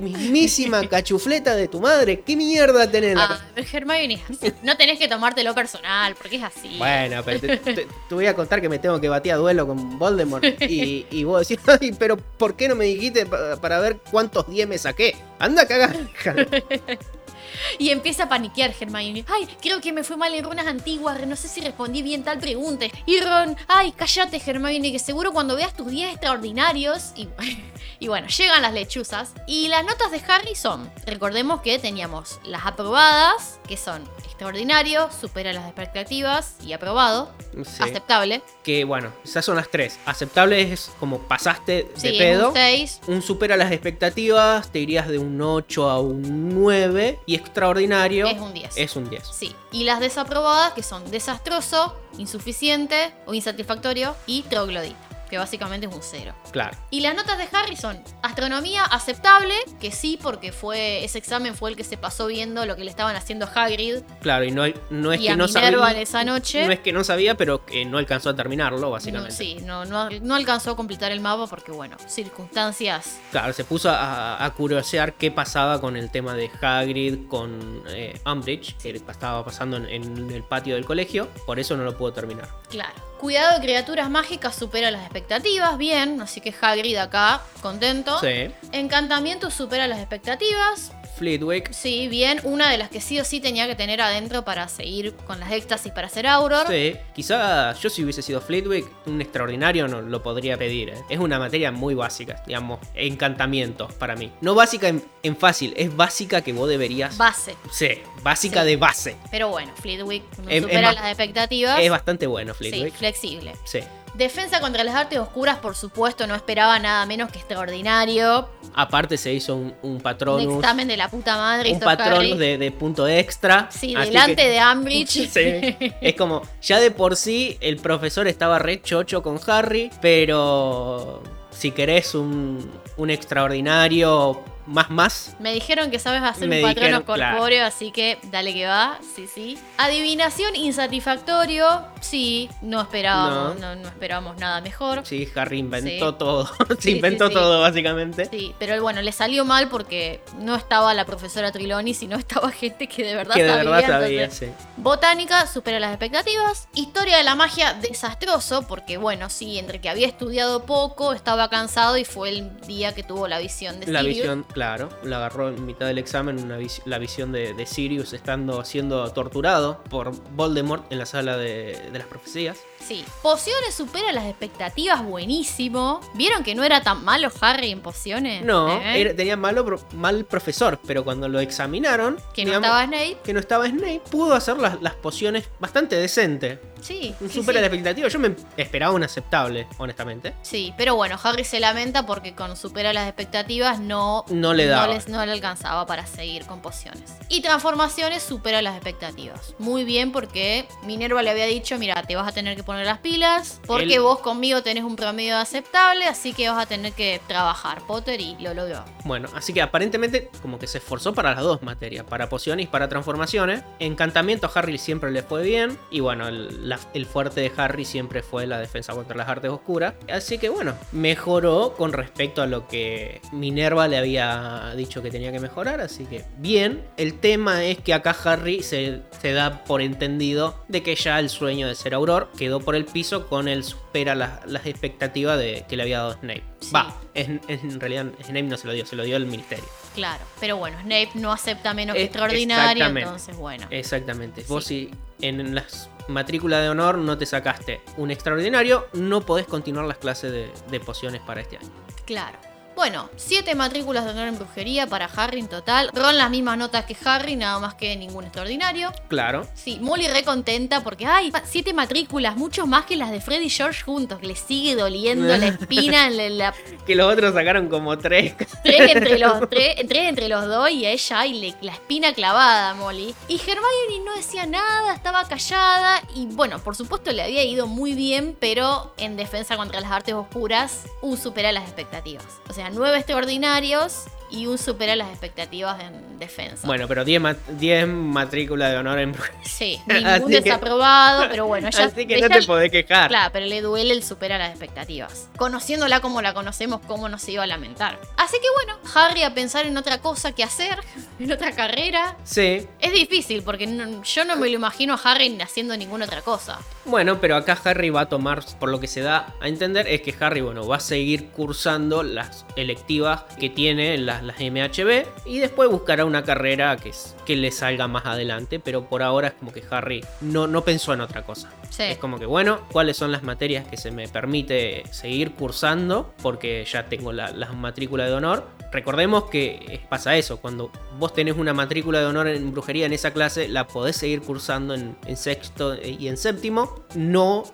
A: cachufleta de tu madre. ¿Qué mierda tenés en la
B: Ah, Hermione, *laughs* no tenés que tomártelo personal, porque es así.
A: Bueno, pero te, te- te voy a contar que me tengo que batir a duelo con Voldemort. Y, y vos decís, *laughs* ay, pero ¿por qué no me dijiste pa- para ver cuántos 10 me saqué? Anda a cagar. *laughs* *laughs*
B: Y empieza a paniquear Hermione. Ay, creo que me fue mal en runas antiguas. No sé si respondí bien tal pregunta. Y Ron, ay, cállate Hermione, que seguro cuando veas tus días extraordinarios. Y, *laughs* y bueno, llegan las lechuzas. Y las notas de Harry son, recordemos que teníamos las aprobadas, que son extraordinario, supera las expectativas y aprobado.
A: Sí.
B: Aceptable.
A: Que bueno, esas son las tres. Aceptable es como pasaste de
B: Sí,
A: pedo.
B: un 6.
A: Un supera las expectativas, te irías de un 8 a un 9. Y extraordinario
B: Es un 10.
A: es un 10.
B: Sí. Y las desaprobadas, que son desastroso, insuficiente o insatisfactorio y troglodita, que básicamente es un 0.
A: Claro.
B: Y las notas de Harry son astronomía aceptable, que sí, porque fue ese examen fue el que se pasó viendo lo que le estaban haciendo a Hagrid
A: Claro, y no, no es
B: y
A: que
B: a
A: no sabía.
B: esa noche.
A: No es que no sabía, pero que no alcanzó a terminarlo,
B: No,
A: básicamente.
B: sí, no, no, no alcanzó a completar el mapa porque, bueno, circunstancias.
A: Claro, se puso a, a curiosear qué pasaba con el tema de Hagrid con eh, Umbridge, que estaba pasando en, en el patio del colegio, por eso no lo pudo terminar.
B: Claro. Cuidado de criaturas mágicas supera las expectativas, bien, así que Hagrid acá, contento.
A: Sí.
B: Encantamiento supera las expectativas,
A: Fleetwick.
B: sí, bien, una de las que sí o sí tenía que tener adentro para seguir con las éxtasis para ser Auror.
A: Sí, quizá yo si hubiese sido Fleetwick, un extraordinario no lo podría pedir. ¿eh? Es una materia muy básica, digamos, encantamientos para mí. No básica en, en fácil, es básica que vos deberías...
B: Base.
A: sí, básica
B: Sí.
A: de base.
B: Pero bueno, Fleetwick no
A: Es- es
B: supera las expectativas.
A: Es bastante bueno
B: sí,
A: Fleetwick.
B: flexible.
A: Sí.
B: Defensa contra las artes oscuras, por supuesto, no esperaba nada menos que extraordinario.
A: Aparte se hizo un, un
B: Un
A: patronus.
B: examen de la puta madre.
A: un patronus de, de punto extra.
B: Sí, delante
A: que-
B: de Ambridge. *laughs*
A: Sí, es como, ya de por sí el profesor estaba re chocho con Harry, pero si querés un, un extraordinario más más,
B: Me dijeron que sabes hacer
A: Me
B: un patrono
A: dijeron, claro.
B: corpóreo, así que dale que va, sí, sí. Adivinación insatisfactorio, sí, no esperábamos,
A: No.
B: no, no esperábamos nada mejor.
A: sí, Harry inventó
B: Sí. *laughs*
A: todo, se
B: Sí,
A: inventó
B: sí,
A: todo básicamente.
B: Sí, pero bueno, le salió mal porque no estaba la profesora Triloni, sino estaba gente que de verdad
A: Que de
B: sabía.
A: verdad sabía,
B: entonces-
A: sí.
B: Botánica supera las expectativas. Historia de la magia desastroso, porque bueno, sí, entre que había estudiado poco, estaba cansado y fue el día que tuvo la visión de
A: La
B: Sirius.
A: visión, claro, la agarró en mitad del examen, una vis- la visión de, de Sirius estando siendo torturado por Voldemort en la sala de, de las profecías.
B: Sí. Pociones supera las expectativas, buenísimo. ¿Vieron que no era tan malo Harry en pociones?
A: No,
B: ¿Eh?
A: era- tenía malo, pro- mal profesor, pero cuando lo examinaron,
B: Que no
A: digamos,
B: estaba Snape.
A: que no estaba Snape, pudo hacer las, las pociones bastante decente.
B: Sí.
A: Supera
B: sí.
A: la expectativa. Yo me esperaba un aceptable, honestamente.
B: Sí, pero bueno, Harry se lamenta porque con supera las expectativas no,
A: No le daba.
B: les- no le alcanzaba para seguir con pociones. Y transformaciones supera las expectativas. Muy bien porque Minerva le había dicho, mira, te vas a tener que poner las pilas porque vos conmigo tenés un promedio aceptable, así que vas a tener que trabajar, Potter, y lo logró.
A: Bueno, así que aparentemente como que se esforzó para las dos materias, para pociones y para transformaciones. Encantamiento a Harry siempre le fue bien. Y bueno, el, la- el fuerte de Harry siempre fue la defensa contra las artes oscuras. Así que bueno, mejoró con respecto a lo que Minerva le había dicho que tenía que mejorar. Así que bien, el tema es que acá Harry se, se da por entendido de que ya el sueño de ser Auror quedó por el piso con el supera las, las expectativas de, que le había dado Snape.
B: Sí.
A: Va, en, en realidad Snape no se lo dio, se lo dio el ministerio.
B: Claro, pero bueno, Snape no acepta menos que extraordinario, entonces bueno.
A: Exactamente. Vos si en las matrículas de honor no te sacaste un extraordinario, no podés continuar las clases de, de pociones para este año.
B: Claro. Bueno, siete matrículas de honor en brujería para Harry en total. Ron las mismas notas que Harry, nada más que ningún extraordinario.
A: Claro.
B: Sí, Molly re contenta porque hay siete matrículas, mucho más que las de Freddy y George juntos, que le sigue doliendo la *laughs* espina en la,
A: Que los otros sacaron como tres.
B: tres entre los tres, tres entre los dos y a ella hay le- la espina clavada, Molly. Y Hermione no decía nada, estaba callada y bueno, por supuesto le había ido muy bien, pero en defensa contra las artes oscuras, un supera las expectativas. O sea, nueve extraordinarios y un supera las expectativas en defensa.
A: Bueno, pero 10 ma- 10 matrículas de honor en.
B: Sí, *laughs* ningún
A: que-
B: desaprobado, pero bueno, ella,
A: Así que no
B: ella-
A: te podés quejar.
B: Claro, pero le duele el supera las expectativas. Conociéndola como la conocemos, cómo no se iba a lamentar. Así que bueno, Harry a pensar en otra cosa que hacer, *laughs* en otra carrera.
A: Sí.
B: Es difícil porque no- yo no me lo imagino a Harry haciendo ninguna otra cosa.
A: Bueno, pero acá Harry va a tomar, por lo que se da a entender, es que Harry, bueno, va a seguir cursando las electivas que tiene en, la- las, las MHB y después buscará una carrera que, que le salga más adelante, pero por ahora es como que Harry no, no pensó en otra cosa.
B: Sí.
A: Es como que, bueno, ¿cuáles son las materias que se me permite seguir cursando? Porque ya tengo la, la matrícula de honor. Recordemos que pasa eso, cuando vos tenés una matrícula de honor en brujería en esa clase, la podés seguir cursando en, en sexto y en séptimo, no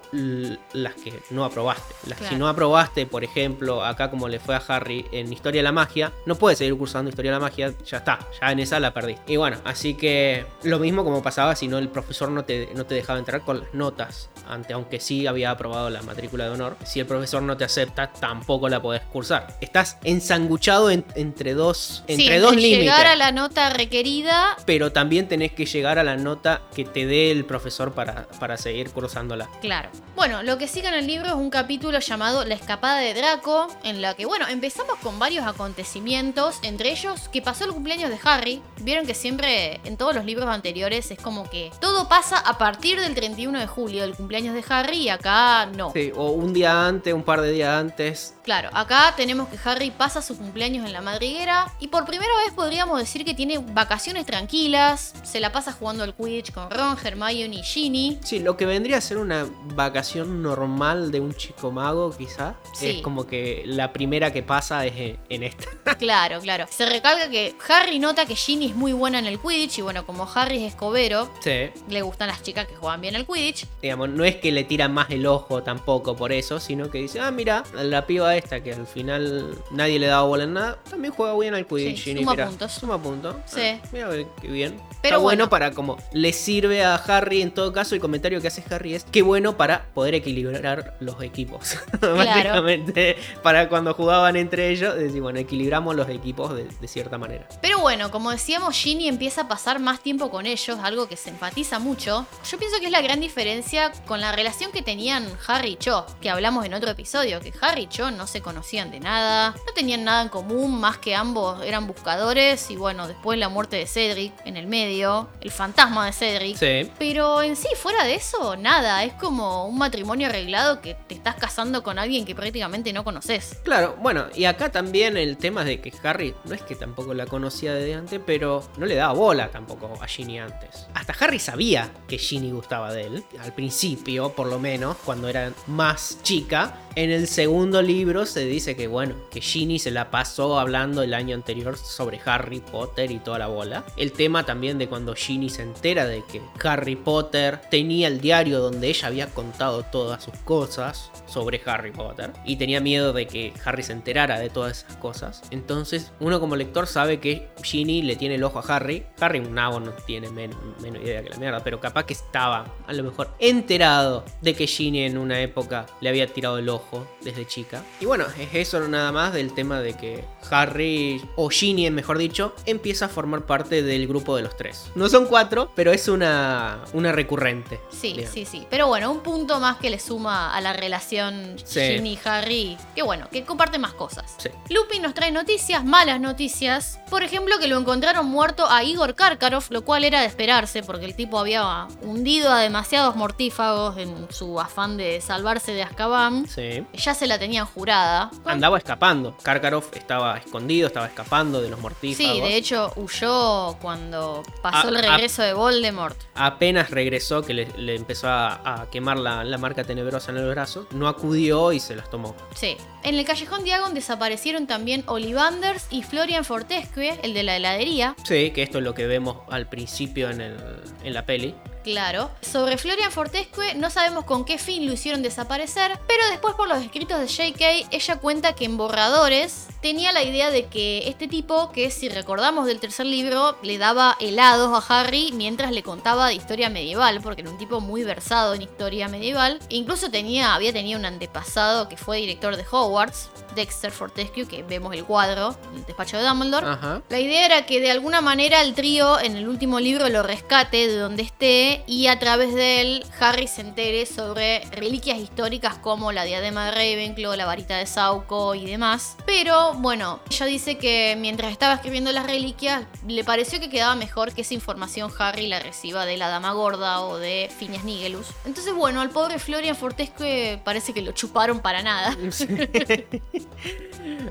A: las que no aprobaste. Las que no aprobaste, por ejemplo, acá como le fue a Harry en Historia de la Magia, no puedes seguir cursando Historia de la Magia, ya está, ya en esa la perdiste. Y bueno, así que lo mismo como pasaba si no el profesor no te, no te dejaba entrar con las notas, ante, aunque sí había aprobado la matrícula de honor. Si el profesor no te acepta, tampoco la podés cursar. Estás ensanguchado en- entre dos,
B: Sí,
A: entre dos límites.
B: llegar a la nota requerida,
A: Pero también tenés que llegar a la nota que te dé el profesor para, para seguir cursándola.
B: claro. Bueno, lo que sigue en el libro es un capítulo llamado La escapada de Draco, en la que, bueno, empezamos con varios acontecimientos, entre ellos que pasó el cumpleaños de Harry. Vieron que siempre en todos los libros anteriores es como que todo pasa a partir del 31 de julio, del cumpleaños de Harry, y acá no.
A: Sí, o un día antes, un par de días antes.
B: Claro, acá tenemos que Harry pasa su cumpleaños en la madriguera y por primera vez podríamos decir que tiene vacaciones tranquilas, se la pasa jugando al Quidditch con Ron, Hermione y Ginny.
A: Sí, lo que vendría a ser una vacación normal de un chico mago, quizá.
B: Sí.
A: Es como que la primera que pasa es en, esta. *laughs*
B: Claro, claro. Se recalca que Harry nota que Ginny es muy buena en el Quidditch y bueno, como Harry es escobero,
A: Sí.
B: le gustan las chicas que juegan bien al Quidditch.
A: Digamos, no es que le tira más el ojo tampoco por eso, sino que dice, ah, mira, la piba esta que al final nadie le daba bola en nada, también juega bien al Quidditch.
B: Sí, suma
A: mira,
B: puntos.
A: Suma puntos.
B: Sí.
A: Ah, mira qué- bien.
B: Pero
A: Está bueno,
B: bueno.
A: para como le sirve a Harry en todo caso el comentario que hace Harry es qué bueno para poder equilibrar los equipos. *laughs* Básicamente, para cuando jugaban entre ellos, decir, bueno, equilibramos los equipos de, de cierta manera.
B: Pero bueno, como decíamos, Ginny empieza a pasar más tiempo con ellos, algo que se enfatiza mucho. Yo pienso que es la gran diferencia con la relación que tenían Harry y Cho, que hablamos en otro episodio, que Harry y Cho no se conocían de nada, no tenían nada en común, más que ambos eran buscadores y bueno, después la muerte de Cedric en el medio, el fantasma de Cedric.
A: Sí.
B: Pero en sí, fuera de eso, nada, es como un matrimonio arreglado que te estás casando con alguien que prácticamente no conoces.
A: Claro, bueno, y acá también el tema de que Harry no es que tampoco la conocía desde antes, pero no le daba bola tampoco a Ginny antes. Hasta Harry sabía que Ginny gustaba de él, al principio por lo menos, cuando era más chica. En el segundo libro se dice que, bueno, que Ginny se la pasó hablando el año anterior sobre Harry Potter y toda la bola. El tema también de cuando Ginny se entera de que Harry Potter tenía el diario donde ella había contado todas sus cosas sobre Harry Potter y tenía miedo de que Harry se enterara de todas esas cosas. Entonces, uno como lector sabe que Ginny le tiene el ojo a Harry. Harry, un nabo, no tiene men- menos idea que la mierda, pero capaz que estaba a lo mejor enterado de que Ginny en una época le había tirado el ojo desde chica. Y bueno, es eso nada más del tema de que Harry, o Ginny mejor dicho, empieza a formar parte del grupo de los tres. No son cuatro, pero es una, una recurrente.
B: Sí,
A: digamos.
B: sí, sí. Pero bueno, un punto más que le suma a la relación
A: Sí.
B: Ginny y Harry. Que bueno, que comparten más cosas.
A: Sí.
B: Lupin nos trae noticias, malas noticias. Por ejemplo, que lo encontraron muerto a Igor Karkaroff, lo cual era de esperarse, porque el tipo había hundido a demasiados mortífagos en su afán de salvarse de Azkaban.
A: Sí.
B: Ya se la tenían jurada.
A: Andaba escapando. Karkaroff estaba escondido, estaba escapando de los mortífagos.
B: Sí, de hecho huyó cuando pasó el regreso de Voldemort.
A: Apenas regresó, que le, le empezó a, a quemar la, la marca tenebrosa en el brazo, no acudió y se las tomó.
B: Sí. En el Callejón Diagon desaparecieron también Ollivanders y Florian Fortescue, el de la heladería.
A: Sí, que esto es lo que vemos al principio en, el, en la peli.
B: Claro. Sobre Florian Fortescue no sabemos con qué fin lo hicieron desaparecer, pero después por los escritos de JK ella cuenta que en Borradores tenía la idea de que este tipo, que si recordamos del tercer libro, le daba helados a Harry mientras le contaba de historia medieval, porque era un tipo muy versado en historia medieval. Incluso tenía, había tenido un antepasado que fue director de Hogwarts, Dexter Fortescue, que vemos el cuadro en el despacho de Dumbledore.
A: Ajá.
B: La idea era que de alguna manera el trío en el último libro lo rescate de donde esté y a través de él Harry se entere sobre reliquias históricas como la diadema de Ravenclaw, la varita de Sauco y demás. Pero bueno, ella dice que mientras estaba escribiendo las reliquias le pareció que quedaba mejor que esa información Harry la reciba de la Dama Gorda o de Phineas Nigelus. Entonces bueno, al pobre Florian Fortesque parece que lo chuparon para nada. *laughs*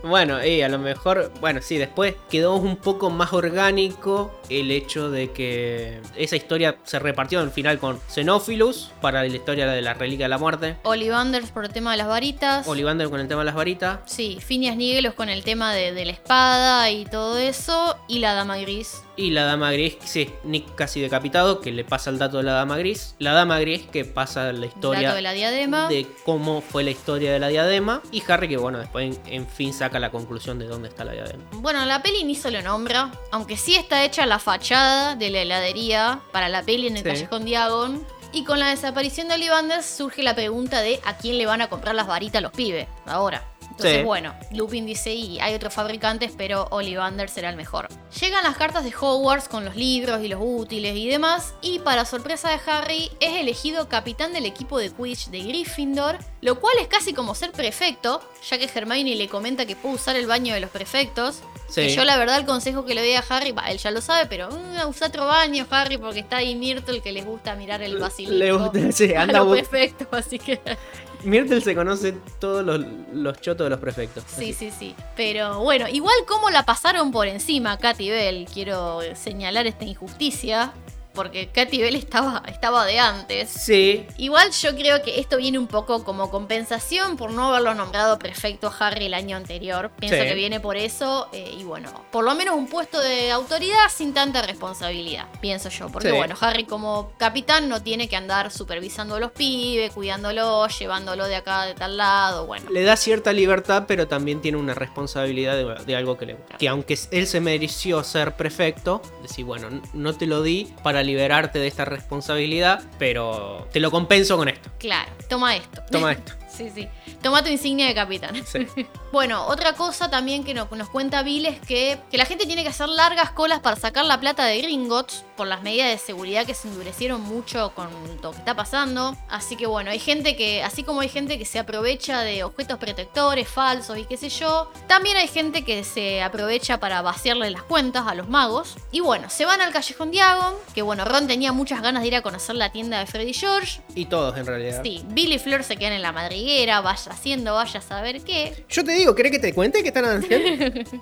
A: Bueno, y a lo mejor, bueno, sí, después quedó un poco más orgánico el hecho de que esa historia se repartió al final con Xenophilus para la historia de la reliquia de la muerte,
B: Ollivanders por el tema de las varitas.
A: Ollivander con el tema de las varitas,
B: Sí, Phineas Nigelos con el tema de, de la espada y todo eso. Y la dama gris.
A: y la dama gris, sí, Nick casi decapitado, que le pasa el dato de la dama gris, la dama gris que pasa la historia
B: Dato de la diadema.
A: de cómo fue la historia de la diadema, y Harry que bueno, después en, en fin saca la conclusión de dónde está la diadema.
B: Bueno, la peli ni se lo nombra, aunque sí está hecha la fachada de la heladería para la peli en el
A: Sí.
B: Callejón Diagon. Y con la desaparición de Ollivanders surge la pregunta de a quién le van a comprar las varitas los pibes ahora. Entonces,
A: Sí.
B: bueno, Lupin dice y hay otros fabricantes, pero Ollivander será el mejor. Llegan las cartas de Hogwarts con los libros y los útiles y demás, y para sorpresa de Harry, es elegido capitán del equipo de Quidditch de Gryffindor, lo cual es casi como ser prefecto, ya que Hermione le comenta que puede usar el baño de los prefectos.
A: Sí.
B: Que yo la verdad el consejo que le doy a Harry, bah, él ya lo sabe, pero mm, usa otro baño, Harry, porque está ahí Myrtle que les gusta mirar el basilisco.
A: Le gusta, sí, *laughs*
B: a
A: anda
B: prefectos, así que... *laughs*
A: Myrtle se conoce todos los, los chotos de los prefectos.
B: Sí,
A: Así.
B: sí, sí. Pero bueno, igual como la pasaron por encima Katy Bell, quiero señalar esta injusticia, porque Katy Bell estaba, estaba de antes.
A: Sí,
B: Igual yo creo que esto viene un poco como compensación por no haberlo nombrado prefecto a Harry el año anterior. Pienso
A: Sí.
B: que viene por eso. eh, y bueno, por lo menos un puesto de autoridad sin tanta responsabilidad, pienso yo. Porque
A: Sí.
B: bueno, Harry como capitán no tiene que andar supervisando a los pibes, cuidándolo, llevándolo de acá, de tal lado. Bueno,
A: le da cierta libertad, pero también tiene una responsabilidad de, de algo que le Que aunque él se mereció ser prefecto, decir, bueno, no te lo di para liberarte de esta responsabilidad, pero te lo compenso con esto.
B: claro, toma esto.
A: Toma esto.
B: Sí, sí. Toma tu insignia de capitán.
A: Sí. *laughs*
B: Bueno, otra cosa también que no- nos cuenta Bill es que, que la gente tiene que hacer largas colas para sacar la plata de Gringotts por las medidas de seguridad que se endurecieron mucho con lo que está pasando. Así que bueno, hay gente que, así como hay gente que se aprovecha de objetos protectores falsos y qué sé yo, también hay gente que se aprovecha para vaciarle las cuentas a los magos. Y bueno, se van al Callejón Diagon, que bueno, Ron tenía muchas ganas de ir a conocer la tienda de Freddy George.
A: Y todos en realidad.
B: Sí, Bill y Flor se quedan en la madriguera, vaya haciendo, vaya a saber qué.
A: Yo te digo, ¿querés que te cuente qué están haciendo? *laughs*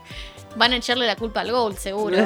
B: Van a echarle la culpa al Gold, seguro. *laughs*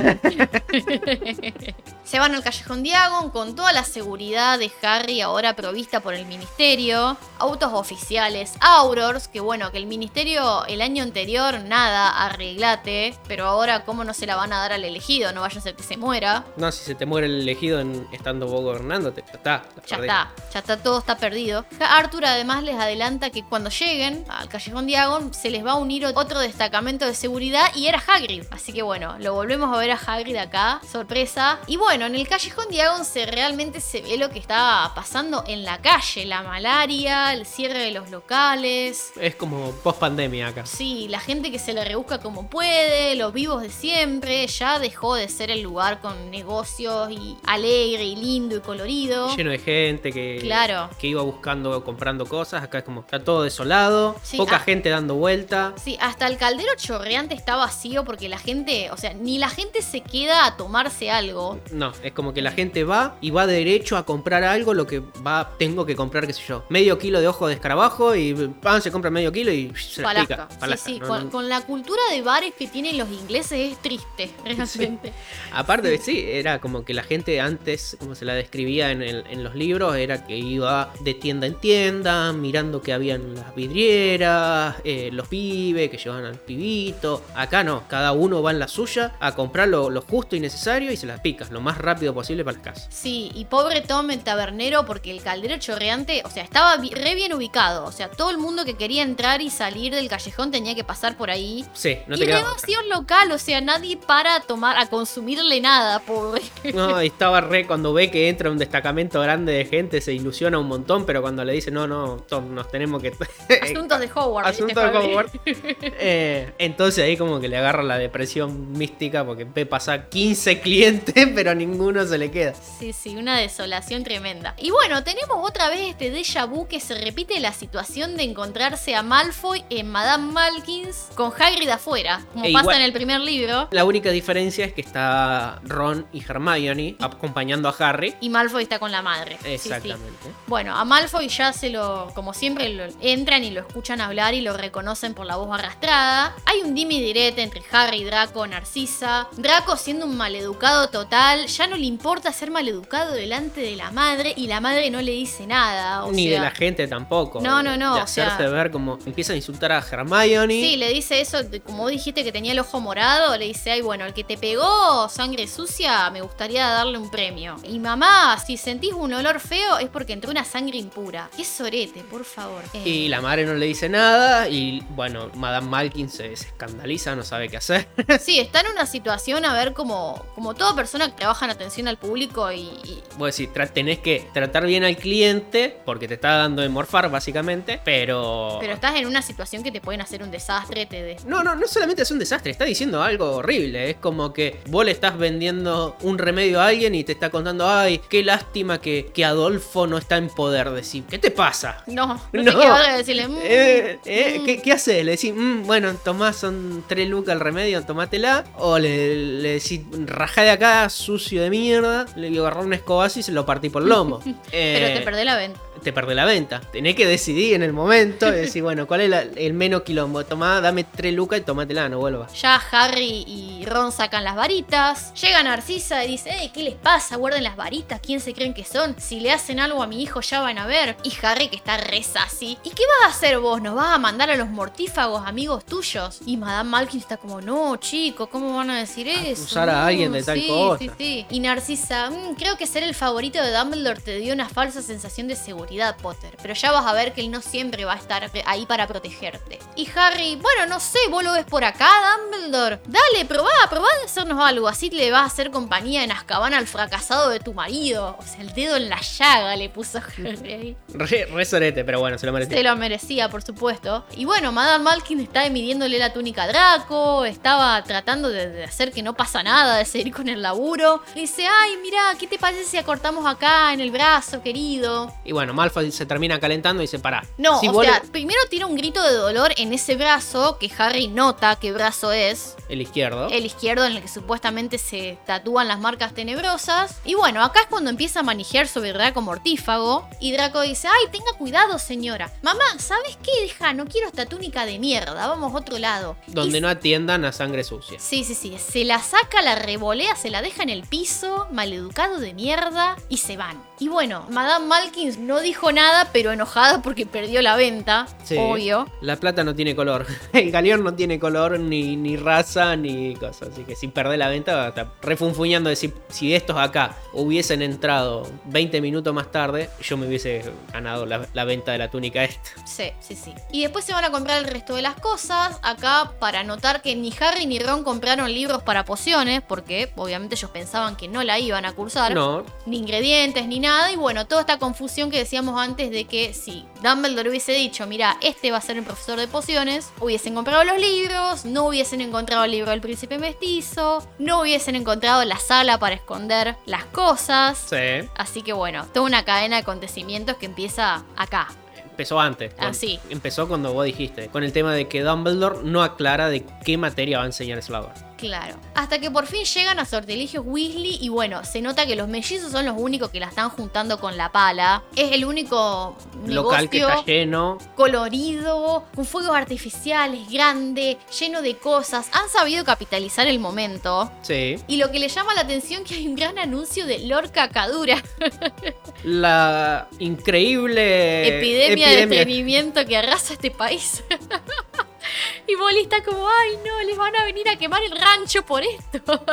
B: Se van al Callejón Diagon con toda la seguridad de Harry ahora provista por el ministerio. Autos oficiales, Aurors, que bueno, que el ministerio el año anterior, nada, arreglate. Pero ahora, ¿cómo no se la van a dar al elegido? No vaya a ser que se muera.
A: No, si se te muere el elegido en- estando vos gobernándote, ya está.
B: Ya
A: perdí.
B: está, ya está, todo está perdido. Arthur además les adelanta que cuando lleguen al Callejón Diagon se les va a unir otro destacamento de seguridad y era Hagrid. Así que bueno, lo volvemos a ver a Hagrid acá, sorpresa. Y bueno, en el Callejón Diagon se realmente se ve lo que está pasando en la calle, la malaria, el cierre de los locales.
A: Es como post pandemia acá.
B: Sí, la gente que se la rebusca como puede, los vivos de siempre, ya dejó de ser el lugar con negocios y alegre y lindo y colorido.
A: Lleno de gente que,
B: Claro.
A: que iba buscando, comprando cosas. Acá es como está todo desolado,
B: Sí,
A: poca
B: ah.
A: gente dando vuelta.
B: Sí, hasta el caldero chorreante está vacío porque la gente, o sea, ni la gente se queda a tomarse algo.
A: No, es como que la gente va y va derecho a comprar algo, lo que va, tengo que comprar, qué sé yo, medio kilo de ojo de escarabajo y pan se compra medio kilo y se
B: Palasca.
A: pica.
B: Sí,
A: Palasca,
B: sí,
A: no,
B: con,
A: no.
B: con la cultura de bares que tienen los ingleses es triste, *laughs* realmente.
A: Aparte, sí, era como que la gente antes, como se la describía en, el- en los libros, era que iba de tienda en tienda, mirando que habían las vidrieras, eh, los pibes que llevaban al pibito. Acá no, cada uno va en la suya a comprar lo, lo justo y necesario y se las pica lo más rápido posible para la casa.
B: Sí, y pobre Tom el tabernero porque el caldero chorreante, o sea, estaba re bien ubicado. O sea, todo el mundo que quería entrar y salir del callejón tenía que pasar por ahí.
A: Sí, no
B: y
A: te
B: vacío el local, o sea, nadie para a tomar, a consumirle nada, pobre.
A: No, *laughs* y estaba re cuando ve que entra un destacamento grande de gente, se ilusiona un montón, pero cuando le dice, no, no, Tom, nos tenemos que. *laughs*
B: Asuntos de Howard. ¿viste,
A: Asunto de? Hogwarts. *laughs* Eh, entonces ahí como que le agarra la depresión mística porque ve pasar 15 *laughs* clientes, pero ninguno se le queda.
B: Sí, sí, una desolación tremenda. Y bueno, tenemos otra vez este déjà vu que se repite la situación de encontrarse a Malfoy en Madame Malkins con Hagrid afuera, como
A: E
B: pasa
A: igual-
B: en el primer libro.
A: La única diferencia es que está Ron y Hermione acompañando a Harry.
B: Y Malfoy está con la madre. Sí, sí.
A: Exactamente.
B: Bueno, a Malfoy ya se lo, como siempre, lo entran y lo escuchan hablar y lo reconocen por la voz arrastrada. Hay un dimi direte entre Harry, Draco, Narcisa. Draco siendo un maleducado total, ya no le importa ser maleducado delante de la madre y la madre no le dice nada. o
A: Ni
B: sea,
A: de la gente tampoco.
B: No, no, no,
A: De
B: o sea-
A: hacerse ver como empieza a insultar a Hermione.
B: Sí, le dice eso, como vos dijiste que tenía el ojo morado, le dice, ay, bueno, el que te pegó sangre sucia, me gustaría darle un premio. Y mamá, si sentís un olor feo es porque entró una sangre impura. Qué sorete, por favor. Eh,
A: Y la madre no le dice nada. Y bueno, Madame Malkin se, se escandaliza, no sabe qué hacer. *laughs*
B: Sí, está en una situación, a ver, como, como toda persona que trabaja en atención al público y, y-
A: Vos decís, tenés que tratar bien al cliente porque te está dando de morfar, básicamente. Pero.
B: Pero estás en una situación que te pueden hacer un desastre, te
A: No, no, no solamente es un desastre, está diciendo algo horrible. Es como que vos le estás vendiendo un remedio a alguien y te está contando, ay, qué lástima que, que Adolfo no está en poder. Decir, ¿qué te pasa?
B: No, no,
A: No.
B: sé qué decirle. mm, *laughs*
A: Eh, eh,
B: mm.
A: ¿qué, qué haces? Le decís, "Mm, bueno, tomás, son tres lucas el remedio, tomátela. O le, le decís, rajá de acá, sucio de mierda. Le digo, agarrá un escobazo y se lo partí por el lomo. *laughs*
B: Pero
A: Eh,
B: te perdés la venta.
A: Te perdés la venta. Tenés que decidir en el momento y decir, bueno, ¿cuál es la- el menos quilombo? Tomá, dame tres lucas y tomátela, no vuelvas.
B: Ya Harry y Ron sacan las varitas. Llega Narcisa y dice, "Ey, ¿qué les pasa? Guarden las varitas. ¿Quién se creen que son? Si le hacen algo a mi hijo ya van a ver. Y Harry que está reza así. ¿Y qué vas a hacer vos? ¿Nos vas a mandar a los mortífagos amigos tuyos? Y Madame Malkin está como, no, chico, ¿cómo van a decir eso?
A: Acusar a alguien de tal
B: sí,
A: cosa".
B: Sí, sí. Y Narcisa, "Mm, creo que ser el favorito de Dumbledore te dio una falsa sensación de seguridad, Potter. Pero ya vas a ver que él no siempre va a estar ahí para protegerte. Y Harry, bueno, no sé, vos lo ves por acá, Dumbledore. Dale, probá, probá de hacernos algo. Así le vas a hacer compañía en Azkaban al fracasado de tu marido. O sea, el dedo en la llaga le puso Harry ahí. *laughs*
A: Re, re sorete, pero bueno, se lo merece.
B: Se lo merecía, por supuesto. Y bueno, Madame Malkin está midiéndole la túnica a Draco, estaba tratando de, de hacer que no pasa nada, de seguir con el laburo. Y dice, ay, mira, ¿qué te parece si acortamos acá en el brazo, querido?
A: Y bueno, Malfoy se termina calentando y dice, pará.
B: No,
A: si
B: o sea,
A: le-
B: primero tira un grito de dolor en ese brazo, que Harry nota qué brazo es.
A: el izquierdo.
B: El izquierdo en el que supuestamente se tatúan las marcas tenebrosas. Y bueno, acá es cuando empieza a manejar sobre Draco mortífago. Y Draco dice, ay, tenga cuidado señora. Mamá, ¿sabes qué? Deja, no quiero esta túnica de mierda. Vamos a otro lado.
A: Donde
B: Y
A: no atiendan a sangre sucia.
B: Sí, sí, sí. Se la saca, la revolea, se la deja en el piso, maleducado de mierda, y se van. Y bueno, Madame Malkins no dijo nada, pero enojada porque perdió la venta,
A: Sí.
B: obvio.
A: La plata no tiene color. *laughs* El galeón no tiene color, ni, ni raza, ni cosa. Así que si perdés la venta, estar refunfuñando de si, si estos acá hubiesen entrado 20 minutos más tarde, yo me hubiese ganado la, la venta de la túnica esta.
B: Sí, sí, sí. Y después se van a comprar el resto de las cosas. Acá, para notar que ni Harry ni Ron compraron libros para pociones, porque obviamente ellos pensaban que no la iban a cursar.
A: No,
B: Ni ingredientes, ni nada. Y bueno, toda esta confusión que decíamos antes de que si Dumbledore hubiese dicho, mira, este va a ser el profesor de pociones, hubiesen comprado los libros, no hubiesen encontrado el libro del príncipe mestizo, no hubiesen encontrado la sala para esconder las cosas.
A: sí.
B: Así que bueno, toda una cadena de acontecimientos que empieza acá.
A: Empezó antes.
B: Ah,
A: Con-
B: sí.
A: Empezó cuando vos dijiste. Con el tema de que Dumbledore no aclara de qué materia va a enseñar Slughorn.
B: Claro. Hasta que por fin llegan a Sortilegios Weasley y bueno, se nota que los mellizos son los únicos que la están juntando con la pala. Es el único
A: Local que está lleno.
B: colorido, con fuegos artificiales, grande, lleno de cosas. Han sabido capitalizar el momento.
A: Sí.
B: Y lo que le llama la atención que hay un gran anuncio de Lorca Cadura, *laughs*
A: La increíble
B: epidemia, de estreñimiento que arrasa este país. *laughs* *laughs* y Molly está como, ay no, les van a venir a quemar el rancho por esto.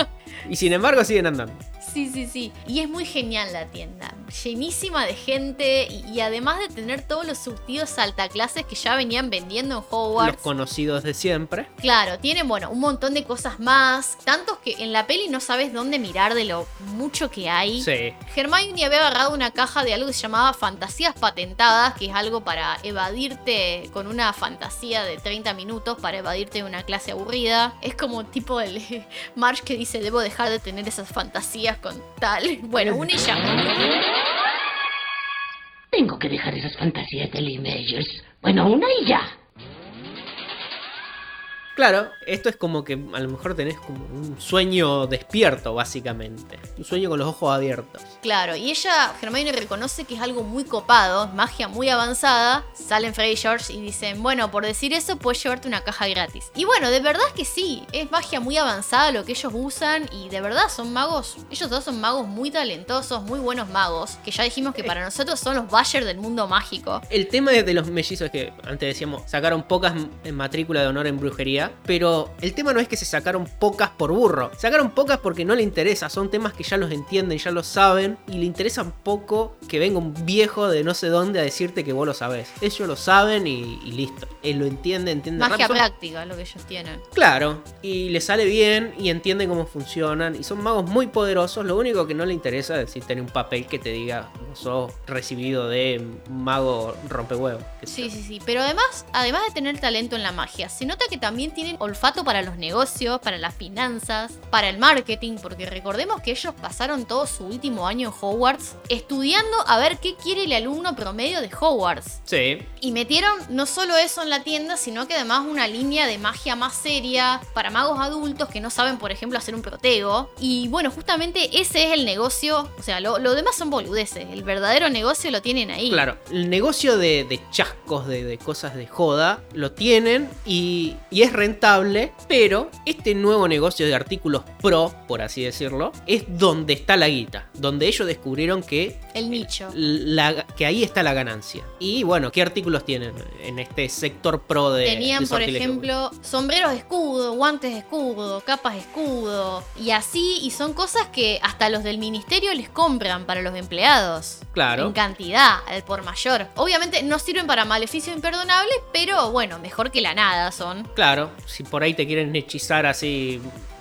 A: Y sin embargo siguen andando.
B: Sí, sí, sí. Y es muy genial la tienda. Llenísima de gente y, y además de tener todos los surtidos altaclases que ya venían vendiendo en Hogwarts.
A: Los conocidos de siempre.
B: Claro, tienen, bueno, un montón de cosas más. Tantos que en la peli no sabes dónde mirar de lo mucho que hay.
A: Sí.
B: Hermione había agarrado una caja de algo que se llamaba fantasías patentadas, que es algo para evadirte con una fantasía de 30 minutos, para evadirte de una clase aburrida. Es como tipo el *laughs* March que dice, debo dejar de tener esas fantasías con tal. *laughs* Bueno, una y ya.
E: Tengo que dejar esas fantasías de Lee Majors. Bueno, una y ya.
A: Claro, esto es como que a lo mejor tenés como un sueño despierto, básicamente. Un sueño con los ojos abiertos.
B: Claro, y ella, Hermione, reconoce que es algo muy copado, magia muy avanzada. Salen Freddy y George y dicen, bueno, por decir eso, puedes llevarte una caja gratis. Y bueno, de verdad es que sí, es magia muy avanzada lo que ellos usan y de verdad son magos, ellos dos son magos muy talentosos, muy buenos magos, que ya dijimos que para nosotros son los Bayer del mundo mágico.
A: El tema de los mellizos es que antes decíamos, sacaron pocas en matrícula de honor en brujería, pero el tema no es que se sacaron pocas por burro, sacaron pocas porque no le interesa, son temas que ya los entienden, ya los saben, y le interesa un poco que venga un viejo de no sé dónde a decirte que vos lo sabés. Ellos lo saben y, y listo. Él lo entiende, entiende
B: Magia.
A: Son-
B: práctica, lo que ellos tienen.
A: Claro, y le sale bien y entienden cómo funcionan y son magos muy poderosos. Lo único que no le interesa es decir, tener un papel que te diga, vos sos recibido de mago sé
B: Sí, sí, sí. Pero además, además de tener talento en la magia, se nota que también tienen olfato para los negocios, para las finanzas, para el marketing, porque recordemos que ellos pasaron todo su último año en Hogwarts estudiando a ver qué quiere el alumno promedio de Hogwarts.
A: Sí,
B: Y metieron no solo eso en la tienda, sino que además una línea de magia más seria para magos adultos que no saben, por ejemplo, hacer un protego. Y bueno, justamente ese es el negocio. O sea, lo, lo demás son boludeces. El verdadero negocio lo tienen ahí.
A: claro. El negocio de, de chascos, de, de cosas de joda, lo tienen y, y es rentable, pero este nuevo negocio de artículos pro, por así decirlo, es donde está la guita. Donde ellos descubrieron que
B: El nicho.
A: la- que ahí está la ganancia. Y bueno, ¿qué artículos tienen en este sector pro de
B: Tenían,
A: de
B: por ejemplo, sombreros de escudo, guantes de escudo, capas de escudo. Y así, y son cosas que hasta los del ministerio les compran para los empleados.
A: Claro.
B: En cantidad, al por mayor. Obviamente no sirven para maleficio imperdonable, pero bueno, mejor que la nada son.
A: Claro, si por ahí te quieren hechizar así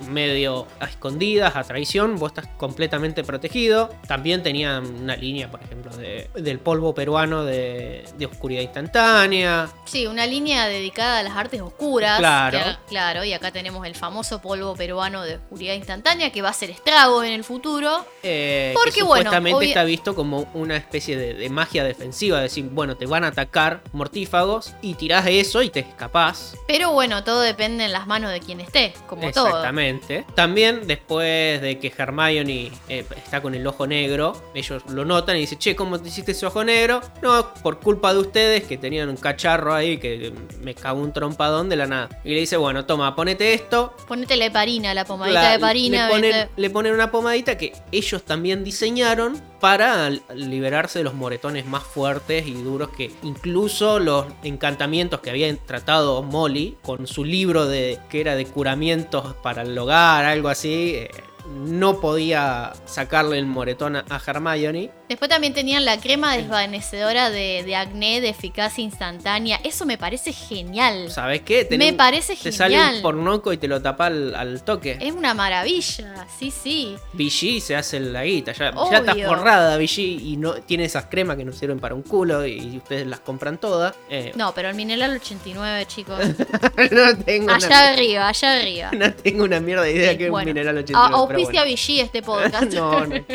A: medio a escondidas, a traición, vos estás completamente protegido. También tenían una línea, por ejemplo, de- del polvo peruano de, de oscuridad instantánea.
B: Sí, una línea dedicada a las artes oscuras.
A: Claro.
B: que- claro, y acá tenemos el famoso polvo peruano de oscuridad instantánea que va a ser estrago en el futuro.
A: eh,
B: Porque,
A: que supuestamente está visto como una especie de, de magia defensiva. Es decir, bueno, te van a atacar mortífagos y tirás eso y te escapás.
B: Pero bueno, todo depende en las manos de quien esté, como todo.
A: Exactamente. También después de que Hermione eh, está con el ojo negro, ellos lo notan y dicen, che, ¿cómo te hiciste ese ojo negro? No, por culpa de ustedes que tenían un cacharro ahí que me cagó un trompadón de la nada. Y le dice, bueno, toma, ponete esto.
B: Ponete la heparina, la pomadita
A: La-
B: de heparina.
A: le, ponen,
B: ¿viste?
A: le ponen una pomadita que ellos también diseñaron para liberarse de los moretones más fuertes y duros que incluso los encantamientos que había tratado Molly con su libro de que era de curamientos para el hogar, algo así, eh, no podía sacarle el moretón a, a Hermione.
B: Después también tenían la crema desvanecedora de, de acné de eficacia instantánea. Eso me parece genial.
A: ¿Sabes qué? Tenés
B: Me parece
A: Te sale
B: genial.
A: un pornoco y te lo tapa al, al toque.
B: Es una maravilla, sí, sí.
A: Vichy se hace la guita, ya, está forrada Vichy y no tiene esas cremas que no sirven para un culo y, ustedes las compran todas. Eh,
B: No, pero el Mineral 89, chicos. *laughs*
A: no tengo
B: allá
A: una,
B: arriba, allá arriba. *laughs*
A: no tengo una mierda de idea
B: Eh,
A: que es un mineral
B: a-
A: 89. pero
B: Auspicia
A: bueno.
B: Vichy este *laughs* podcast.
A: no, no. *laughs*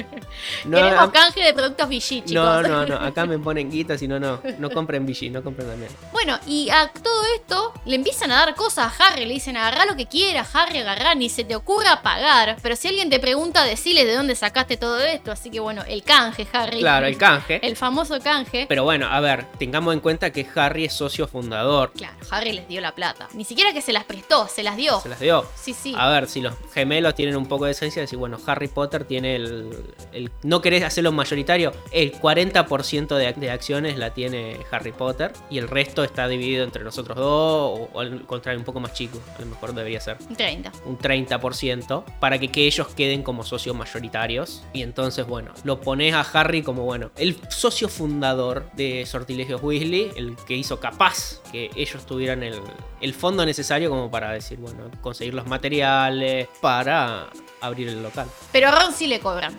A: No,
B: Queremos
A: a-
B: canje de productos Vichy, chicos.
A: no, no, no, *laughs* acá me ponen guita, si no, no, no compren Vichy, no compren mierda.
B: Bueno, y a todo esto le empiezan a dar cosas a Harry. Le dicen, agarrá lo que quieras, Harry, agarrá, ni se te ocurra pagar. Pero si alguien te pregunta, decile de dónde sacaste todo esto. Así que bueno, el canje, Harry.
A: Claro, el canje.
B: El famoso canje.
A: Pero bueno, a ver, tengamos en cuenta que Harry es socio fundador.
B: Claro, Harry les dio la plata. Ni siquiera que se las prestó, se las dio.
A: Se las dio.
B: Sí, sí.
A: A ver, si los gemelos tienen un poco de decir, bueno, Harry Potter tiene el. el- no querés hacerlo mayoritario, el 40% de, de acciones la tiene Harry Potter y el resto está dividido entre nosotros dos o, o al contrario, un poco más chico, a lo mejor debería ser.
B: Un 30.
A: un 30% para que, que ellos queden como socios mayoritarios. Y entonces, bueno, lo pones a Harry como, bueno, el socio fundador de Sortilegios Weasley, el que hizo capaz que ellos tuvieran el, el fondo necesario como para decir, bueno, conseguir los materiales para abrir el local.
B: Pero a Ron sí le cobran.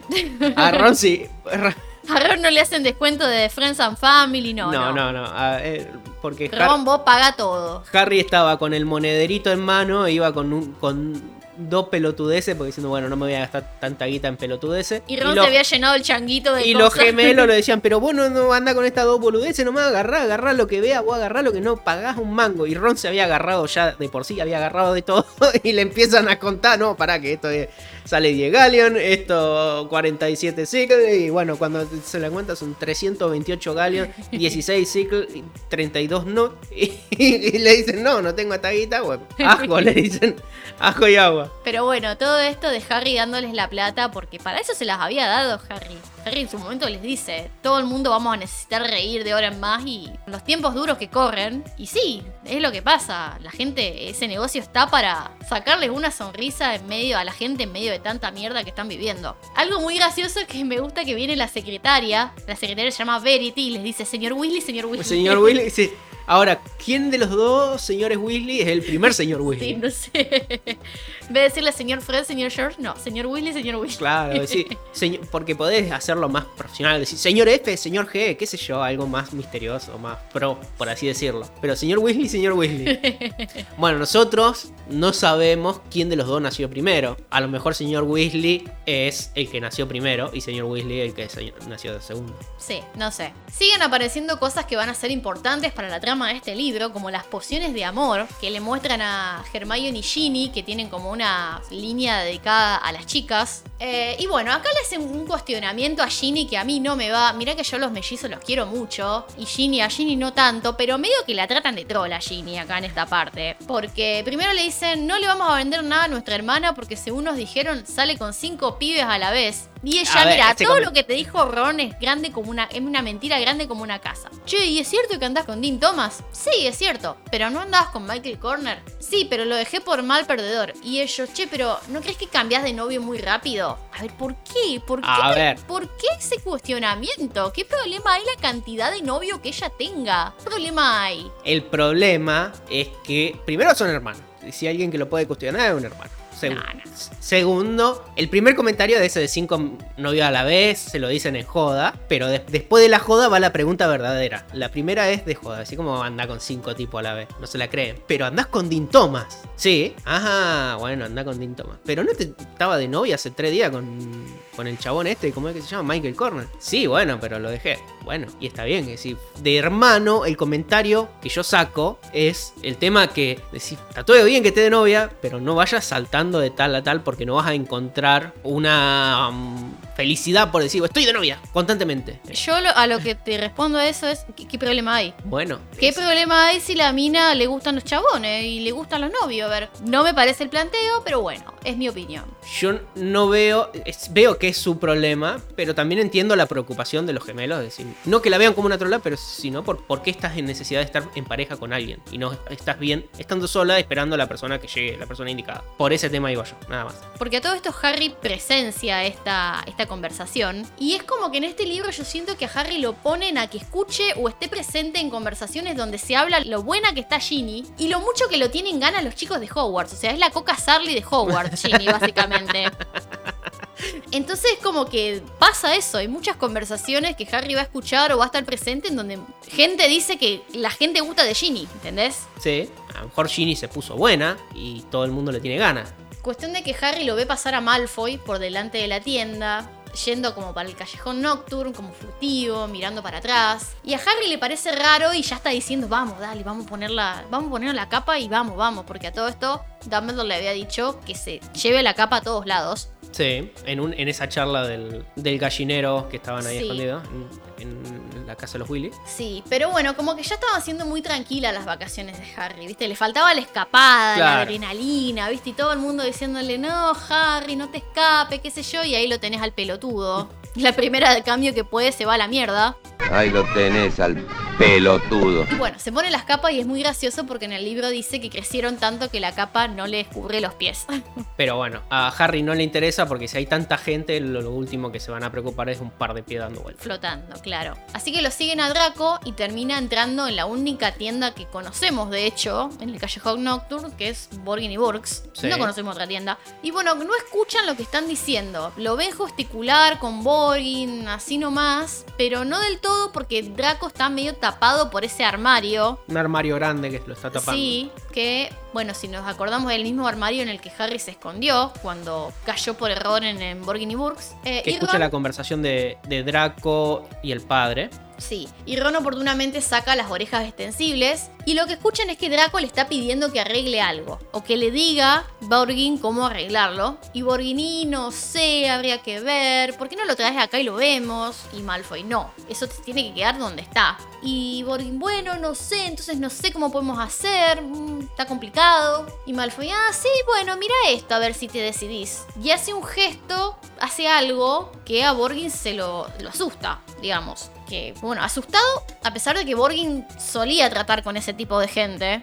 A: A Ron sí. *laughs*
B: A Ron no le hacen descuento de Friends and Family, no.
A: No,
B: No,
A: no, no. a- eh, porque Har-
B: Ron, vos paga todo.
A: Harry estaba con el monederito en mano, e iba con, un, con dos pelotudeces, porque diciendo, bueno, no me voy a gastar tanta guita en pelotudeces.
B: Y Ron
A: lo-
B: se había llenado el changuito de
A: Y los gemelos le decían, pero vos no, no anda con estas dos boludeces, nomás agarrá, agarrá lo que veas, vos agarrá lo que no pagás un mango. Y Ron se había agarrado ya de por sí, había agarrado de todo. *laughs* Y le empiezan a contar, no, pará, que esto es- sale 10 Galleon, esto 47 Sickle. Y bueno, cuando se la cuenta son 328 Galleon, 16 Sickle, y 32 no. *laughs* Y, y le dicen, no, no tengo esta guita, bueno, ajo, le dicen, ajo y agua.
B: Pero bueno, todo esto de Harry dándoles la plata, porque para eso se las había dado Harry. En su momento les dice, todo el mundo vamos a necesitar reír de ahora en más y los tiempos duros que corren. Y sí, es lo que pasa. La gente, ese negocio está para sacarles una sonrisa en medio a la gente en medio de tanta mierda que están viviendo. Algo muy gracioso que me gusta que viene la secretaria, la secretaria se llama Verity y les dice, señor Weasley, señor Weasley.
A: Señor Weasley, sí. Ahora, ¿quién de los dos señores Weasley es el primer *laughs* señor
B: Sí,
A: Weasley?
B: no sé. En vez de decirle señor Fred, señor George, no, señor Weasley, señor Weasley.
A: Claro, *laughs* sí. Señor- porque podés hacerlo más profesional. Decir, señor F, señor G, qué sé yo, algo más misterioso, más pro, por así decirlo. Pero señor Weasley, señor Weasley. *laughs* bueno, nosotros no sabemos quién de los dos nació primero. A lo mejor señor Weasley es el que nació primero y señor Weasley el que nació de segundo.
B: Sí, no sé. Siguen apareciendo cosas que van a ser importantes para la trama de este libro, como las pociones de amor que le muestran a Hermione y Ginny, que tienen como una línea dedicada a las chicas. Eh, y bueno, acá le hacen un cuestionamiento a Ginny que a mí no me va. Mirá que yo los mellizos los quiero mucho, y Ginny a Ginny no tanto, pero medio que la tratan de troll a Ginny acá en esta parte. Porque primero le dicen, no le vamos a vender nada a nuestra hermana porque según nos dijeron sale con cinco pibes a la vez. Y ella,
A: ver,
B: mira,
A: este
B: todo lo que te dijo Ron es grande como una, es una mentira grande como una casa. Che, ¿y es cierto que andás con Dean Thomas? Sí, es cierto. ¿Pero no andabas con Michael Corner? Sí, pero lo dejé por mal perdedor. Y ellos, che, pero ¿no crees que cambias de novio muy rápido? A ver, ¿por qué? ¿Por qué,
A: A ver.
B: ¿por qué ese cuestionamiento? ¿Qué problema hay la cantidad de novio que ella tenga? ¿Qué problema hay?
A: El problema es que, primero, son hermanos. Y si hay alguien que lo puede cuestionar, es un hermano. Segu-
B: No, no.
A: Segundo, el primer comentario de ese de cinco novios a la vez se lo dicen en joda, pero de- después de la joda va la pregunta verdadera. La primera es de joda, así como anda con cinco tipos a la vez, no se la creen. Pero andás con Dean Thomas. Sí, ajá, bueno, anda con Dean Thomas. Pero no te estaba de novia hace tres días con, con el chabón este, ¿cómo es que se llama? Michael Corner. Sí, bueno, pero lo dejé. Bueno, y está bien, es decir, de hermano, el comentario que yo saco es el tema que decís, está todo bien que esté de novia, pero no vayas saltando de tal a tal porque no vas a encontrar una um, felicidad por decir, estoy de novia, constantemente.
B: Yo lo- a lo que te respondo a eso es, ¿qué, qué problema hay?
A: Bueno,
B: ¿Qué
A: es-
B: problema hay si la mina le gustan los chabones y le gustan los novios? A ver, no me parece el planteo, pero bueno, es mi opinión.
A: yo no veo, es- veo que es su problema, pero también entiendo la preocupación de los gemelos, es decir, no que la vean como una trola, pero sino por, por qué estás en necesidad de estar en pareja con alguien y no estás bien estando sola esperando a la persona que llegue, la persona indicada. Por ese tema iba yo, nada más.
B: Porque a todo esto Harry presencia esta, esta conversación. Y es como que en este libro yo siento que a Harry lo ponen a que escuche o esté presente en conversaciones donde se habla lo buena que está Ginny y lo mucho que lo tienen ganas los chicos de Hogwarts. O sea, es la coca Sarly de Hogwarts, *laughs* Ginny, básicamente. Entonces es como que pasa eso, hay muchas conversaciones que Harry va a escuchar o va a estar presente en donde gente dice que la gente gusta de Ginny, ¿entendés?
A: Sí, a lo mejor Ginny se puso buena y todo el mundo le tiene ganas.
B: Cuestión de que Harry lo ve pasar a Malfoy por delante de la tienda, yendo como para el callejón nocturno, como furtivo, mirando para atrás. Y a Harry le parece raro y ya está diciendo, vamos, dale, vamos a ponerla, vamos a ponerle la capa y vamos, vamos, porque a todo esto Dumbledore le había dicho que se lleve la capa a todos lados.
A: Sí, en, un, en esa charla del, del gallinero que estaban ahí
B: Sí.
A: escondidos en, la casa de los Willy.
B: Sí, pero bueno, como que ya estaban siendo muy tranquilas las vacaciones de Harry, ¿viste? Le faltaba la escapada, la adrenalina, ¿viste? Y todo el mundo diciéndole, no, Harry, no te escape, qué sé yo, y ahí lo tenés al pelotudo. La primera de cambio que puede se va a la mierda.
F: Ahí lo tenés al Pelotudo.
B: Y bueno, se pone las capas y es muy gracioso porque en el libro dice que crecieron tanto que la capa no les cubre los pies. *laughs*
A: Pero bueno, a Harry no le interesa porque si hay tanta gente, lo, lo último que se van a preocupar es un par de pies dando vueltas.
B: Flotando, claro. Así que lo siguen a Draco y termina entrando en la única tienda que conocemos, de hecho, en el Callejón Nocturne, que es Borgin y Burks.
A: Sí.
B: No conocemos otra tienda. Y bueno, no escuchan lo que están diciendo. Lo ven gesticular con Borgin, así nomás, pero no del todo porque Draco está medio tapado por ese armario.
A: Un armario grande que lo está tapando.
B: Sí, que, bueno, si nos acordamos del mismo armario en el que Harry se escondió cuando cayó por error en, en Borgin y Burks. eh,
A: Que
B: y
A: escucha
B: Ron-
A: la conversación de, de Draco y el padre.
B: Sí, y Ron oportunamente saca las orejas extensibles y lo que escuchan es que Draco le está pidiendo que arregle algo o que le diga Borgin cómo arreglarlo. Y Borgini, no sé, habría que ver, ¿por qué no lo traes acá y lo vemos? Y Malfoy, no, eso tiene que quedar donde está. Y Borgin, bueno, no sé, entonces no sé cómo podemos hacer, mm, está complicado. Y Malfoy, ah, sí, bueno, mira esto, a ver si te decidís. Y hace un gesto, hace algo que a Borgin se lo, lo asusta, digamos. Que, bueno, asustado, a pesar de que Borgin solía tratar con ese tipo de gente,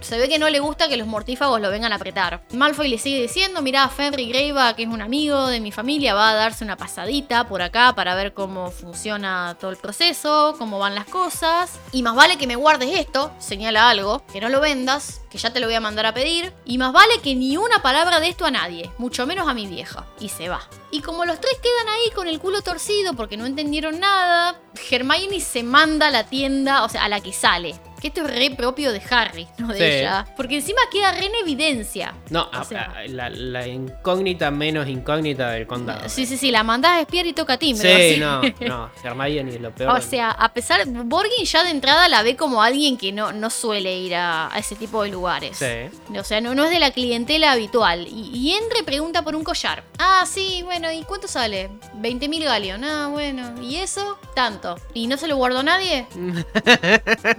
B: Se ve que no le gusta que los mortífagos lo vengan a apretar. Malfoy le sigue diciendo, mirá, Fenry Greyback, que es un amigo de mi familia, va a darse una pasadita por acá para ver cómo funciona todo el proceso, cómo van las cosas. Y más vale que me guardes esto, señala algo, que no lo vendas, que ya te lo voy a mandar a pedir. Y más vale que ni una palabra de esto a nadie, mucho menos a mi vieja. Y se va. Y como los tres quedan ahí con el culo torcido porque no entendieron nada, Hermione se manda a la tienda, o sea, a la que sale. Que esto es re propio de Harry, no de
A: Sí.
B: ella. Porque encima queda re en evidencia.
A: No,
B: O
A: a-
B: sea-
A: a- la, la incógnita menos incógnita del condado.
B: Sí, sí, sí, la mandás a espiar y toca timbre.
A: Sí, no, *laughs* no. Hermione lo peor.
B: O sea, a pesar, Borgin ya de entrada la ve como alguien que no, no suele ir a, a ese tipo de lugares.
A: Sí.
B: O sea, no, no es de la clientela habitual. Y, y entra y pregunta por un collar. Ah, sí, bueno, ¿y cuánto sale? 20 mil galeón. Ah, bueno. ¿Y eso? Tanto. ¿Y no se lo guardó nadie? *laughs*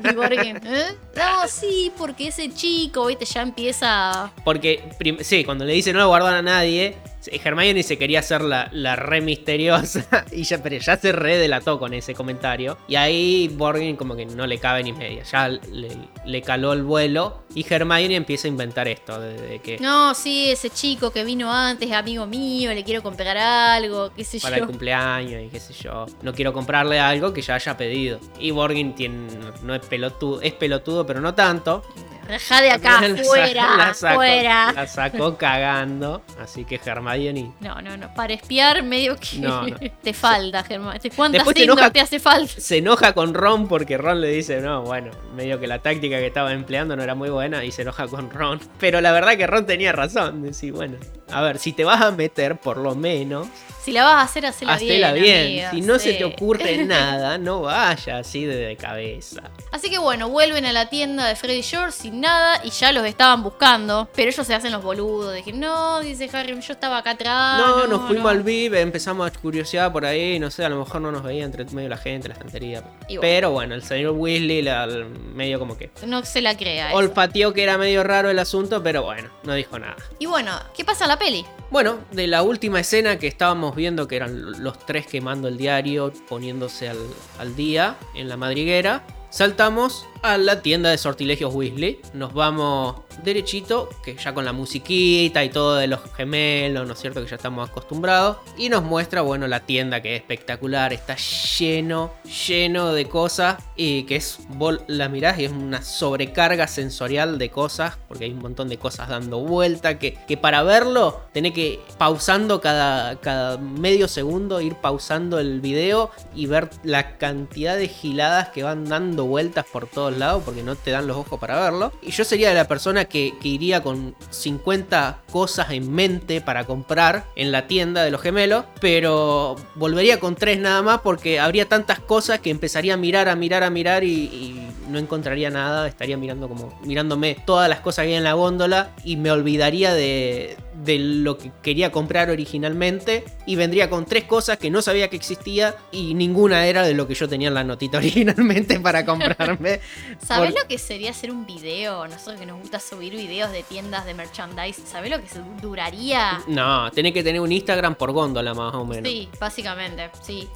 B: y Borgin, ¿eh? No, sí, porque ese chico, viste, ya empieza...
A: Porque, sí, cuando le dice no lo guardan a nadie, Hermione se quería hacer la, la re misteriosa. *laughs* Y ya, pero ya se re delató con ese comentario. Y ahí Borgin como que no le cabe ni media. Ya le, le caló el vuelo. Y Hermione empieza a inventar esto. De, de que
B: No, sí, ese chico que vino antes es amigo mío, le quiero comprar algo, qué sé
A: para el
B: yo.
A: cumpleaños y qué sé yo. No quiero comprarle algo que ya haya pedido. Y Borgin tiene, no es pelotudo, es pelotudo, pero no tanto.
B: Rajá de acá,
A: La
B: fuera, *laughs*
A: la
B: fuera.
A: La sacó cagando. Así que Hermione
B: No, no, no. Para espiar, medio que
A: No, no. *laughs*
B: te falta, Germán. ¿Te- ¿Cuántas
A: te enoja-
B: te hace falta?
A: se enoja con Ron porque Ron le dice, no, bueno, medio que la táctica que estaba empleando no era muy buena y se enoja con Ron. Pero la verdad que Ron tenía razón, decir, bueno, a ver, si te vas a meter, por lo menos,
B: Si la vas a hacer, hacela bien.
A: hacela bien.
B: amiga,
A: si no se te ocurre *laughs* nada, no vaya así de, cabeza.
B: Así que bueno, vuelven a la tienda de Freddy George nada y ya los estaban buscando. Pero ellos se hacen los boludos. Que no, dice Harry, yo estaba acá atrás.
A: no, nos fuimos
B: no".
A: al VIP, empezamos a curiosidad por ahí, no sé, a lo mejor no nos veía entre medio la gente, la estantería.
B: Bueno.
A: Pero bueno, el señor Weasley la- medio como que
B: No se la crea. eso.
A: olfateó que era medio raro el asunto, pero bueno, no dijo nada.
B: Y bueno, ¿qué pasa en la peli?
A: Bueno, de la última escena que estábamos viendo, que eran los tres quemando el diario, poniéndose al, al día en la madriguera, saltamos a la tienda de sortilegios Weasley. Nos vamos derechito, que ya con la musiquita y todo de los gemelos, ¿no es cierto? Que ya estamos acostumbrados. Y nos muestra, bueno, la tienda que es espectacular, está lleno, lleno de cosas. Y que es, vos la mirás y es una sobrecarga sensorial de cosas, porque hay un montón de cosas dando vuelta. Que, que para verlo, tenés que pausando cada, cada medio segundo, ir pausando el video y ver la cantidad de giladas que van dando vueltas por todos lados, porque no te dan los ojos para verlo. Y yo sería la persona que, que iría con 50 cosas en mente para comprar en la tienda de los gemelos, pero volvería con tres nada más porque habría tantas cosas que empezaría a mirar, a mirar, a mirar y, y no encontraría nada, estaría mirando como mirándome todas las cosas que hay en la góndola y me olvidaría de, de lo que quería comprar originalmente y vendría con tres cosas que no sabía que existía y ninguna era de lo que yo tenía en la notita *laughs* originalmente para comprarme. *laughs*
B: ¿Sabés
A: Por-
B: lo que sería hacer un video? Nosotros que nos gusta subir videos de tiendas de merchandise. ¿Sabés lo que duraría?
A: No, tenés que tener un Instagram por góndola más o menos.
B: Sí, básicamente, sí.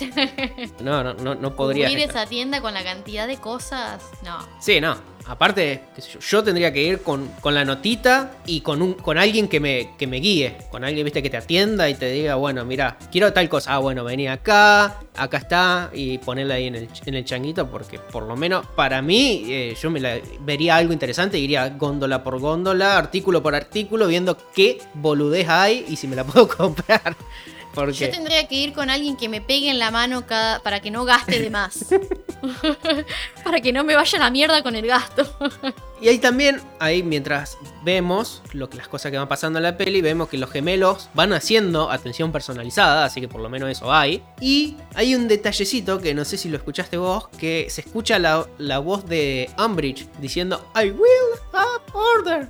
A: No, no, no, no podría.
B: Cubrir esa tienda con la cantidad de cosas, no.
A: Sí, no. Aparte, yo tendría que ir con, con la notita y con un con alguien que me, que me guíe. Con alguien, viste, que te atienda y te diga, bueno, mira, quiero tal cosa. Ah, bueno, vení acá, acá está, y ponerla ahí en el, en el changuito, porque por lo menos para mí, eh, yo me la, vería algo interesante, iría góndola por góndola, artículo por artículo, viendo qué boludez hay y si me la puedo *laughs* comprar. Porque...
B: Yo tendría que ir con alguien que me pegue en la mano cada, para que no gaste de más. *laughs* para que no me vaya a la mierda con el gasto.
A: Y ahí también, ahí mientras vemos lo que, las cosas que van pasando en la peli, vemos que los gemelos van haciendo atención personalizada, así que por lo menos eso hay. Y hay un detallecito que no sé si lo escuchaste vos, que se escucha la, la voz de Umbridge diciendo I will have order.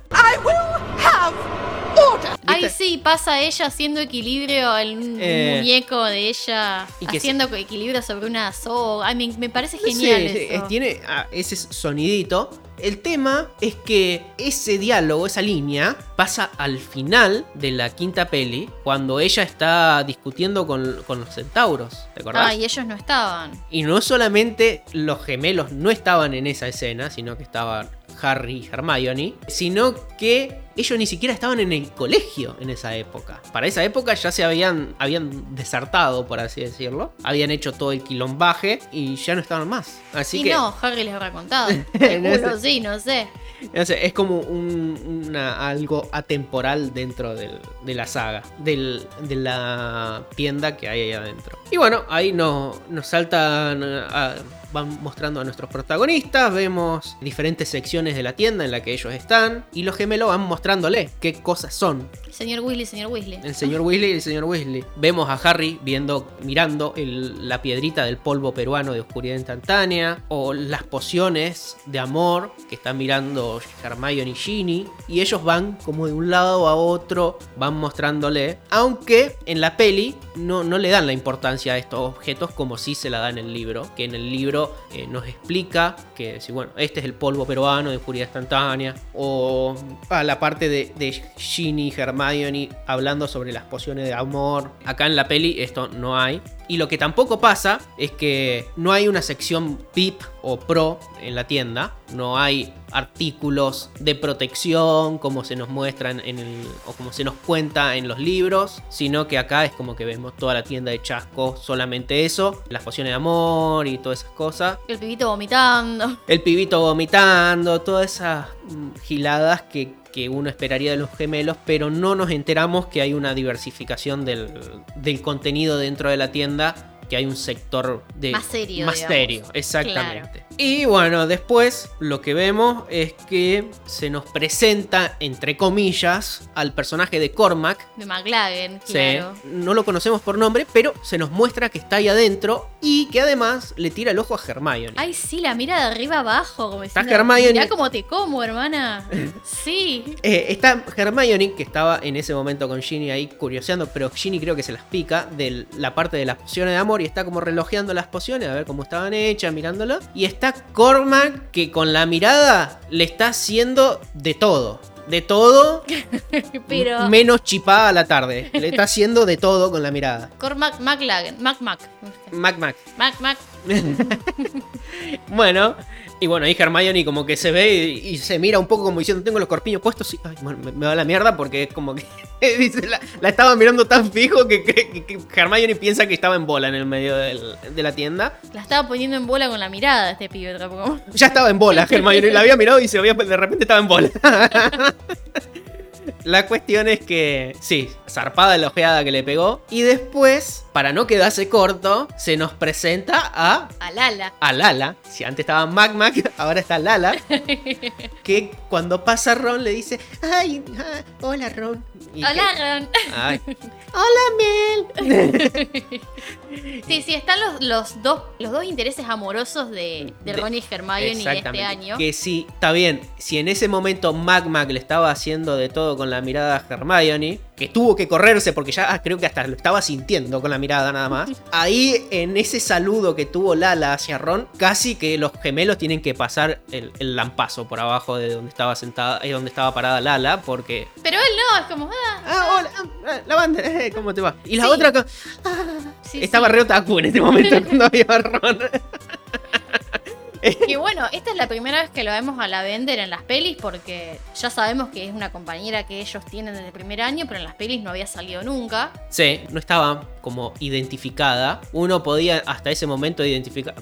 B: Ay,
A: ¿Viste?
B: sí, pasa ella haciendo equilibrio un
A: Eh,
B: muñeco de ella,
A: que
B: haciendo equilibrio sobre una soga. Ay, me, me parece genial
A: Sí,
B: eso.
A: es- tiene ah, ese sonidito. El tema es que ese diálogo, esa línea, pasa al final de la quinta peli, cuando ella está discutiendo con, con los centauros. ¿Te acordás?
B: Ay, ellos no estaban.
A: Y no solamente los gemelos no estaban en esa escena, sino que estaban Harry y Hermione, sino que ellos ni siquiera estaban en el colegio en esa época. Para esa época ya se habían, habían desertado, por así decirlo. Habían hecho todo el quilombaje y ya no estaban más. Así
B: y
A: que
B: no, Harry les habrá contado. *laughs*
A: No sé.
B: sí, no sé.
A: no sé, es como un- una, algo atemporal dentro del- de la saga, del- de la tienda que hay ahí adentro. Y bueno, ahí nos, nos saltan, a- van mostrando a nuestros protagonistas, vemos diferentes secciones de la tienda en la que ellos están y los gemelos van mostrándole qué cosas son.
B: Señor Weasley, señor Weasley.
A: El señor Weasley y el señor Weasley. Vemos a Harry viendo, mirando el- la piedrita del polvo peruano de oscuridad instantánea. O las pociones de amor que están mirando Hermione y Ginny. Y ellos van como de un lado a otro, van mostrándole. Aunque en la peli no, no le dan la importancia a estos objetos como si se la da en el libro. Que en el libro eh, nos explica que, si bueno, este es el polvo peruano de oscuridad instantánea. O a la parte de, de Ginny y Hermione hablando sobre las pociones de amor. Acá en la peli esto no hay. Y lo que tampoco pasa es que no hay una sección VIP o Pro en la tienda. No hay artículos de protección como se nos muestran en el, o como se nos cuenta en los libros. Sino que acá es como que vemos toda la tienda de chasco, solamente eso. Las pociones de amor y todas esas cosas.
B: El pibito vomitando.
A: El pibito vomitando, todas esas mm, giladas que, que uno esperaría de los gemelos, pero no nos enteramos que hay una diversificación del, del contenido dentro de la tienda, que hay un sector de
B: Más serio,
A: Más
B: digamos.
A: serio, exactamente. Y bueno, después lo que vemos es que se nos presenta, entre comillas, al personaje de Cormac,
B: De McLagan,
A: Sí,
B: claro.
A: no lo conocemos por nombre, pero se nos muestra que está ahí adentro y que además le tira el ojo a Hermione.
B: Ay, sí, la mira de arriba abajo. Como
A: Está
B: diciendo,
A: Hermione.
B: Mirá cómo te como, hermana. *laughs* Sí.
A: Eh, está Hermione, que estaba en ese momento con Ginny ahí curioseando, pero Ginny creo que se las pica de la parte de las pociones de amor y está como relojeando las pociones a ver cómo estaban hechas, mirándolo. Y está Cormac, que con la mirada le está haciendo de todo. De todo, *laughs*
B: Pero.
A: menos chipada a la tarde. Le está haciendo de todo con la mirada.
B: Cormac McLagan. Mac Mac.
A: Mac Mac.
B: Mac Mac. *laughs* *laughs*
A: Bueno, y bueno, ahí Hermione como que se ve y, y se mira un poco como diciendo, tengo los corpiños puestos y ay, bueno, me, me va la mierda porque es como que *laughs* dice, la, la estaba mirando tan fijo que, que, que Hermione piensa que estaba en bola en el medio del- de la tienda.
B: La estaba poniendo en bola con la mirada este pibe. tampoco.
A: Ya estaba en bola, *laughs* Hermione la había mirado y se había, de repente estaba en bola. *laughs* La cuestión es que, sí, zarpada la ojeada que le pegó. Y después, para no quedarse corto, se nos presenta a
B: A Lala.
A: a Lala. Si antes estaba Mac Mac, ahora está Lala. *laughs* que cuando pasa Ron le dice, ay, ah, hola Ron. Y
B: Hola,
A: que-
B: Ron.
A: ay, *laughs* hola Mel.
B: Sí, sí, están los, los, dos, los dos intereses amorosos de, de Ron y Hermione de este año.
A: Que sí, está bien. Si en ese momento Mac Mac le estaba haciendo de todo con la mirada a Hermione, que tuvo que correrse porque ya ah, creo que hasta lo estaba sintiendo con la mirada nada más. *laughs* Ahí en ese saludo que tuvo Lala hacia Ron, casi que los gemelos tienen que pasar el, el lampazo por abajo de donde estaba sentada, y donde estaba parada Lala, porque
B: Pero él no, es como, ah,
A: Ah, hola, ah, la banda, eh, ¿cómo te va? Y la
B: Sí.
A: otra co-
B: sí,
A: estaba
B: sí.
A: re otaku en este momento *laughs* cuando había Ron.
B: Y bueno, esta es la primera vez que lo vemos a la Bender en las pelis porque ya sabemos que es una compañera que ellos tienen desde el primer año, pero en las pelis no había salido nunca.
A: Sí, no estaba como identificada. Uno podía hasta ese momento identificar.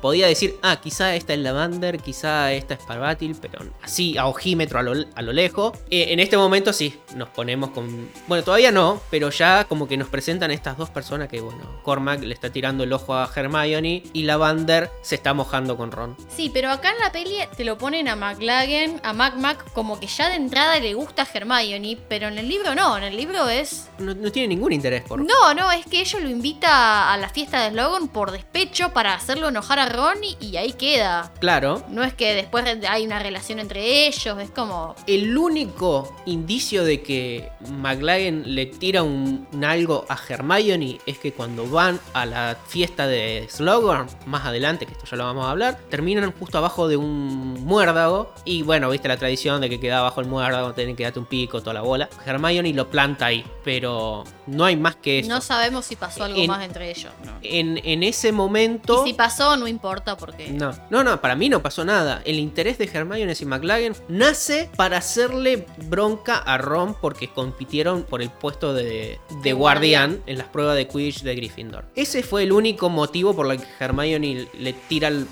A: Podía decir, ah, quizá esta es Lavander, quizá esta es Parvatil, pero así a ojímetro a lo, a lo lejos. Eh, en este momento sí, nos ponemos con... Bueno, todavía no, pero ya como que nos presentan estas dos personas que, bueno, Cormac le está tirando el ojo a Hermione y Lavander se está mojando con Ron.
B: Sí, pero acá en la peli te lo ponen a McLagan, a Mac Mac, como que ya de entrada le gusta a Hermione, pero en el libro no, en el libro es...
A: No, no tiene ningún interés por...
B: No, no, es que ella lo invita a la fiesta de Slogan por despecho para hacerlo enojar a Ron y, ahí queda.
A: Claro,
B: No es que después hay una relación entre ellos, es como...
A: El único indicio de que McLaren le tira un, un algo a Hermione es que cuando van a la fiesta de Slughorn, más adelante, que esto ya lo vamos a hablar, terminan justo abajo de un muérdago. Y bueno, viste la tradición de que queda abajo el muérdago, tienen que darte un pico, toda la bola. Hermione lo planta ahí, pero no hay más que eso.
B: No sabemos si pasó algo
A: En-
B: más entre ellos. no.
A: en, en ese momento...
B: Y si pasó, no importa porque...
A: No, no, no, para mí no pasó nada. El interés de Hermione y McLaggen nace para hacerle bronca a Ron porque compitieron por el puesto de, de guardián en las pruebas de Quidditch de Gryffindor. Ese fue el único motivo por el que Hermione le tira los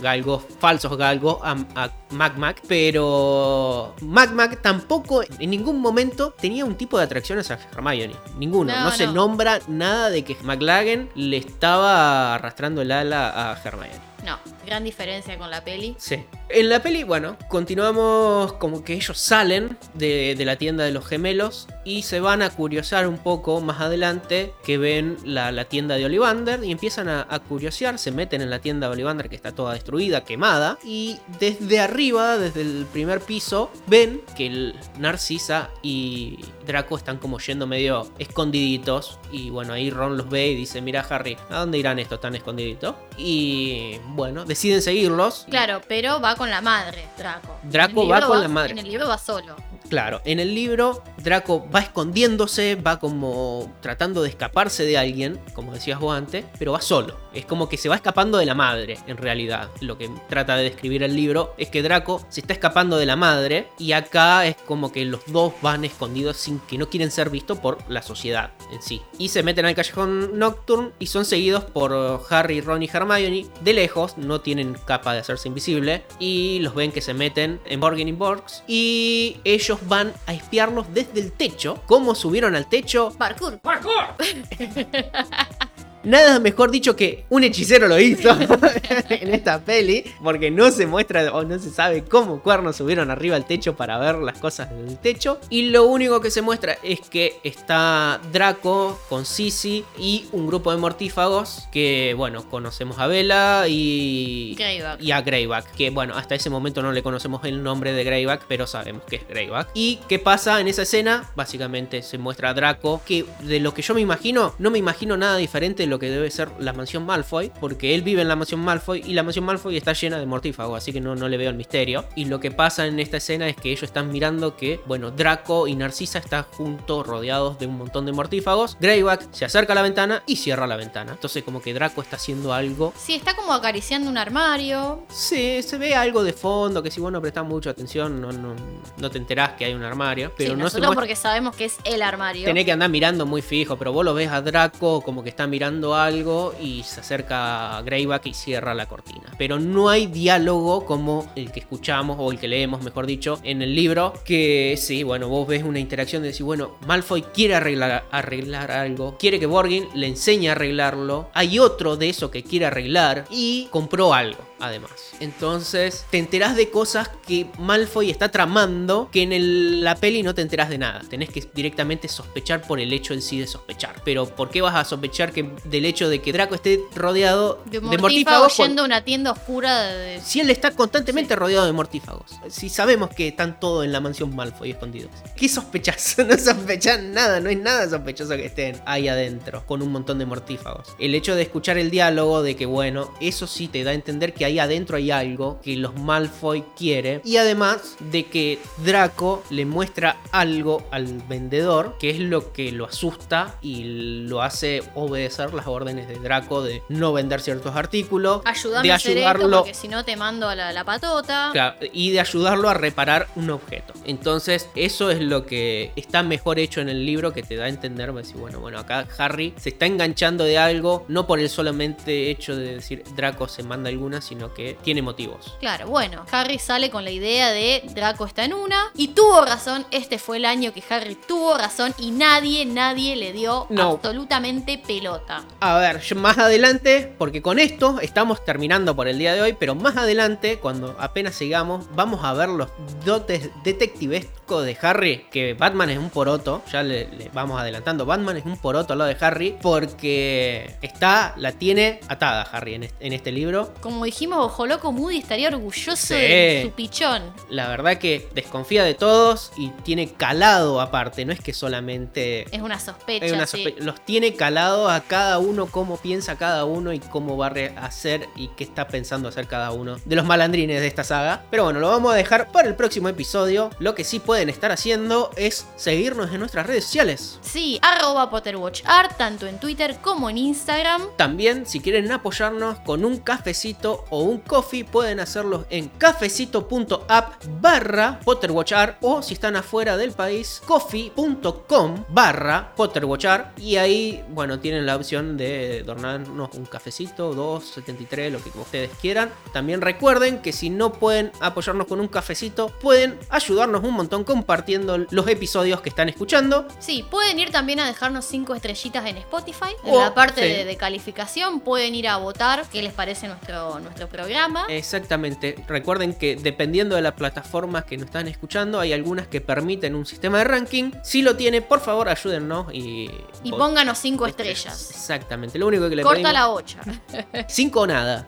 A: galgos, falsos galgos a, a McMac, pero McMac tampoco en ningún momento tenía un tipo de atracción hacia Hermione. Ninguno. No,
B: No,
A: se
B: no.
A: nombra nada de que McLaggen le estaba arrastrando el ala a Hermione.
B: No, gran diferencia con la peli.
A: Sí. En la peli, bueno, continuamos como que ellos salen de, la tienda de los gemelos y se van a curiosar un poco más adelante que ven la, tienda de Ollivander y empiezan a, a curiosear, se meten en la tienda de Ollivander que está toda destruida, quemada y desde arriba, desde el primer piso, ven que el Narcisa y Draco están como yendo medio escondiditos y bueno, ahí Ron los ve y dice, mira Harry, ¿a dónde irán estos tan escondiditos? Y bueno, deciden seguirlos.
B: Claro, pero va con la madre, Draco.
A: Draco va
B: libro
A: con la madre.
B: En el libro va solo.
A: Claro, en el libro Draco va escondiéndose, va como tratando de escaparse de alguien, como decías vos antes, pero va solo. Es como que se va escapando de la madre, en realidad. Lo que trata de describir el libro es que Draco se está escapando de la madre y acá es como que los dos van escondidos sin que no quieren ser vistos por la sociedad en sí. Y se meten al callejón Nocturne y son seguidos por Harry, Ron y Hermione de lejos, no tienen capa de hacerse invisible y los ven que se meten en Borgin y Borgs y ellos van a espiarlos desde el techo. ¿Cómo subieron al techo?
B: Parkour.
C: Parkour! *laughs*
A: Nada mejor dicho que un hechicero lo hizo *laughs* en esta peli, porque no se muestra o no se sabe cómo cuernos subieron arriba al techo para ver las cosas del techo. Y lo único que se muestra es que está Draco con Sisi y un grupo de mortífagos que, bueno, conocemos a Bella y,
B: Greyback.
A: y a Greyback. Que, bueno, hasta ese momento no le conocemos el nombre de Greyback, pero sabemos que es Greyback. ¿Y qué pasa en esa escena? Básicamente se muestra a Draco, que de lo que yo me imagino, no me imagino nada diferente de lo que debe ser la mansión Malfoy, porque él vive en la mansión Malfoy y la mansión Malfoy está llena de mortífagos, así que no, no le veo el misterio. Y lo que pasa en esta escena es que ellos están mirando que, bueno, Draco y Narcisa están juntos, rodeados de un montón de mortífagos. Greyback se acerca a la ventana y cierra la ventana. Entonces como que Draco está haciendo algo
B: Sí, está como acariciando un armario.
A: Sí, se ve algo de fondo que si vos no prestás mucha atención no, no, no te enterás que hay un armario. Pero
B: sí,
A: no se
B: nosotros
A: muestra.
B: porque sabemos que es el armario.
A: Tenés que andar mirando muy fijo, pero vos lo ves a Draco como que está mirando algo y se acerca Greyback y cierra la cortina. Pero no hay diálogo como el que escuchamos o el que leemos, mejor dicho, en el libro. Que sí, bueno, vos ves una interacción de decir, bueno, Malfoy quiere arreglar, arreglar algo, quiere que Borgin le enseñe a arreglarlo. Hay otro de eso que quiere arreglar y compró algo. además. Entonces, te enterás de cosas que Malfoy está tramando que en la peli no te enterás de nada. Tenés que directamente sospechar por el hecho en sí de sospechar. Pero ¿por qué vas a sospechar que del hecho de que Draco esté rodeado
B: De
A: de
B: mortífago
A: mortífagos? cuando-
B: yendo a una tienda oscura de...
A: si él está constantemente rodeado de mortífagos. Si sabemos que están todos en la mansión Malfoy escondidos. ¿Qué sospechas? *laughs* No sospechas nada, no hay nada sospechoso que estén ahí adentro con un montón de mortífagos. El hecho de escuchar el diálogo de que bueno, eso sí te da a entender que ahí adentro hay algo que los Malfoy quiere y además de que Draco le muestra algo al vendedor que es lo que lo asusta y lo hace obedecer las órdenes de Draco de no vender ciertos artículos,
B: Ayúdame
A: de
B: a hacer esto
A: ayudarlo
B: porque si no te mando a la, la patota.
A: Claro, y de ayudarlo a reparar un objeto. Entonces, eso es lo que está mejor hecho en el libro que te da a entender, pues, decir, bueno, bueno, acá Harry se está enganchando de algo, no por el solamente hecho de decir Draco se manda alguna, sino que tiene motivos.
B: Claro, bueno, Harry sale con la idea de Draco está en una y tuvo razón, este fue el año que Harry tuvo razón y nadie, nadie le dio
A: No.
B: absolutamente pelota.
A: A ver, más adelante, porque con esto estamos terminando por el día de hoy, pero más adelante, cuando apenas sigamos, vamos a ver los dotes detectivescos de Harry, que Batman es un poroto, ya le, le vamos adelantando, Batman es un poroto al lado de Harry, porque está, la tiene atada Harry en este, en este libro.
B: Como dijimos, Ojo Loco Moody estaría orgulloso
A: Sí.
B: de su pichón.
A: La verdad que desconfía de todos y tiene calado aparte, no es que solamente...
B: Es una sospecha.
A: Es una
B: sí.
A: sospe- Los tiene calados a cada uno, cómo piensa cada uno y cómo va a hacer y qué está pensando hacer cada uno de los malandrines de esta saga. Pero bueno, lo vamos a dejar para el próximo episodio. Lo que sí pueden estar haciendo es seguirnos en nuestras redes sociales.
B: Sí, arroba PotterWatchArt, tanto en Twitter como en Instagram.
A: También, si quieren apoyarnos con un cafecito o un coffee, pueden hacerlo en cafecito.app barra PotterWatchArt o si están afuera del país, coffee.com barra PotterWatchArt y ahí, bueno, tienen la opción de donarnos un cafecito, 2.73, lo que ustedes quieran. También recuerden que si no pueden apoyarnos con un cafecito, pueden ayudarnos un montón compartiendo los episodios que están escuchando.
B: Sí, pueden ir también a dejarnos 5 estrellitas en Spotify. En
A: O-
B: la parte
A: sí.
B: de, de calificación pueden ir a votar qué les parece nuestro, nuestro programa.
A: Exactamente. Recuerden que dependiendo de las plataformas que nos están escuchando, hay algunas que permiten un sistema de ranking. Si lo tiene, por favor, ayúdennos y.
B: y pónganos 5 estrellas.
A: Exactamente. Lo único que le
B: Corta
A: pedimos.
B: la 8. *laughs*
A: Cinco o nada.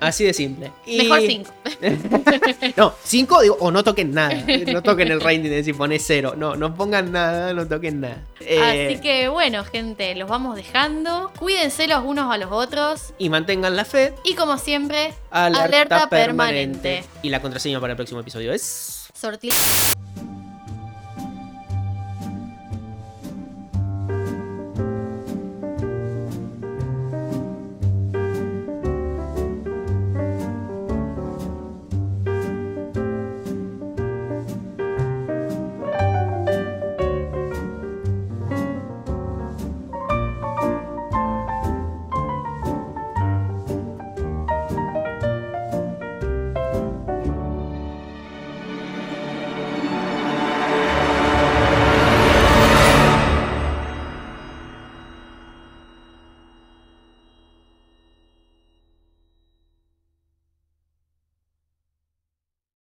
A: Así de simple. Y-
B: Mejor 5. *laughs*
A: No, cinco digo, o no toquen nada. No toquen el rating de decir pones cero. No, no pongan nada, no toquen nada. Eh,
B: Así que bueno, gente, los vamos dejando. Cuídense los unos a los otros.
A: Y mantengan la fe.
B: Y como siempre,
A: Alerta,
B: alerta,
A: permanente.
B: permanente.
A: Y la contraseña para el próximo episodio es.
B: Sortila.